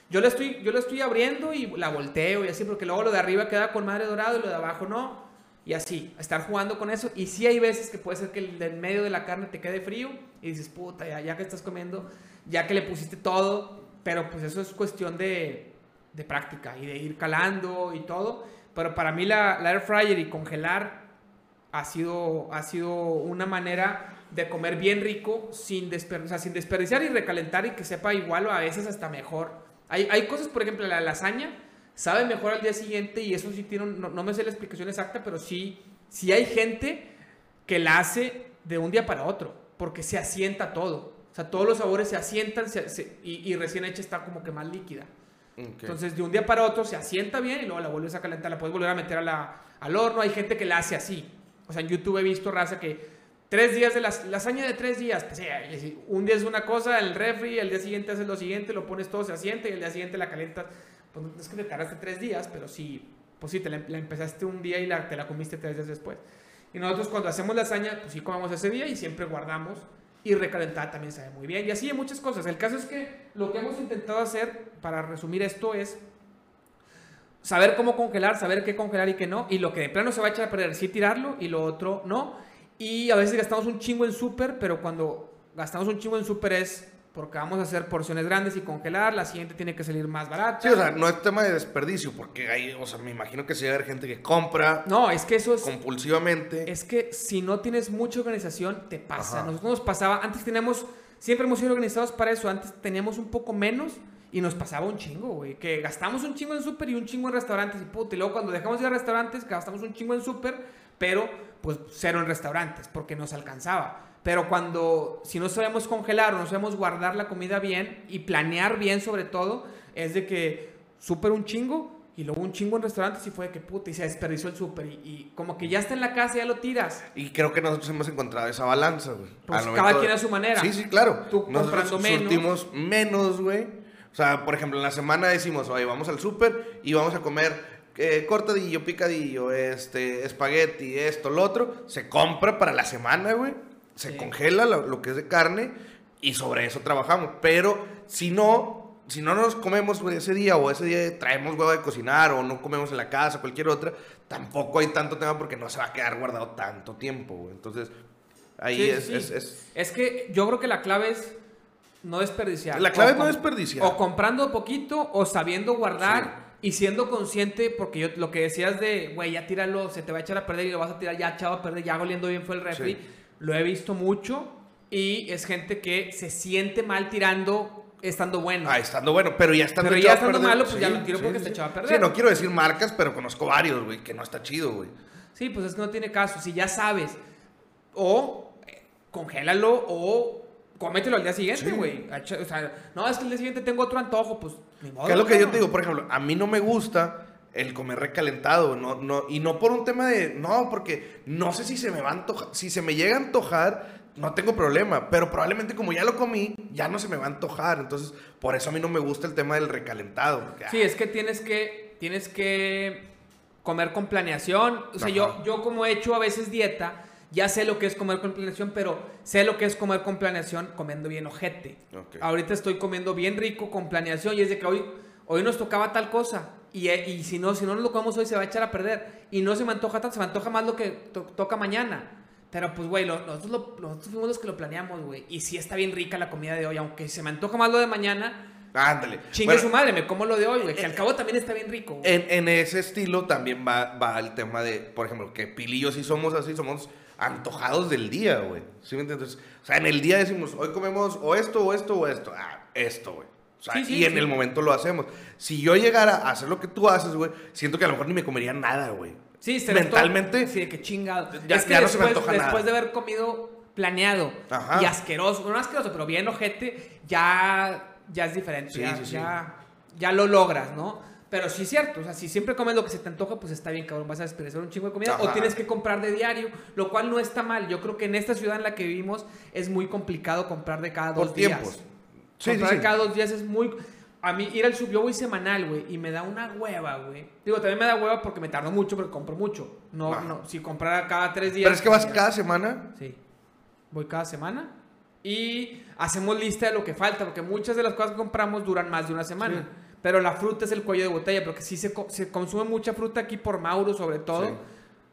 Yo la estoy, yo la estoy abriendo y la volteo y así, porque luego lo de arriba queda con madre dorado y lo de abajo no. Y así, estar jugando con eso. Y sí hay veces que puede ser que el del medio de la carne te quede frío y dices, puta, ya, ya que estás comiendo, ya que le pusiste todo. Pero pues eso es cuestión de, de práctica y de ir calando y todo. Pero para mí la, la air fryer y congelar ha sido, ha sido una manera de comer bien rico sin, desper- sin desperdiciar y recalentar y que sepa igual o a veces hasta mejor. Hay, hay cosas, por ejemplo, la lasaña sabe mejor al día siguiente y eso sí tiene, un- no, no me sé la explicación exacta, pero sí, sí hay gente que la hace de un día para otro, porque se asienta todo. O sea, todos los sabores se asientan se- se- y, y recién hecha está como que más líquida. Ok. Entonces, de un día para otro se asienta bien y luego la vuelves a calentar, la puedes volver a meter a la- al horno. Hay gente que la hace así. O sea, en YouTube he visto raza que tres días de las lasaña de tres días. Pues, así, un día es una cosa, el refri, el día siguiente haces lo siguiente, lo pones todo, se asienta y el día siguiente la calientas. Pues no es que te tardaste tres días, pero sí, pues sí, te la, la empezaste un día y la, te la comiste tres días después. Y nosotros cuando hacemos lasaña, pues sí comemos ese día y siempre guardamos. Y recalentada también sabe muy bien. Y así hay muchas cosas. El caso es que lo que hemos intentado hacer, para resumir esto, es saber cómo congelar, saber qué congelar y qué no. Y lo que de plano se va a echar a perder, sí tirarlo y lo otro no. Y a veces gastamos un chingo en súper, pero cuando gastamos un chingo en súper es porque vamos a hacer porciones grandes y congelar. La siguiente tiene que salir más barata. Sí, o sea, no es tema de desperdicio, porque hay, o sea, me imagino que a haber gente que compra no, es que eso es... compulsivamente. Es que si no tienes mucha organización, te pasa. Ajá. Nosotros nos pasaba, antes teníamos, siempre hemos sido organizados para eso, antes teníamos un poco menos y nos pasaba un chingo, güey. Que gastamos un chingo en súper y un chingo en restaurantes y puta. Y luego cuando dejamos de ir a restaurantes, gastamos un chingo en súper, pero pues cero en restaurantes, porque nos alcanzaba. Pero cuando, si no sabemos congelar o no sabemos guardar la comida bien y planear bien sobre todo, es de que súper un chingo y luego un chingo en restaurantes y fue de que puta y se desperdició el súper y, y como que ya está en la casa, ya lo tiras. Y creo que nosotros hemos encontrado esa balanza, güey. Pues Al cada quien de- a su manera. Sí, sí, claro. Tú nosotros menos. surtimos menos, güey. O sea, por ejemplo, en la semana decimos, oye, vamos al súper y vamos a comer eh, cortadillo, picadillo, este, espagueti, esto, lo otro. Se compra para la semana, güey. Se Sí. congela lo, lo que es de carne y sobre eso trabajamos. Pero si no, si no nos comemos ese día o ese día traemos huevo de cocinar o no comemos en la casa, cualquier otra, tampoco hay tanto tema porque no se va a quedar guardado tanto tiempo. Entonces, ahí Sí, es, sí. es- es- Es que yo creo que la clave es no desperdiciar. La clave O es no desperdiciar. O comprando poquito o sabiendo guardar y siendo consciente, porque yo lo que decías de, güey, ya tíralo, se te va a echar a perder y lo vas a tirar ya echado a perder, ya oliendo bien fue el refri. Sí. Lo he visto mucho y es gente que se siente mal tirando estando bueno. Ah, estando bueno, pero ya estando Pero ya estando perder, malo, pues ya lo tiro porque está echado a perder. Sí, no quiero decir marcas, pero conozco varios, güey, que no está chido, güey. Sí, pues es que no tiene caso. Si ya sabes, o eh, congélalo o cómetelo al día siguiente, Sí. güey. O sea, no, es que el día siguiente tengo otro antojo, pues ni modo. Que es lo que yo cabrón. te digo, por ejemplo, a mí no me gusta el comer recalentado, no, no, y no por un tema de, no, porque no sé si se me va a antojar, si se me llega a antojar, no tengo problema, pero probablemente como ya lo comí, ya no se me va a antojar, entonces por eso a mí no me gusta el tema del recalentado. porque, Sí, es que tienes que, tienes que comer con planeación. O sea, yo, Ajá. yo como he hecho a veces dieta, ya sé lo que es comer con planeación, pero sé lo que es comer con planeación comiendo bien ojete. Ahorita estoy comiendo bien rico con planeación y es de que hoy, hoy nos tocaba tal cosa. Y, eh, y si no, si no lo comemos hoy se va a echar a perder. Y no se me antoja tanto, se me antoja más lo que to- toca mañana. Pero pues, güey, lo- nosotros, lo- nosotros fuimos los que lo planeamos, güey. Y sí está bien rica la comida de hoy, aunque se me antoja más lo de mañana. Ándale. Chingue Bueno, su madre, me como lo de hoy, güey. Que al cabo también está bien rico. En, en ese estilo también va, va el tema de, por ejemplo, que Pili y yo sí somos así, somos antojados del día, güey. ¿Sí me entiendes? O sea, en el día decimos, hoy comemos o esto, o esto, o esto. Ah, esto, güey. O sea, Sí, sí, y en sí. el momento lo hacemos. Si yo llegara a hacer lo que tú haces, güey, siento que a lo mejor ni me comería nada, güey. Sí, Mentalmente, Sí, de que chingado. ya- es que ya no se me después, antoja después nada. de haber comido planeado Ajá. y asqueroso, no asqueroso, pero bien ojete, ya, ya es diferente. Ya, ya, ya lo logras, ¿no? Pero sí es cierto, o sea, si siempre comes lo que se te antoja, pues está bien, cabrón, vas a desperdiciar un chingo de comida o Ajá. tienes que comprar de diario, lo cual no está mal. Yo creo que en esta ciudad en la que vivimos es muy complicado comprar de cada dos por días. tiempos. Sí, sí, comprar sí. cada dos días es muy... A mí ir al sub, yo voy semanal, güey, y me da una hueva, güey. Digo, también me da hueva porque me tardo mucho, porque compro mucho. No, Ah. no, si comprara cada tres días... Pero es que vas cada semana. Sí. Voy cada semana y hacemos lista de lo que falta, porque muchas de las cosas que compramos duran más de una semana. Sí. Pero la fruta es el cuello de botella, porque sí se, se consume mucha fruta aquí por Mauro, sobre todo. Sí.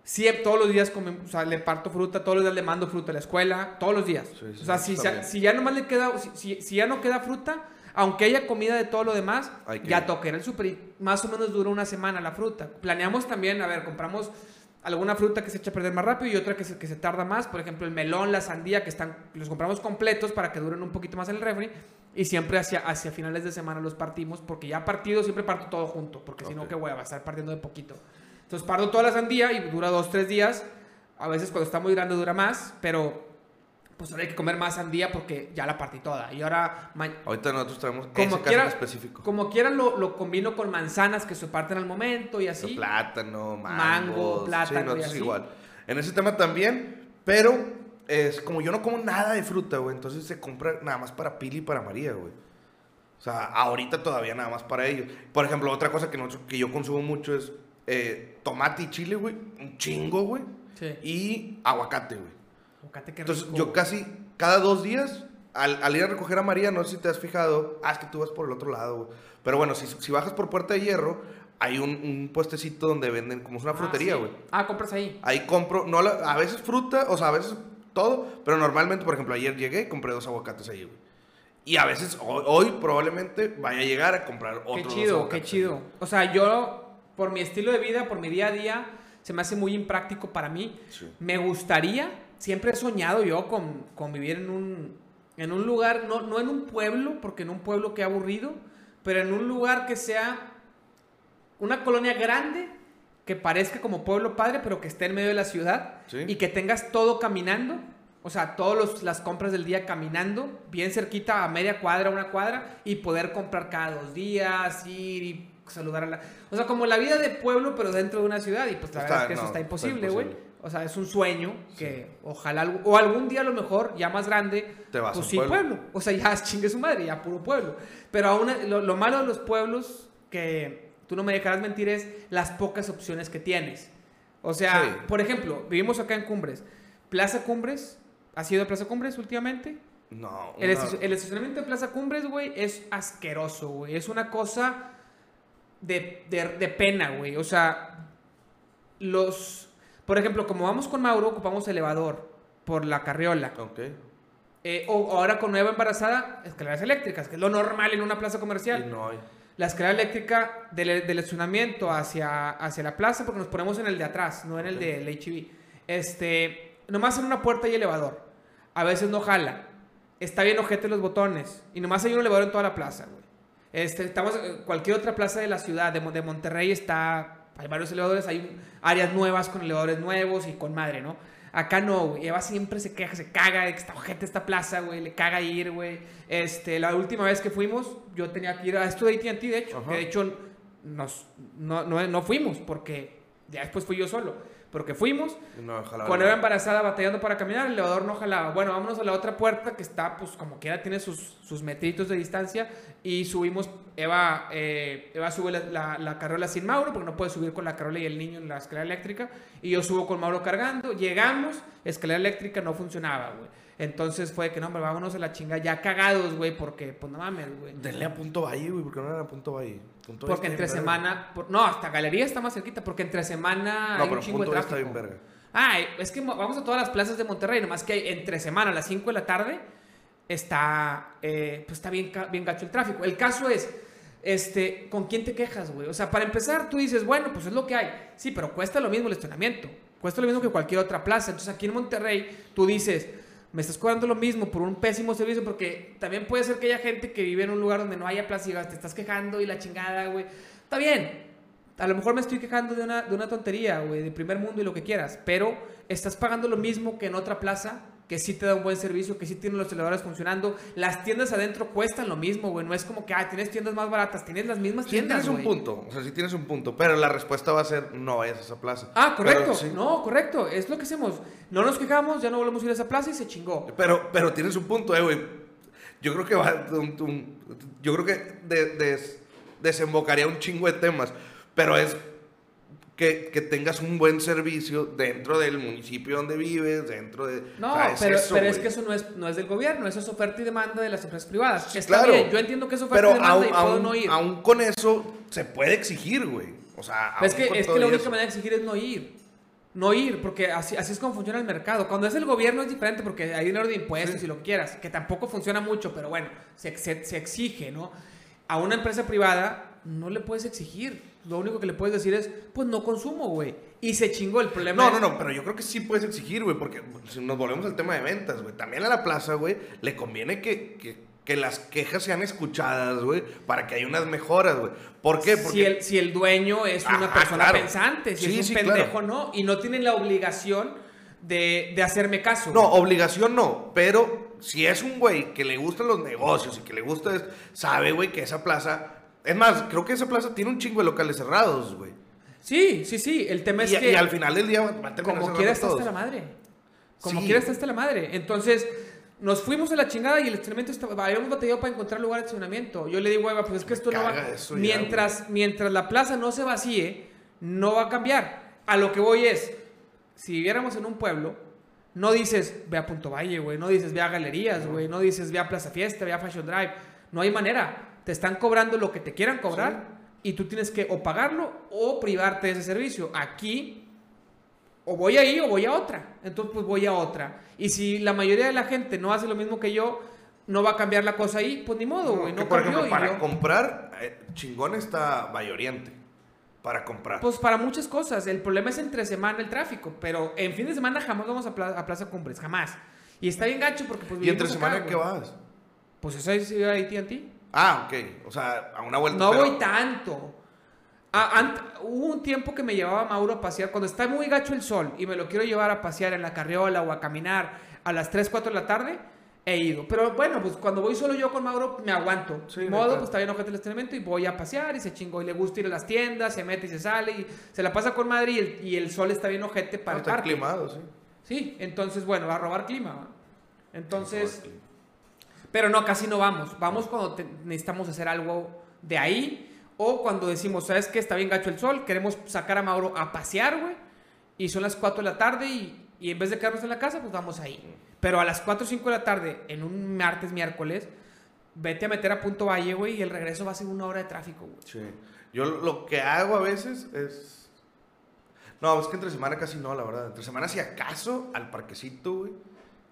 Sí, todos los días come- o sea, le parto fruta, todos los días le mando fruta a la escuela, todos los días. Sí, sí, o sea, si, ya- si ya nomás le queda, si, ya no queda fruta, aunque haya comida de todo lo demás, Hay que ya toca al super y más o menos dura una semana la fruta. Planeamos también, a ver, compramos alguna fruta que se echa a perder más rápido y otra que se, que se tarda más. Por ejemplo, el melón, la sandía, que están, los compramos completos para que duren un poquito más en el refri. Y siempre hacia, hacia finales de semana los partimos, porque ya partido siempre parto todo junto, porque si no, qué hueva, estar partiendo de poquito. Entonces parto toda la sandía y dura dos, tres días. A veces cuando está muy grande dura más, pero pues ahora hay que comer más sandía porque ya la partí toda. Y ahora Ahorita nosotros traemos como ese caso quiera, en específico. como quieran lo, lo combino con manzanas que se parten al momento y así. Plátano, mango. Mango, plátano y nosotros así. igual. En ese tema también, pero es como yo no como nada de fruta, güey. Entonces se compra nada más para Pili y para María, güey. O sea, ahorita todavía nada más para ellos. Por ejemplo, otra cosa que, nosotros- que yo consumo mucho es eh, tomate y chile, güey. Un chingo, güey. Sí. Y aguacate, güey. Aguacate, qué Entonces rico. yo casi cada dos días, al, al ir a recoger a María, no sé si te has fijado, ah, es que tú vas por el otro lado, güey. Pero bueno, si, si bajas por Puerta de Hierro, hay un, un puestecito donde venden, como es una Ah, frutería, güey. Ah, compras ahí. Ahí compro, no la- a veces fruta, o sea, a veces todo, pero normalmente, por ejemplo, ayer llegué y compré dos aguacates ahí, güey. Y a veces, hoy, hoy probablemente vaya a llegar a comprar otros Qué chido, qué chido. O sea, yo, por mi estilo de vida, por mi día a día, se me hace muy impráctico para mí. Sí. Me gustaría, siempre he soñado yo con, con vivir en un, en un lugar, no, no en un pueblo, porque en un pueblo que aburrido, pero en un lugar que sea una colonia grande, que parezca como pueblo padre, pero que esté en medio de la ciudad Sí. y que tengas todo caminando. O sea, todas las compras del día caminando, bien cerquita, a media cuadra, una cuadra, y poder comprar cada dos días, ir y saludar a la... O sea, como la vida de pueblo, pero dentro de una ciudad, y pues la Está- verdad es que eso no, está está imposible, güey. O sea, es un sueño que ojalá, o algún día a lo mejor, ya más grande, Te vas a pues un sí, pueblo. pueblo. O sea, ya *laughs* chingue su madre, ya puro pueblo. Pero aún, lo, lo malo de los pueblos, que tú no me dejarás mentir, es las pocas opciones que tienes. O sea, Sí. por ejemplo, vivimos acá en Cumbres. Plaza Cumbres, ¿has ido a Plaza Cumbres últimamente? No. Una- el estacionamiento de Plaza Cumbres, güey, es asqueroso, güey. Es una cosa de, de, de pena, güey. O sea, los... Por ejemplo, como vamos con Mauro, ocupamos elevador por la carriola. Ok. Eh, o ahora con Nueva Embarazada, escaleras eléctricas, que es lo normal en una plaza Y comercial. no hay. La escalera eléctrica del, del estacionamiento hacia, hacia la plaza, porque nos ponemos en el de atrás, no en el Ok. del HB. Este, nomás en una puerta hay elevador. A veces no jala. Está bien ojete los botones. Y nomás hay un elevador en toda la plaza, güey. Este, estamos, eh, cualquier otra plaza de la ciudad, de, de Monterrey, está, hay varios elevadores, hay áreas nuevas con elevadores nuevos y con madre, ¿no? Acá no, güey. Eva siempre se queja, se caga de que está ojete esta plaza, güey. Le caga ir, güey. Este, la última vez que fuimos, yo tenía que ir a esto de AT&T, de hecho. Ajá. Que de hecho, nos, no, no, no fuimos porque ya después fui yo solo. Porque fuimos, Y no, Eva embarazada batallando para caminar, el elevador no jalaba. Bueno, vámonos a la otra puerta que está, pues como quiera, tiene sus, sus metritos de distancia. Y subimos, Eva, eh, Eva sube la, la, la carrola sin Mauro, porque no puede subir con la carrola y el niño en la escalera eléctrica. Y yo subo con Mauro cargando. Llegamos, escalera eléctrica no funcionaba, güey. Entonces fue que, no, hombre, vámonos a la chinga ya cagados, güey, porque, pues no mames, güey. Denle a Punto Valle, güey, porque no era a Punto Valle. Punto Porque está entre semana, por- no, hasta galería está más cerquita, porque entre semana No, hay pero un chingo de Punto Valle tráfico. está bien verga. Ah, es que mo- vamos a todas las plazas de Monterrey, nomás que hay entre semana a las 5 de la tarde está, eh, pues está bien, bien gacho el tráfico. El caso es, este, ¿con quién te quejas, güey? O sea, para empezar, tú dices, bueno, pues es lo que hay. Sí, pero cuesta lo mismo el estacionamiento. Cuesta lo mismo que cualquier otra plaza. Entonces, aquí en Monterrey, tú dices, me estás cobrando lo mismo por un pésimo servicio, porque también puede ser que haya gente que vive en un lugar donde no haya plaza y digas, te estás quejando y la chingada, güey. Está bien. A lo mejor me estoy quejando de una, de una tontería, güey, de primer mundo y lo que quieras, pero estás pagando lo mismo que en otra plaza que sí te da un buen servicio, que sí tiene los elevadores funcionando. Las tiendas adentro cuestan lo mismo, güey. No es como que, ah, tienes tiendas más baratas, tienes las mismas Sí tiendas, tienes un punto, o sea, sí tienes un punto, pero la respuesta va a ser no vayas a esa plaza. Ah, Pero correcto. sí. No, correcto. Es lo que hacemos. No nos quejamos, ya no volvemos a ir a esa plaza y se chingó. Pero, pero tienes un punto, eh, güey. Yo creo que va. yo creo que de- des- desembocaría un chingo de temas. Pero es que, que tengas un buen servicio dentro del municipio donde vives, dentro de. No, o sea, es pero, eso, pero es que eso no es, no es del gobierno, eso es oferta y demanda de las empresas privadas. Sí, Está claro. bien, yo entiendo que es oferta y Pero demanda aún, y puedo aún- no ir. aún con eso se puede exigir, güey. O sea, es que, es que la y única eso. manera de exigir es no ir. No ir, porque así, así es como funciona el mercado. Cuando es el gobierno es diferente porque hay dinero de impuestos y lo quieras, que tampoco funciona mucho, pero bueno, se, se- se exige, ¿no? A una empresa privada no le puedes exigir. Lo único que le puedes decir es, pues no consumo, güey. Y se chingó el problema. No, no, no, pero yo creo que sí puedes exigir, güey, porque si nos volvemos al tema de ventas, güey, también a la plaza, güey, le conviene que, que, que las quejas sean escuchadas, güey, para que haya unas mejoras, güey. ¿Por qué? Porque Si el, si el dueño es una Ajá, persona claro. pensante, si Sí, es un sí, pendejo, claro. ¿no? Y no tiene la obligación de, de hacerme caso. No, güey. obligación no, pero si es un güey que le gustan los negocios y que le gusta, sabe, güey, que esa plaza... Es más, creo que esa plaza tiene un chingo de locales cerrados, güey. Sí, sí, sí. El tema es Y, que... y al final del día va va a terminar Como quiera está hasta la madre. Como Sí. quiera está hasta la madre. Entonces, nos fuimos a la chingada y el estacionamiento estaba. Habíamos batallado para encontrar lugar de estacionamiento. Yo le digo, Eva, pues es que esto no va. eso ya, mientras, mientras la plaza no se vacíe, no va a cambiar. A lo que voy es, si viviéramos en un pueblo, no dices ve a Punto Valle, güey. No dices ve a Galerías, güey. No dices ve a Plaza Fiesta, ve a Fashion Drive. No hay manera. Te están cobrando lo que te quieran cobrar y tú tienes que o pagarlo o privarte de ese servicio. Aquí o voy ahí o voy a otra. Entonces, pues voy a otra. Y si la mayoría de la gente no hace lo mismo que yo, no va a cambiar la cosa ahí, pues ni modo, güey. No, por ejemplo, para yo- comprar, eh, chingón está Valle Oriente. Para comprar. Pues para muchas cosas. El problema es entre semana el tráfico. Pero en fin de semana jamás vamos a, Pla- a Plaza Cumbres. Jamás. Y está bien gacho porque pues ¿Y entre vivimos acá, semana qué vas? Pues eso es ir a AT&T. Ah, ok. O sea, a una vuelta. No pero- voy tanto. Ant- hubo un tiempo que me llevaba Mauro a pasear. Cuando está muy gacho el sol y me lo quiero llevar a pasear en la carriola o a caminar a las 3, 4 de la tarde, he ido. Pero bueno, pues cuando voy solo yo con Mauro, me aguanto. Sí, no, modo, pues está bien ojete el estrenamiento y voy a pasear y se chingó. Y le gusta ir a las tiendas, se mete y se sale y se la pasa con madre y el, y el sol está bien ojete para No, el está parque. climado, sí. Sí, entonces, bueno, va a robar clima. Entonces, pero no, casi no vamos. Vamos cuando te- necesitamos hacer algo de ahí. O cuando decimos, ¿sabes qué? Está bien gacho el sol. Queremos sacar a Mauro a pasear, güey. Y son las 4 de la tarde y, Y en vez de quedarnos en la casa, pues vamos ahí. Pero a las 4 o 5 de la tarde, en un martes, miércoles, vete a meter a Punto Valle, güey, y el regreso va a ser una hora de tráfico, güey. Sí. Yo lo que hago a veces es. No, es que entre semana casi no, la verdad. Entre semana, si acaso, al parquecito, güey.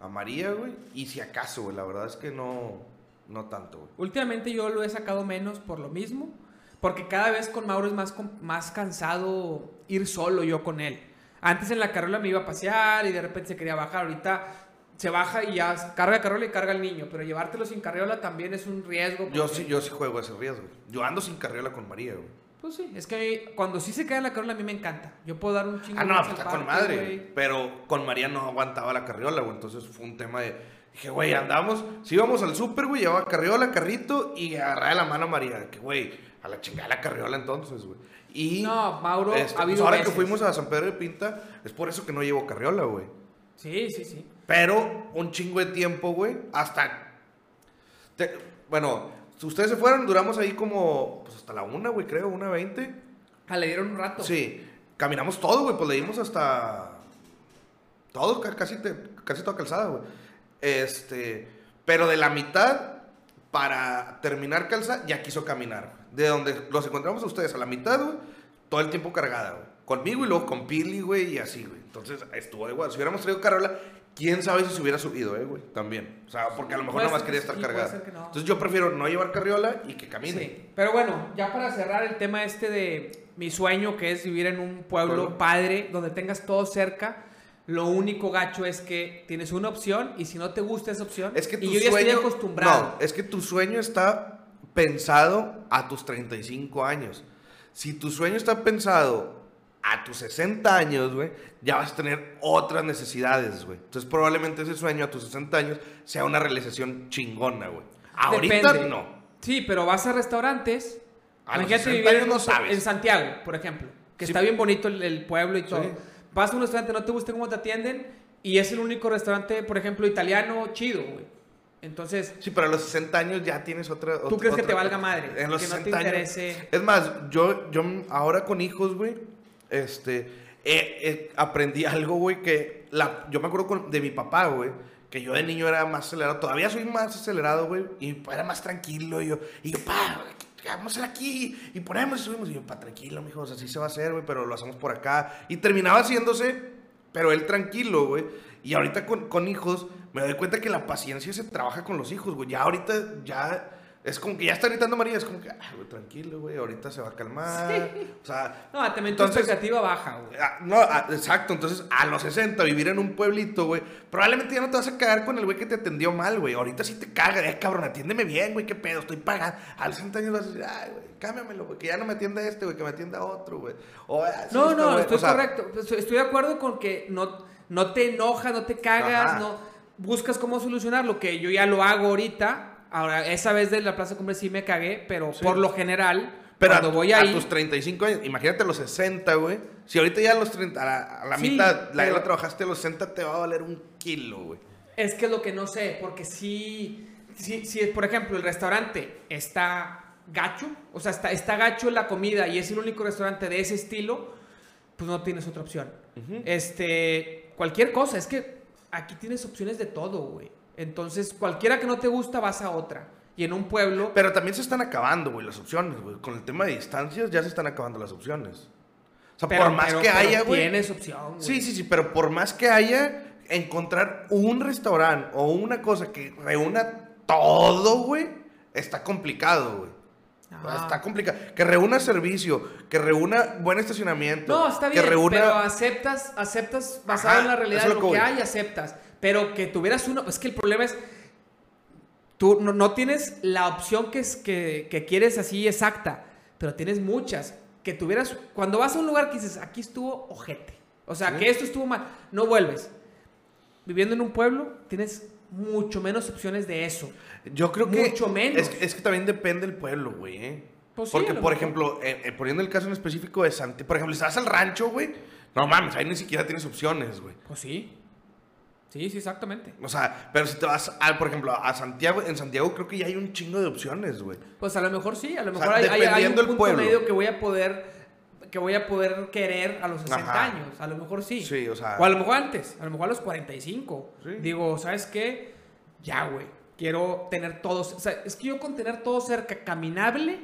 A María, güey. Y si acaso, güey. La verdad es que no. No tanto, güey. Últimamente yo lo he sacado menos por lo mismo. Porque cada vez con Mauro es más, más cansado ir solo yo con él. Antes en la carrola me iba a pasear y de repente se quería bajar. Ahorita se baja y ya carga carrola y carga el niño. Pero llevártelo sin carriola también es un riesgo. Yo sí, yo sí juego ese riesgo. Yo ando sin carriola con María, güey. Pues sí, es que cuando sí se queda en la carrola a mí me encanta. Yo puedo dar un chingo Ah, de no, pues está con madre. Pero con María no aguantaba la carriola, güey. Entonces fue un tema de. Dije, güey, andamos. Si íbamos al súper, güey, llevaba carriola, carrito y agarraba de la mano a María. Que, güey, a la chingada la carriola entonces, güey. Y. No, Mauro, este, ha pues ahora veces. que fuimos a San Pedro de Pinta, es por eso que no llevo carriola, güey. Sí, sí, sí. Pero un chingo de tiempo, güey. Hasta. te- bueno, ustedes se fueron, duramos ahí como. Pues hasta la una, güey, creo, una veinte. Ah, le dieron un rato. Sí, caminamos todo, güey, pues le dimos hasta todo, ca- casi, te- casi toda calzada, güey. Este, pero de la mitad para terminar calzada ya quiso caminar. De donde los encontramos a ustedes a la mitad, güey, todo el tiempo cargada, güey. Conmigo y luego con Pili, güey, y así, güey. Entonces estuvo de igual. Si hubiéramos traído Carola, quién sabe si se hubiera subido, eh, güey, también. O sea, porque a lo mejor nada más quería que estar sí, cargada. no. Entonces yo prefiero no llevar carriola y que camine. Sí, pero bueno, ya para cerrar el tema este de mi sueño, que es vivir en un pueblo Pueblo. padre, donde tengas todo cerca, lo único gacho es que tienes una opción y si no te gusta esa opción, Es que tu y yo ya sueño, estoy acostumbrado. No, es que tu sueño está pensado a tus 35 años. Si tu sueño está pensado a tus 60 años, güey, ya vas a tener otras necesidades, güey. Entonces probablemente ese sueño a tus 60 años sea una realización chingona, güey. Ahorita Depende. no. Sí, pero vas a restaurantes. A los imagínate 60 vivir en, años no sabes. en Santiago, por ejemplo, que Sí. está bien bonito el, el pueblo y todo. Sí. Vas a un restaurante, no te gusta cómo te atienden y es el único restaurante, por ejemplo, italiano chido, güey. Entonces, Sí, pero a los 60 años ya tienes otra... ¿Tú crees que te valga madre? En los Que no te 60 años- interese. Es más, yo, yo ahora con hijos, güey, este, eh, eh, aprendí algo, güey, que la, yo me acuerdo con- de mi papá, güey, que yo de niño era más acelerado. Todavía soy más acelerado, güey, y era más tranquilo. Y yo, y yo pa, vamos aquí, y ponemos y subimos. Y yo, pa, tranquilo, mijo, o así se va a hacer, güey, pero lo hacemos por acá. Y terminaba haciéndose, pero él tranquilo, güey. Y ahorita con, con hijos, me doy cuenta que la paciencia se trabaja con los hijos, güey. Ya ahorita, ya... Es como que ya está gritando María, es como que, ah, güey, tranquilo, güey, ahorita se va a calmar. O sea, no, también tu Entonces- expectativa baja, güey. Ah, No, ah, exacto. Entonces, a los 60, vivir en un pueblito, güey. Probablemente ya no te vas a cagar con el güey que te atendió mal, güey. Ahorita sí te caga. Eh, cabrón, atiéndeme bien, güey. ¿Qué pedo? Estoy pagando. A los 60 años vas a decir, ay, güey, cámbiamelo, güey. Que ya no me atienda este, güey. Que me atienda otro, güey. O, ah, sí, No, está no, bueno. estoy O sea, correcto. Estoy estoy de acuerdo con que no, no te enojas, no te cagas, Ajá. no buscas cómo solucionar lo que yo ya lo hago ahorita. Ahora, esa vez de la Plaza Cumbre sí me cagué, pero Sí. por lo general, Pero cuando a, voy a ahí... tus 35 años, imagínate a los 60, güey. Si ahorita ya a los 30, a la, a la Sí, mitad, la, pero- la trabajaste a los 60, te va a valer un kilo, güey. Es que es lo que no sé, porque si, si, si, por ejemplo, el restaurante está gacho, o sea, está, está gacho la comida y es el único restaurante de ese estilo, pues no tienes otra opción. Este, cualquier cosa, es que aquí tienes opciones de todo, güey. Entonces, cualquiera que no te gusta, vas a otra. Y en un pueblo, Pero también se están acabando, güey, las opciones, güey. Con el tema de distancias ya se están acabando las opciones. O sea, pero, por más pero- que pero haya, güey. Tienes opción, güey. Sí, sí, sí, pero por más que haya, encontrar un restaurante o una cosa que reúna todo, güey, está complicado, güey. Está complicado. Que reúna servicio, que reúna buen estacionamiento. No, está bien, Que reúna... pero aceptas, aceptas basado Ajá, en la realidad de lo que que hay, aceptas. Pero que tuvieras uno, es que el problema es, tú no, no tienes la opción que, es, que, que quieres así exacta, pero tienes muchas. Que tuvieras, cuando vas a un lugar que dices, aquí estuvo ojete, o sea, Sí. que esto estuvo mal, no vuelves. Viviendo en un pueblo, tienes mucho menos opciones de eso. Yo creo que... Mucho menos. Es, que- es que también depende del pueblo, güey, ¿eh? Pues Porque, por ejemplo, eh, eh, poniendo el caso en específico de Santi, por ejemplo, si vas al rancho, güey, no mames, ahí ni siquiera tienes opciones, güey. Pues sí. Sí, sí, exactamente. O sea, pero si te vas, a, por ejemplo, a Santiago, en Santiago creo que ya hay un chingo de opciones, güey. Pues a lo mejor sí, a lo O mejor sea, hay, hay- hay un punto pueblo. medio que voy a poder que voy a poder querer a los 60 Ajá. años. A lo mejor sí. Sí, o sea- O a lo mejor antes. A lo mejor a los 45. Sí. Digo, ¿sabes qué? Ya, güey. Quiero tener todos. O sea, es que yo con tener todo cerca, caminable,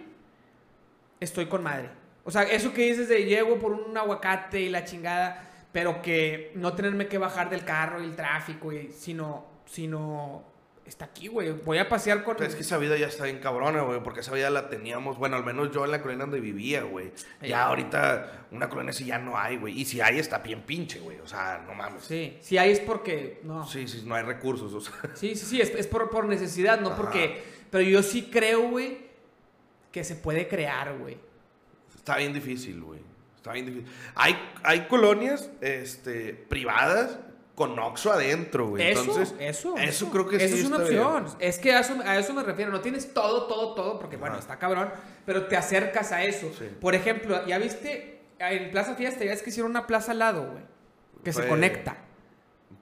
estoy con madre. O sea, eso que dices de llego por un aguacate y la chingada, pero que no tenerme que bajar del carro y el tráfico, y, sino, sino, está aquí, güey. Voy a pasear con... Es que esa vida ya está bien cabrona, güey, porque esa vida la teníamos, bueno, al menos yo en la colonia donde vivía, güey. Ya ahorita una colonia así ya no hay, güey. Y si hay, está bien pinche, güey. O sea, no mames. Sí, si hay es porque... No. Sí, sí, no hay recursos, o sea. Sí, sí, sí, es, es por, por necesidad, no Ajá. porque... Pero yo sí creo, güey, que se puede crear, güey. Está bien difícil, güey. Está bien difícil. Hay, hay colonias este, privadas con Oxxo adentro, güey. Eso, Entonces, eso, eso creo que eso sí es una bien. opción. Es que a eso, a eso me refiero. No tienes todo, todo, todo, porque bueno, está cabrón, pero te acercas a eso. Sí. Por ejemplo, ya viste en Plaza Fiesta, ya es que hicieron una plaza al lado, güey, que se conecta.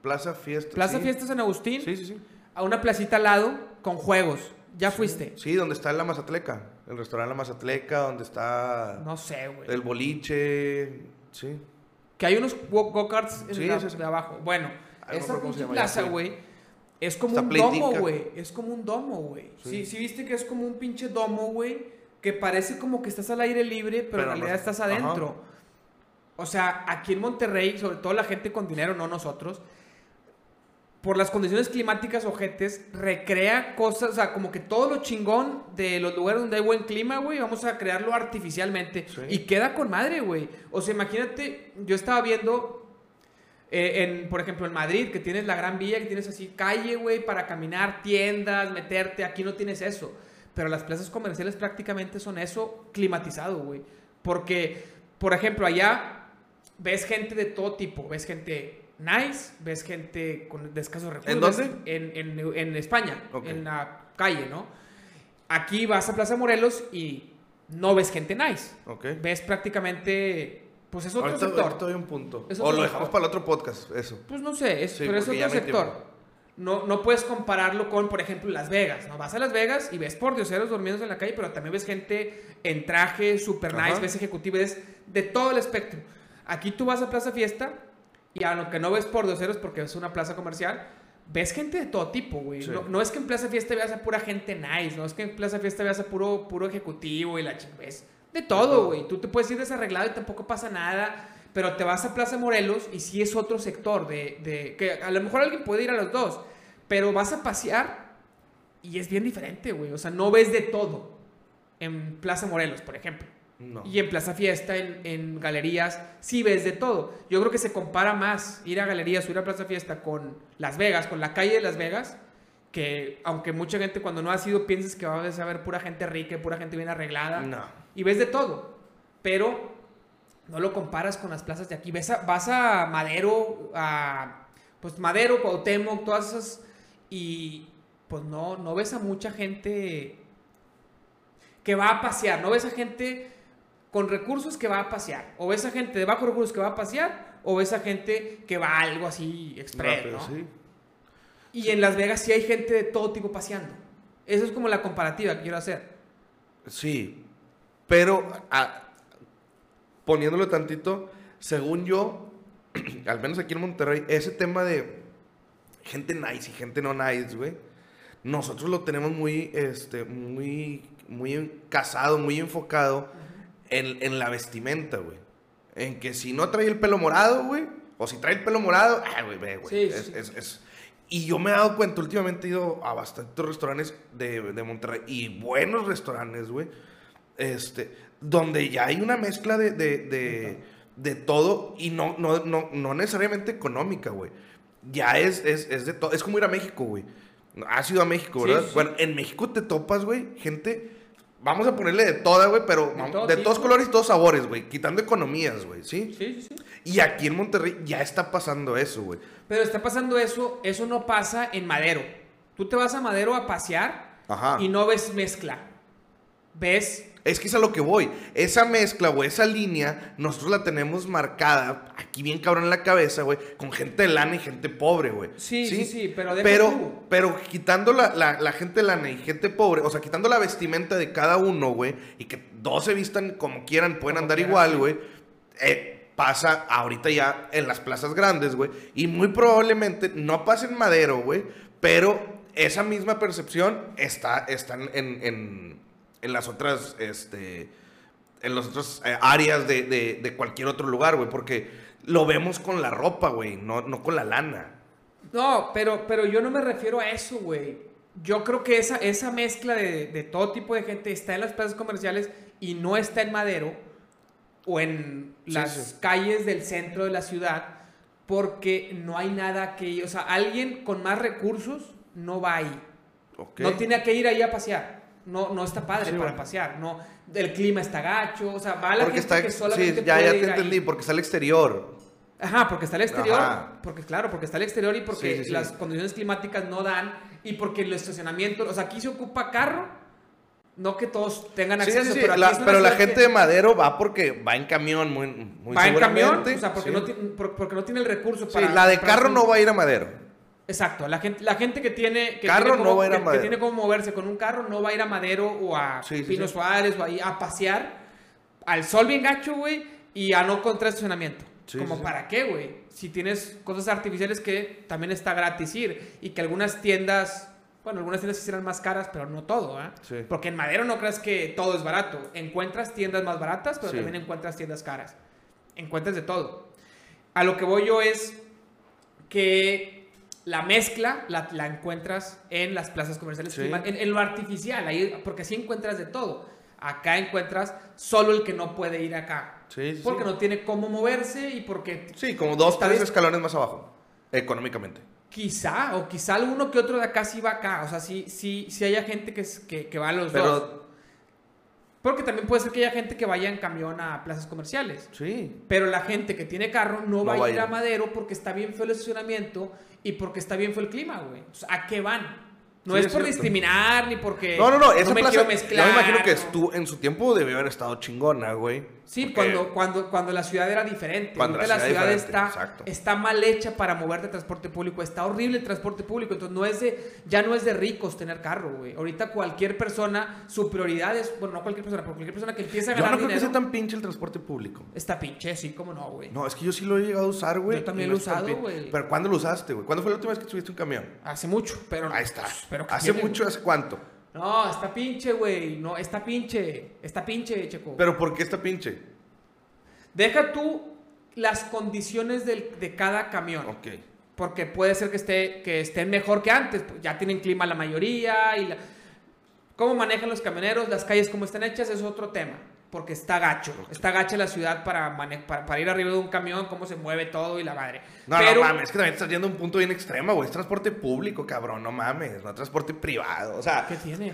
Plaza Fiesta. Plaza sí. Fiesta San Agustín, Sí, sí, sí. a una placita al lado con juegos. ¿Ya fuiste? Sí, donde está la Mazatleca. El restaurante La Mazatleca, donde está No sé, güey. el boliche. Sí. Que hay unos go- go-karts en Sí, es ese. de abajo. Bueno, no esa plaza, güey, es como un domo, güey. Es como un domo, güey. Sí. Sí. sí, viste que es como un pinche domo, güey, que parece como que estás al aire libre, pero, Pero en no- realidad estás ajá. adentro. O sea, aquí en Monterrey, sobre todo la gente con dinero, no nosotros, por las condiciones climáticas ojetes, recrea cosas, o sea, como que todo lo chingón de los lugares donde hay buen clima, güey, vamos a crearlo artificialmente. Sí. Y queda con madre, güey. O sea, imagínate, yo estaba viendo, eh, en, por ejemplo, en Madrid, que tienes la Gran Vía, que tienes así calle, güey, para caminar, tiendas, meterte, aquí no tienes eso. Pero las plazas comerciales prácticamente son eso climatizado, güey. Porque, por ejemplo, allá ves gente de todo tipo, ves gente nice, ves gente con de escasos recursos. ¿En dónde? En, en- en España, Ok. en la calle, ¿no? Aquí vas a Plaza Morelos y no ves gente nice. Ok. Ves prácticamente, pues es otro Ahorita, sector. ahorita doy un punto. Es o lo sector. dejamos para el otro podcast, eso. Pues no sé, es, Sí, pero es otro sector. No, no puedes compararlo con, por ejemplo, Las Vegas, ¿no? Vas a Las Vegas y ves por dioseros durmiendo en la calle, pero también ves gente en traje, super Ajá. nice, ves ejecutivo, ves de todo el espectro. Aquí tú vas a Plaza Fiesta y aunque no ves por dioseros porque es una plaza comercial, ves gente de todo tipo, güey. Sí. No, no es que en Plaza Fiesta veas a pura gente nice, no es que en Plaza Fiesta veas a puro, puro ejecutivo y la ves de todo, todo. güey. Tú te puedes ir desarreglado y tampoco pasa nada. Pero te vas a Plaza Morelos y sí es otro sector de, de- que a lo mejor alguien puede ir a los dos, pero vas a pasear y es bien diferente, güey. O sea, no ves de todo en Plaza Morelos, por ejemplo. No. Y en Plaza Fiesta, en, en galerías, sí ves de todo. Yo creo que se compara más ir a galerías o ir a Plaza Fiesta con Las Vegas, con la calle de Las Vegas, que aunque mucha gente cuando no ha sido piensas que vas a ver pura gente rica, pura gente bien arreglada No. y ves de todo, pero no lo comparas con las plazas de aquí. Ves a- vas a Madero, a pues Madero, Cuauhtémoc, todas esas y pues no no ves a mucha gente que va a pasear, no ves a gente con recursos que va a pasear, o ves a gente de bajos recursos que va a pasear, o ves a gente que va a algo así express, ¿no? sí. Y en Las Vegas sí hay gente de todo tipo paseando. Eso es como la comparativa que quiero hacer. Sí, pero ah, poniéndolo tantito, según yo, *clears throat* al menos aquí en Monterrey, ese tema de gente nice y gente no nice, güey, nosotros lo tenemos muy, este, muy, muy casado, muy enfocado en, en la vestimenta, güey. En que si no trae el pelo morado, güey, o si trae el pelo morado, ah, güey, ve, güey. Sí, es- sí. es- es- Y yo me he dado cuenta, últimamente he ido a bastantes restaurantes de, de Monterrey y buenos restaurantes, güey. Este, donde ya hay una mezcla de, de, de, de todo y no, no, no, no necesariamente económica, güey. Ya es, es, es de todo. Es como ir a México, güey. Has ido a México, Sí, ¿verdad? sí. Bueno, en México te topas, güey, gente. Vamos a ponerle de toda, güey, pero De todo todos colores y todos sabores, güey. Quitando economías, güey, ¿sí? Sí, sí, sí. Y aquí en Monterrey ya está pasando eso, güey. Pero está pasando eso, eso no pasa en Madero. Tú te vas a Madero a pasear Ajá. y no ves mezcla. Ves, Es que es a lo que voy. Esa mezcla, güey, esa línea, nosotros la tenemos marcada aquí bien cabrón en la cabeza, güey, con gente de lana y gente pobre, güey. Sí, sí, sí, pero deja pero, tú. pero quitando la, la- la gente de lana y gente pobre, o sea, quitando la vestimenta de cada uno, güey, y que dos se vistan como quieran, pueden Como andar quieran, igual, sí. güey. eh, pasa ahorita ya en las plazas grandes, güey. Y muy probablemente no pase en Madero, güey. Pero esa misma percepción está, está en, en, en las otras, este, en las otras eh, áreas de, de, de cualquier otro lugar, güey. Porque lo vemos con la ropa, güey, no, no con la lana. No, pero, pero yo no me refiero a eso, güey. Yo creo que esa, esa mezcla de, de todo tipo de gente está en las plazas comerciales y no está en Madero o en Sí, las sí. calles del centro de la ciudad porque no hay nada que... O sea, alguien con más recursos no va ahí. Ok. No tiene que ir ahí a pasear. No, no está padre Sí, para bueno. pasear. No, el clima está gacho. O sea, va la Porque gente está, que sí, solamente ya, ya puede te ir ahí. entendí, porque está al exterior. Ajá, porque está al exterior. Ajá. Porque, claro, porque está al exterior y porque Sí, sí, sí. las condiciones climáticas no dan. Y porque el estacionamiento. O sea, aquí se ocupa carro. No que todos tengan Sí, acceso, sí, sí, pero, aquí la, es una pero la ciudad gente que de Madero va porque va en camión, muy, muy va en camión. O sea, porque, Sí. no porque no tiene el recurso Sí, para. la de para carro hacer- no va a ir a Madero. Exacto, la gente, la gente que tiene que, Carro tiene no va a ir a que- que tiene cómo moverse con un carro no va a ir a Madero o a Sí, Pino sí. Suárez o ahí a pasear al sol bien gacho, güey, y a no encontrar estacionamiento. Sí, Como para qué, güey, si tienes cosas artificiales que también está gratis ir y que algunas tiendas, bueno, algunas tiendas sí serán más caras, pero no todo, ¿eh? Porque en Madero no creas que todo es barato. Encuentras tiendas más baratas, pero también encuentras tiendas caras. Encuentras de todo. A lo que voy yo es que la mezcla la, la encuentras en las plazas comerciales, Sí. en, en lo artificial, ahí, porque así encuentras de todo. Acá encuentras solo el que no puede ir acá. Sí, sí, Porque no tiene cómo moverse y porque Sí, como dos, tres vez- escalones más abajo, económicamente. quizá, o quizá alguno que otro de acá sí va acá. O sea, sí, sí, sí haya gente que, que, que va a los dos. Pero, Porque también puede ser que haya gente que vaya en camión a plazas comerciales. sí. Pero la gente que tiene carro no, No va, a ir a. Madero porque está bien feo el estacionamiento y porque está bien feo el clima, güey. O sea, ¿A qué van? No Sí, es es por cierto. discriminar ni porque No, no, no, esa me plaza, quiero mezclar. yo me imagino que estuvo, en su tiempo debió haber estado chingona, güey. Sí, cuando, cuando, cuando la ciudad era diferente. Cuando la la ciudad está, exacto. está mal hecha para moverte transporte público. Está horrible el transporte público. Entonces no es de, ya no es de ricos tener carro, güey. Ahorita cualquier persona, su prioridad es, bueno, no cualquier persona, pero cualquier persona que empieza a Yo ganar no creo que dinero. sea tan pinche el transporte público. Está pinche, sí, cómo no, güey. No, es que yo sí lo he llegado a usar, güey. Yo también lo he usado, güey. Pero ¿cuándo lo usaste, güey? ¿Cuándo fue la última vez que subiste un camión? Hace mucho, pero Ahí está. Pero ¿qué ¿Hace tiene? mucho? ¿Hace cuánto? No, está pinche, güey. No, está pinche. Está pinche, Checo. ¿Pero por qué está pinche? Deja tú las condiciones del- de cada camión. Ok. Porque puede ser que, esté, que estén mejor que antes. pues ya tienen clima la mayoría. y la- Cómo manejan los camioneros, las calles cómo están hechas, es otro tema. Porque está gacho. Está gacha la ciudad para, para, para ir arriba de un camión, cómo se mueve todo y la madre. No, Pero, no mames, es que también estás yendo a un punto bien extremo, güey. Es transporte público, cabrón, no mames, no transporte privado. O sea, ¿Qué tiene?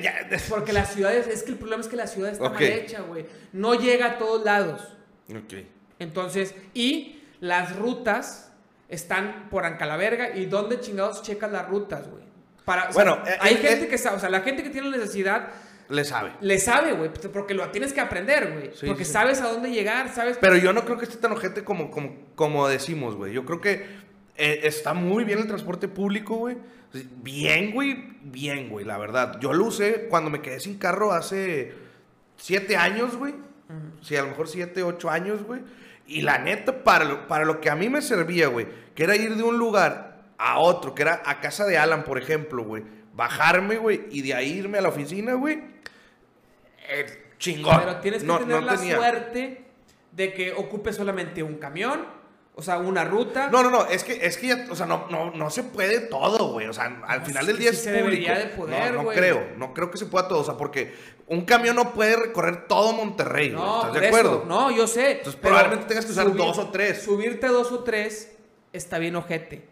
ya- Porque la ciudad es, que el problema es que la ciudad está mal hecha, güey. No llega a todos lados. Ok. Entonces, y las rutas están por Ancalaverga. ¿Y dónde chingados checas las rutas, güey? Para, o sea, Bueno, eh, hay eh, gente eh. que sabe, o sea, la gente que tiene necesidad Le sabe. le sabe, güey, pues, porque lo tienes que aprender, güey. Sí, porque sí, sabes a dónde llegar, sabes. Pero yo no creo que esté tan ojete como, como, como decimos, güey. Yo creo que eh, está muy bien el transporte público, güey. Bien, güey, bien, güey, la verdad. Yo lo usé cuando me quedé sin carro hace siete años, güey. Sí, a lo mejor siete, ocho años, güey. Y la neta, para lo, para lo que a mí me servía, güey, que era ir de un lugar a otro, que era a casa de Alan, por ejemplo, güey. Bajarme, güey, y de ahí irme a la oficina, güey. eh, chingón. Pero tienes que No- tener no la tenía- suerte de que ocupe solamente un camión, o sea, una ruta. No, no, no, es que, es que ya, o sea, no, no, no se puede todo, güey. O sea, al final sí del día sí es se debería público. de poder, no, no güey. creo, no creo que se pueda todo. O sea, porque un camión no puede recorrer todo Monterrey, güey. No, ¿Estás de eso. acuerdo? No, yo sé. Entonces, pero probablemente tengas que usar dos o tres. Subirte dos o tres está bien ojete.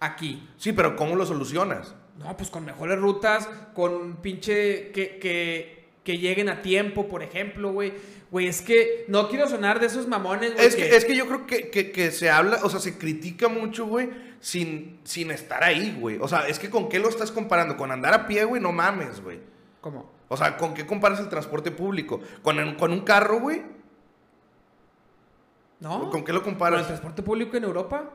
Aquí. Sí, pero ¿cómo lo solucionas? No, pues con mejores rutas, con pinche que, que, que lleguen a tiempo, por ejemplo, güey. Güey, es que no quiero sonar de esos mamones, güey. Es que, es que yo creo que, que- que se habla, o sea, se critica mucho, güey, sin, sin estar ahí, güey. O sea, es que ¿con qué lo estás comparando? Con andar a pie, güey, no mames, güey. ¿Cómo? O sea, ¿con qué comparas el transporte público? ¿Con, el- con un carro, güey? ¿No? ¿Con qué lo ¿Con comparas? el transporte público en Europa?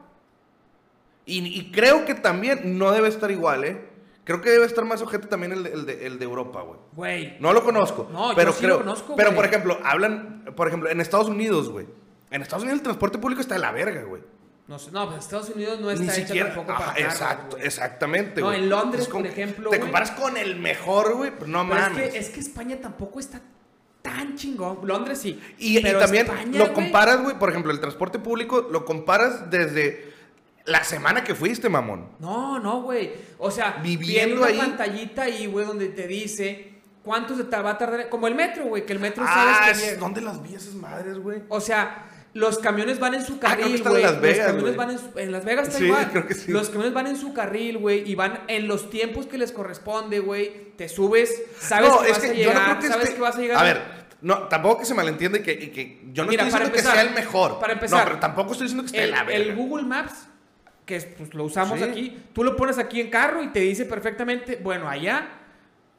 Y, y creo que también no debe estar igual, ¿eh? Creo que debe estar más ojete también el, de- el de, el de Europa, güey. Güey. No lo conozco. No, yo pero sí lo creo, conozco, Pero, güey. por ejemplo, hablan, por ejemplo, en Estados Unidos, güey. En Estados Unidos el transporte público está de la verga, güey. No, sé, no, pues Estados Unidos no Ni está hecha siquiera. tampoco Ajá, para carros, exacto, güey. exactamente, No, güey. en Londres, con- por ejemplo, Te güey. comparas con el mejor, güey, pues no Pero es mames. que, es que España tampoco está tan chingón. Londres sí. Y, también España, lo comparas, güey, por ejemplo, el transporte público lo comparas desde la semana que fuiste, mamón. No, no, güey. O sea, Viviendo una ahí. pantallita ahí, güey, donde te dice cuánto se va a tardar. Como el metro, güey, que el metro Ah, sabes que. ¿dónde las vi esas madres, güey? O sea, los camiones van en su Ah, carril, güey. Vegas, los camiones güey. van en, su- en Las Vegas está Sí, igual. creo que sí. Los camiones van en su carril, güey, y van en los tiempos que les corresponde, güey. Te subes, sabes no, que es vas que a yo no llegar, creo que sabes esté- que vas a llegar. A ver, no, tampoco que se malentiende y que, y que yo no Mira, estoy diciendo empezar, que sea el mejor. para empezar, no, pero tampoco estoy diciendo que esté el, la verga. el Google Maps, que es, pues, lo usamos Sí. aquí, tú lo pones aquí en carro y te dice perfectamente, bueno, allá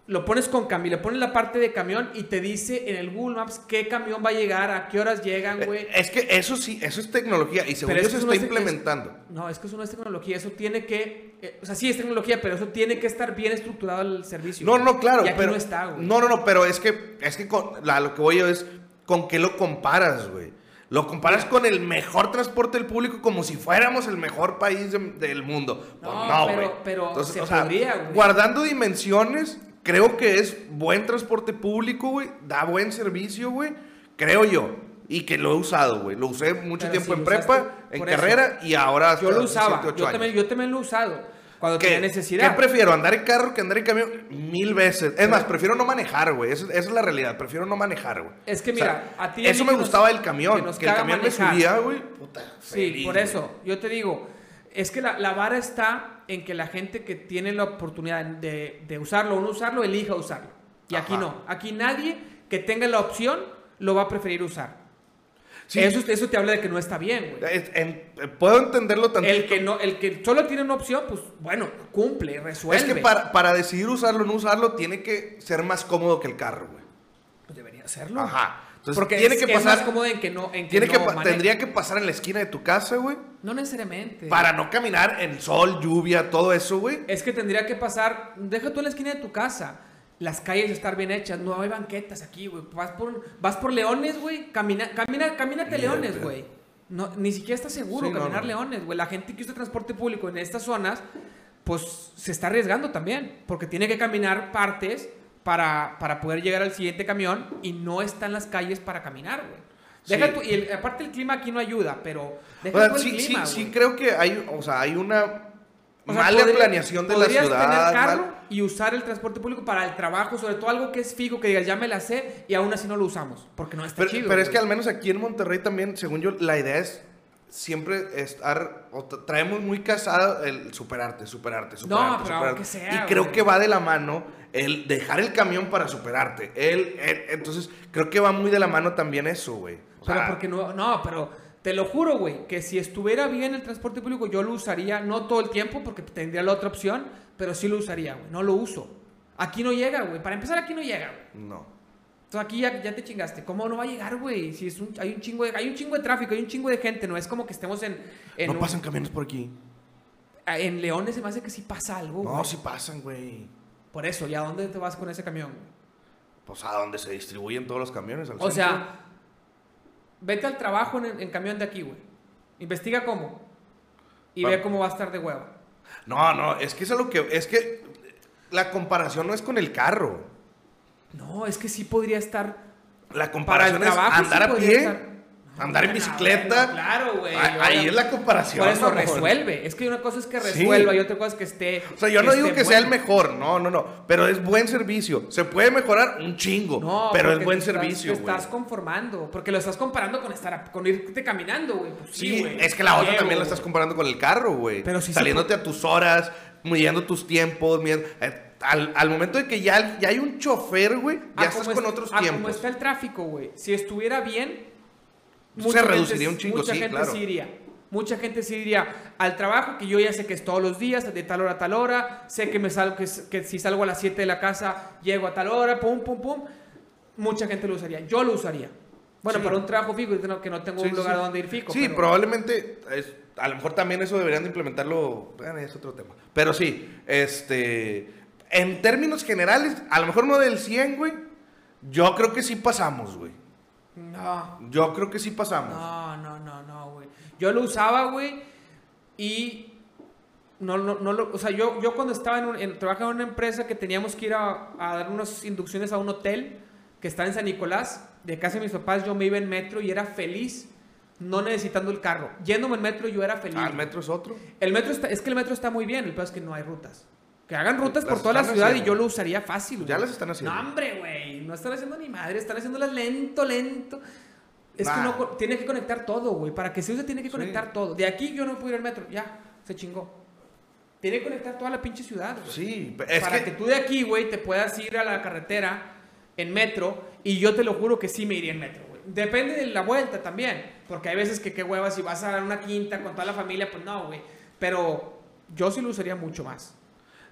lo pones con camión, le pones la parte de camión y te dice en el Google Maps qué camión va a llegar, a qué horas llegan, güey. Eh, Es que eso sí, eso es tecnología y según Pero yo es se está es- implementando. No, es que eso no es tecnología, eso tiene que, eh, o sea, sí es tecnología, pero eso tiene que estar bien estructurado el servicio. No, güey. no, claro, Y aquí pero no está, güey. No, no, no, pero es que es que con, la- lo que voy yo es con qué lo comparas, güey. Lo comparas con el mejor transporte del público como si fuéramos el mejor país de- del mundo. Pues No, no, pero- güey. pero se podría, güey. Guardando dimensiones, creo que es buen transporte público, güey. Da buen servicio, güey. Creo yo. Y que lo he usado, güey. Lo usé mucho Pero tiempo si en prepa, en eso. carrera y ahora Yo lo usaba, yo también, yo también lo he usado, cuando ¿Qué- tenía necesidad. ¿Qué prefiero? ¿Andar en carro que andar en camión? Mil veces. Es más, prefiero no manejar, güey. Esa, esa es la realidad. Prefiero no manejar, güey. Es que O sea, mira, a ti Eso me gustaba del camión. Que, el camión manejar. me subía, güey. Puta, Sí, por eso, yo te digo, es que la, la vara está en que la gente que tiene la oportunidad de, de usarlo o no usarlo, elija usarlo. Y aquí no. Aquí nadie que tenga la opción lo va a preferir usar. Sí. Eso, eso te habla de que no está bien, güey. Es- en- eh, puedo entenderlo tanto. El que, no, el que solo tiene una opción, pues bueno, cumple, resuelve. Es que para, para decidir usarlo o no usarlo, tiene que ser más cómodo que el carro, güey. Pues debería hacerlo. Ajá. Entonces, Porque tiene es, que es pasar. más cómodo en que no, en que tiene que no tendría que pasar en la esquina de tu casa, güey. No necesariamente. Para no caminar en sol, lluvia, todo eso, güey. Es que tendría que pasar, deja tú en la esquina de tu casa, las calles estar bien hechas, no hay banquetas aquí, güey. Vas por, vas por Leones, güey, camina, camina, camínate Mierda. Leones, güey. No, ni siquiera está seguro Sí, caminar no. Leones, güey. La gente que usa transporte público en estas zonas, pues se está arriesgando también, porque tiene que caminar partes para, para poder llegar al siguiente camión y no están las calles para caminar, güey. Deja Sí. tú- y el- aparte el clima aquí no ayuda, pero deja O sea, tú el sí, clima, sí, sí, creo que hay, o sea, hay una O sea, mala planeación de la ciudad. tener carro mal- y usar el transporte público para el trabajo, sobre todo algo que es fijo, que digas, ya me la sé y aún así no lo usamos, porque no está Pero, chido. pero es que al menos aquí en Monterrey también, según yo, la idea es siempre estar, o tra- traemos muy casado el superarte, superarte, superarte. pero superarte. aunque sea, y creo güey. que va de la mano el dejar el camión para superarte. El, el- entonces, creo que va muy de la mano también eso, güey. O Pero sea, porque no, no, pero te lo juro, güey, que si estuviera bien el transporte público, yo lo usaría, no todo el tiempo, porque tendría la otra opción, pero sí lo usaría, güey, no lo uso. Aquí no llega, güey, para empezar aquí no llega, güey. No. Entonces aquí ya, ya te chingaste. ¿Cómo no va a llegar, güey? Si es un, hay un chingo de, hay un chingo de tráfico, hay un chingo de gente, no es como que estemos en, en, no un- pasan camiones por aquí. en Leones se me hace que sí pasa algo, No, güey. sí pasan, güey. Por eso, ¿y a dónde te vas con ese camión? Pues a donde se distribuyen todos los camiones. Al O centro. sea, vete al trabajo en, en camión de aquí, güey. Investiga cómo. Y ve cómo va a estar de hueva. No, no, es que eso es lo que. Es que la comparación no es con el carro. No, es que sí podría estar. La Para el comparación es andar sí a pie, estar. Andar en No, bicicleta. no, claro, güey. Ah, Ahí es la comparación. Por eso resuelve. Es que una cosa es que Sí. resuelva y otra cosa es que esté. O sea, yo no digo que sea el mejor, no, no, no. Pero es buen servicio. Se puede mejorar un chingo, No, pero es buen te estás- servicio, Te estás conformando. Porque lo estás comparando con estar a- con irte caminando, güey. Pues sí, Sí, es que la otra Llevo, también la estás comparando con el carro, güey. Pero sí Saliéndote a tus horas, midiendo tus tiempos, midiendo- eh, al, al momento de que ya, ya hay un chofer, güey, ya estás como con es- otros a como tiempos. está el tráfico, güey. Si estuviera bien, Se mucha gente- reduciría un chingo, mucha sí, gente claro. sí iría. Mucha gente sí iría al trabajo, que yo ya sé que es todos los días, de tal hora a tal hora. Sé que me salgo, que, que si salgo a las 7 de la casa, llego a tal hora, pum, pum, pum. Mucha gente lo usaría. Yo lo usaría. Bueno, Sí. para un trabajo fijo, que no- tengo Sí, un lugar sí. donde ir fijo. Sí, pero- probablemente. es- a lo mejor también eso deberían de implementarlo. Bueno, es otro tema. Pero sí, este. En términos generales, a lo mejor no del 100, güey. Yo creo que sí pasamos, güey. No, Yo creo que sí pasamos. no, no, no, no, güey. Yo lo usaba, güey, y no, no, no lo, o sea, yo, yo cuando estaba en, un- en- trabajaba en una empresa que teníamos que ir a, a dar unas inducciones a un hotel que está en San Nicolás, de casa de mis papás, yo me iba en metro y era feliz no necesitando el carro. Yéndome en metro yo era feliz. Ah, el metro es otro. El metro está, es que el metro está muy bien, el peor es que no hay rutas. Que hagan rutas por Las toda la ciudad y haciendo. yo lo usaría fácil. Ya las están haciendo. No, hombre, güey. No están haciendo ni madre, están haciéndolas lento, lento. Es que Nah. no, tiene que conectar todo, güey. Para que se use tiene que Sí. conectar todo. De aquí yo no puedo ir al metro. Ya, se chingó. Tiene que conectar toda la pinche ciudad. güey. Sí, es Para que, que... tú de aquí, güey, te puedas ir a la carretera en metro. Y yo te lo juro que sí me iría en metro, güey. Depende de la vuelta también. Porque hay veces que qué huevas, si vas a dar una quinta con toda la familia, pues no, güey. Pero yo sí lo usaría mucho más.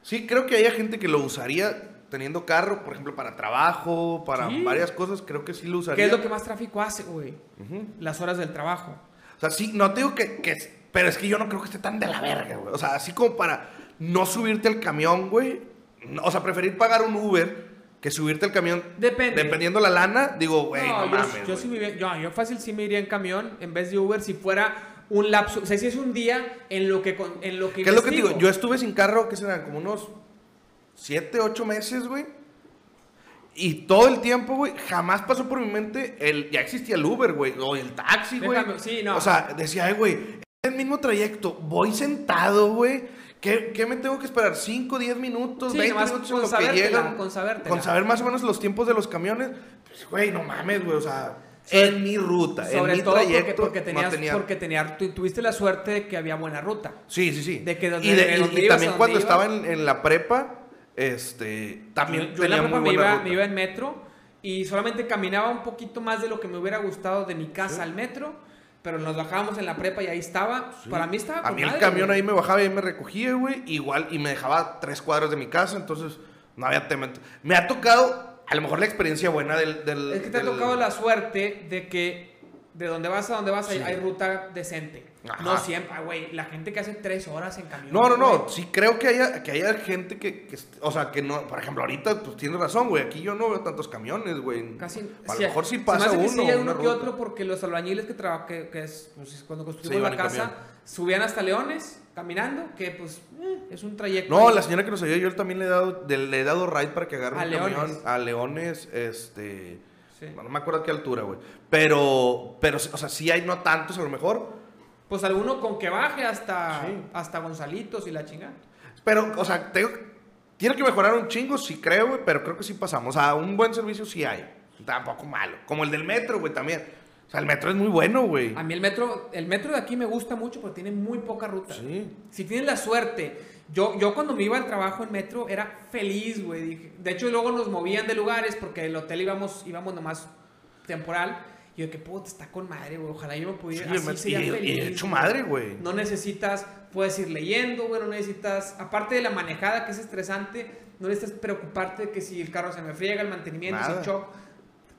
Sí, creo que hay gente que lo usaría teniendo carro, por ejemplo, para trabajo, para Sí. varias cosas. Creo que sí lo usaría. ¿Qué es lo que más tráfico hace, güey? Ujú. Las horas del trabajo. O sea, sí, no te digo que, que- Pero es que yo no creo que esté tan de la verga, güey. O sea, así como para no subirte al camión, güey. no- o sea, preferir pagar un Uber que subirte al camión. Depende. Dependiendo la lana, digo, güey, no, no, yo, mames. yo sí me yo fácil sí me iría en camión en vez de Uber si fuera un lapso. O sea, si es un día en lo que, en lo que ¿Qué es lo que te digo? Yo estuve sin carro, ¿qué serán? Como unos 7, 8 meses, güey. Y todo el tiempo, güey, jamás pasó por mi mente el... Ya existía el Uber, güey, o el taxi, güey. Sí, no. O sea, decía, ay, güey, el mismo trayecto, voy sentado, güey. ¿Qué, qué me tengo que esperar? ¿5, 10 minutos, Sí, 20 nomás minutos en con lo que llegan? con. Con saber más o menos los tiempos de los camiones. Pues, güey, no mames, güey, o sea... en mi ruta, en Sobre mi todo porque, trayecto, porque tenías, tenía- porque tenía, tu- tuviste la suerte de que había buena ruta. Sí, sí, sí. De que donde- y de- también cuando estaba en, en la prepa, este, también yo en la prepa muy me buena iba, ruta. me iba en metro y solamente caminaba un poquito más de lo que me hubiera gustado de mi casa al metro, pero nos bajábamos en la prepa y ahí estaba. Sí. Para mí estaba A mí el camión güey. ahí me bajaba y ahí me recogía, güey, igual, y me dejaba tres cuadros de mi casa, entonces no había tema. Me ha tocado, a lo mejor la experiencia buena del... del Es que te ha tocado la suerte de que de donde vas a donde vas hay, Sí. hay ruta decente. Ajá. No siempre, ah, güey. La gente que hace tres horas en camión. No, no, no, güey. sí creo que haya, que haya gente que, o sea, que no, por ejemplo, ahorita, pues tienes razón, güey, aquí yo no veo tantos camiones, güey. Casi, A lo mejor sí se me pasa que uno, sí hay uno que otro porque los albañiles que que, que es, pues, cuando construimos la casa. Subían hasta Leones caminando, que pues eh, es un trayecto. No, la señora que nos ayudó, yo también le he dado, le he dado ride para que agarre A un Leones. camión a Leones, este, Sí. no me acuerdo a qué altura, güey. Pero, pero, o sea, sí hay no tantos a lo mejor, Pues alguno con que baje hasta, Sí. hasta Gonzalitos y la chingada. pero, o sea, tengo, tiene que mejorar un chingo, sí creo, güey, pero creo que sí pasamos. O sea, un buen servicio sí hay, tampoco malo. Como el del metro, güey, también. O sea, el metro es muy bueno, güey. A mí el metro, el metro de aquí me gusta mucho porque tiene muy poca ruta. Sí. Si tienes la suerte. Yo, yo cuando me iba al trabajo en metro era feliz, güey. De hecho, luego nos movían de lugares porque el hotel íbamos, íbamos nomás temporal. Y yo, que puta, está con madre, güey. Ojalá yo me Sí, pudiera. el así sería y, y feliz, hecho güey. madre, güey. No necesitas, puedes ir leyendo, güey, no necesitas, aparte de la manejada que es estresante, no necesitas preocuparte de que si el carro se me friega, el mantenimiento, si Nada. choco.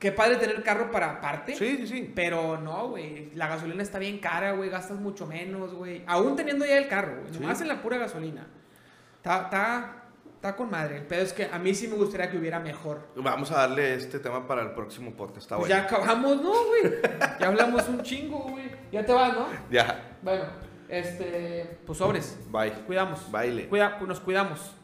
Qué padre tener carro para aparte. Sí, sí, sí. Pero no, güey, la gasolina está bien cara, güey, gastas mucho menos, güey. Aún teniendo ya el carro, güey, Sí. nomás en la pura gasolina. Está, está, está con madre. El pedo es que a mí sí me gustaría que hubiera mejor. Vamos a darle este tema para el próximo podcast, está Pues bueno. ya acabamos, ¿no, güey? Ya hablamos un chingo, güey. Ya te vas, ¿no? Ya, Bueno, este, pues sobres. bye. Cuidamos. Baile. Cuida, nos cuidamos.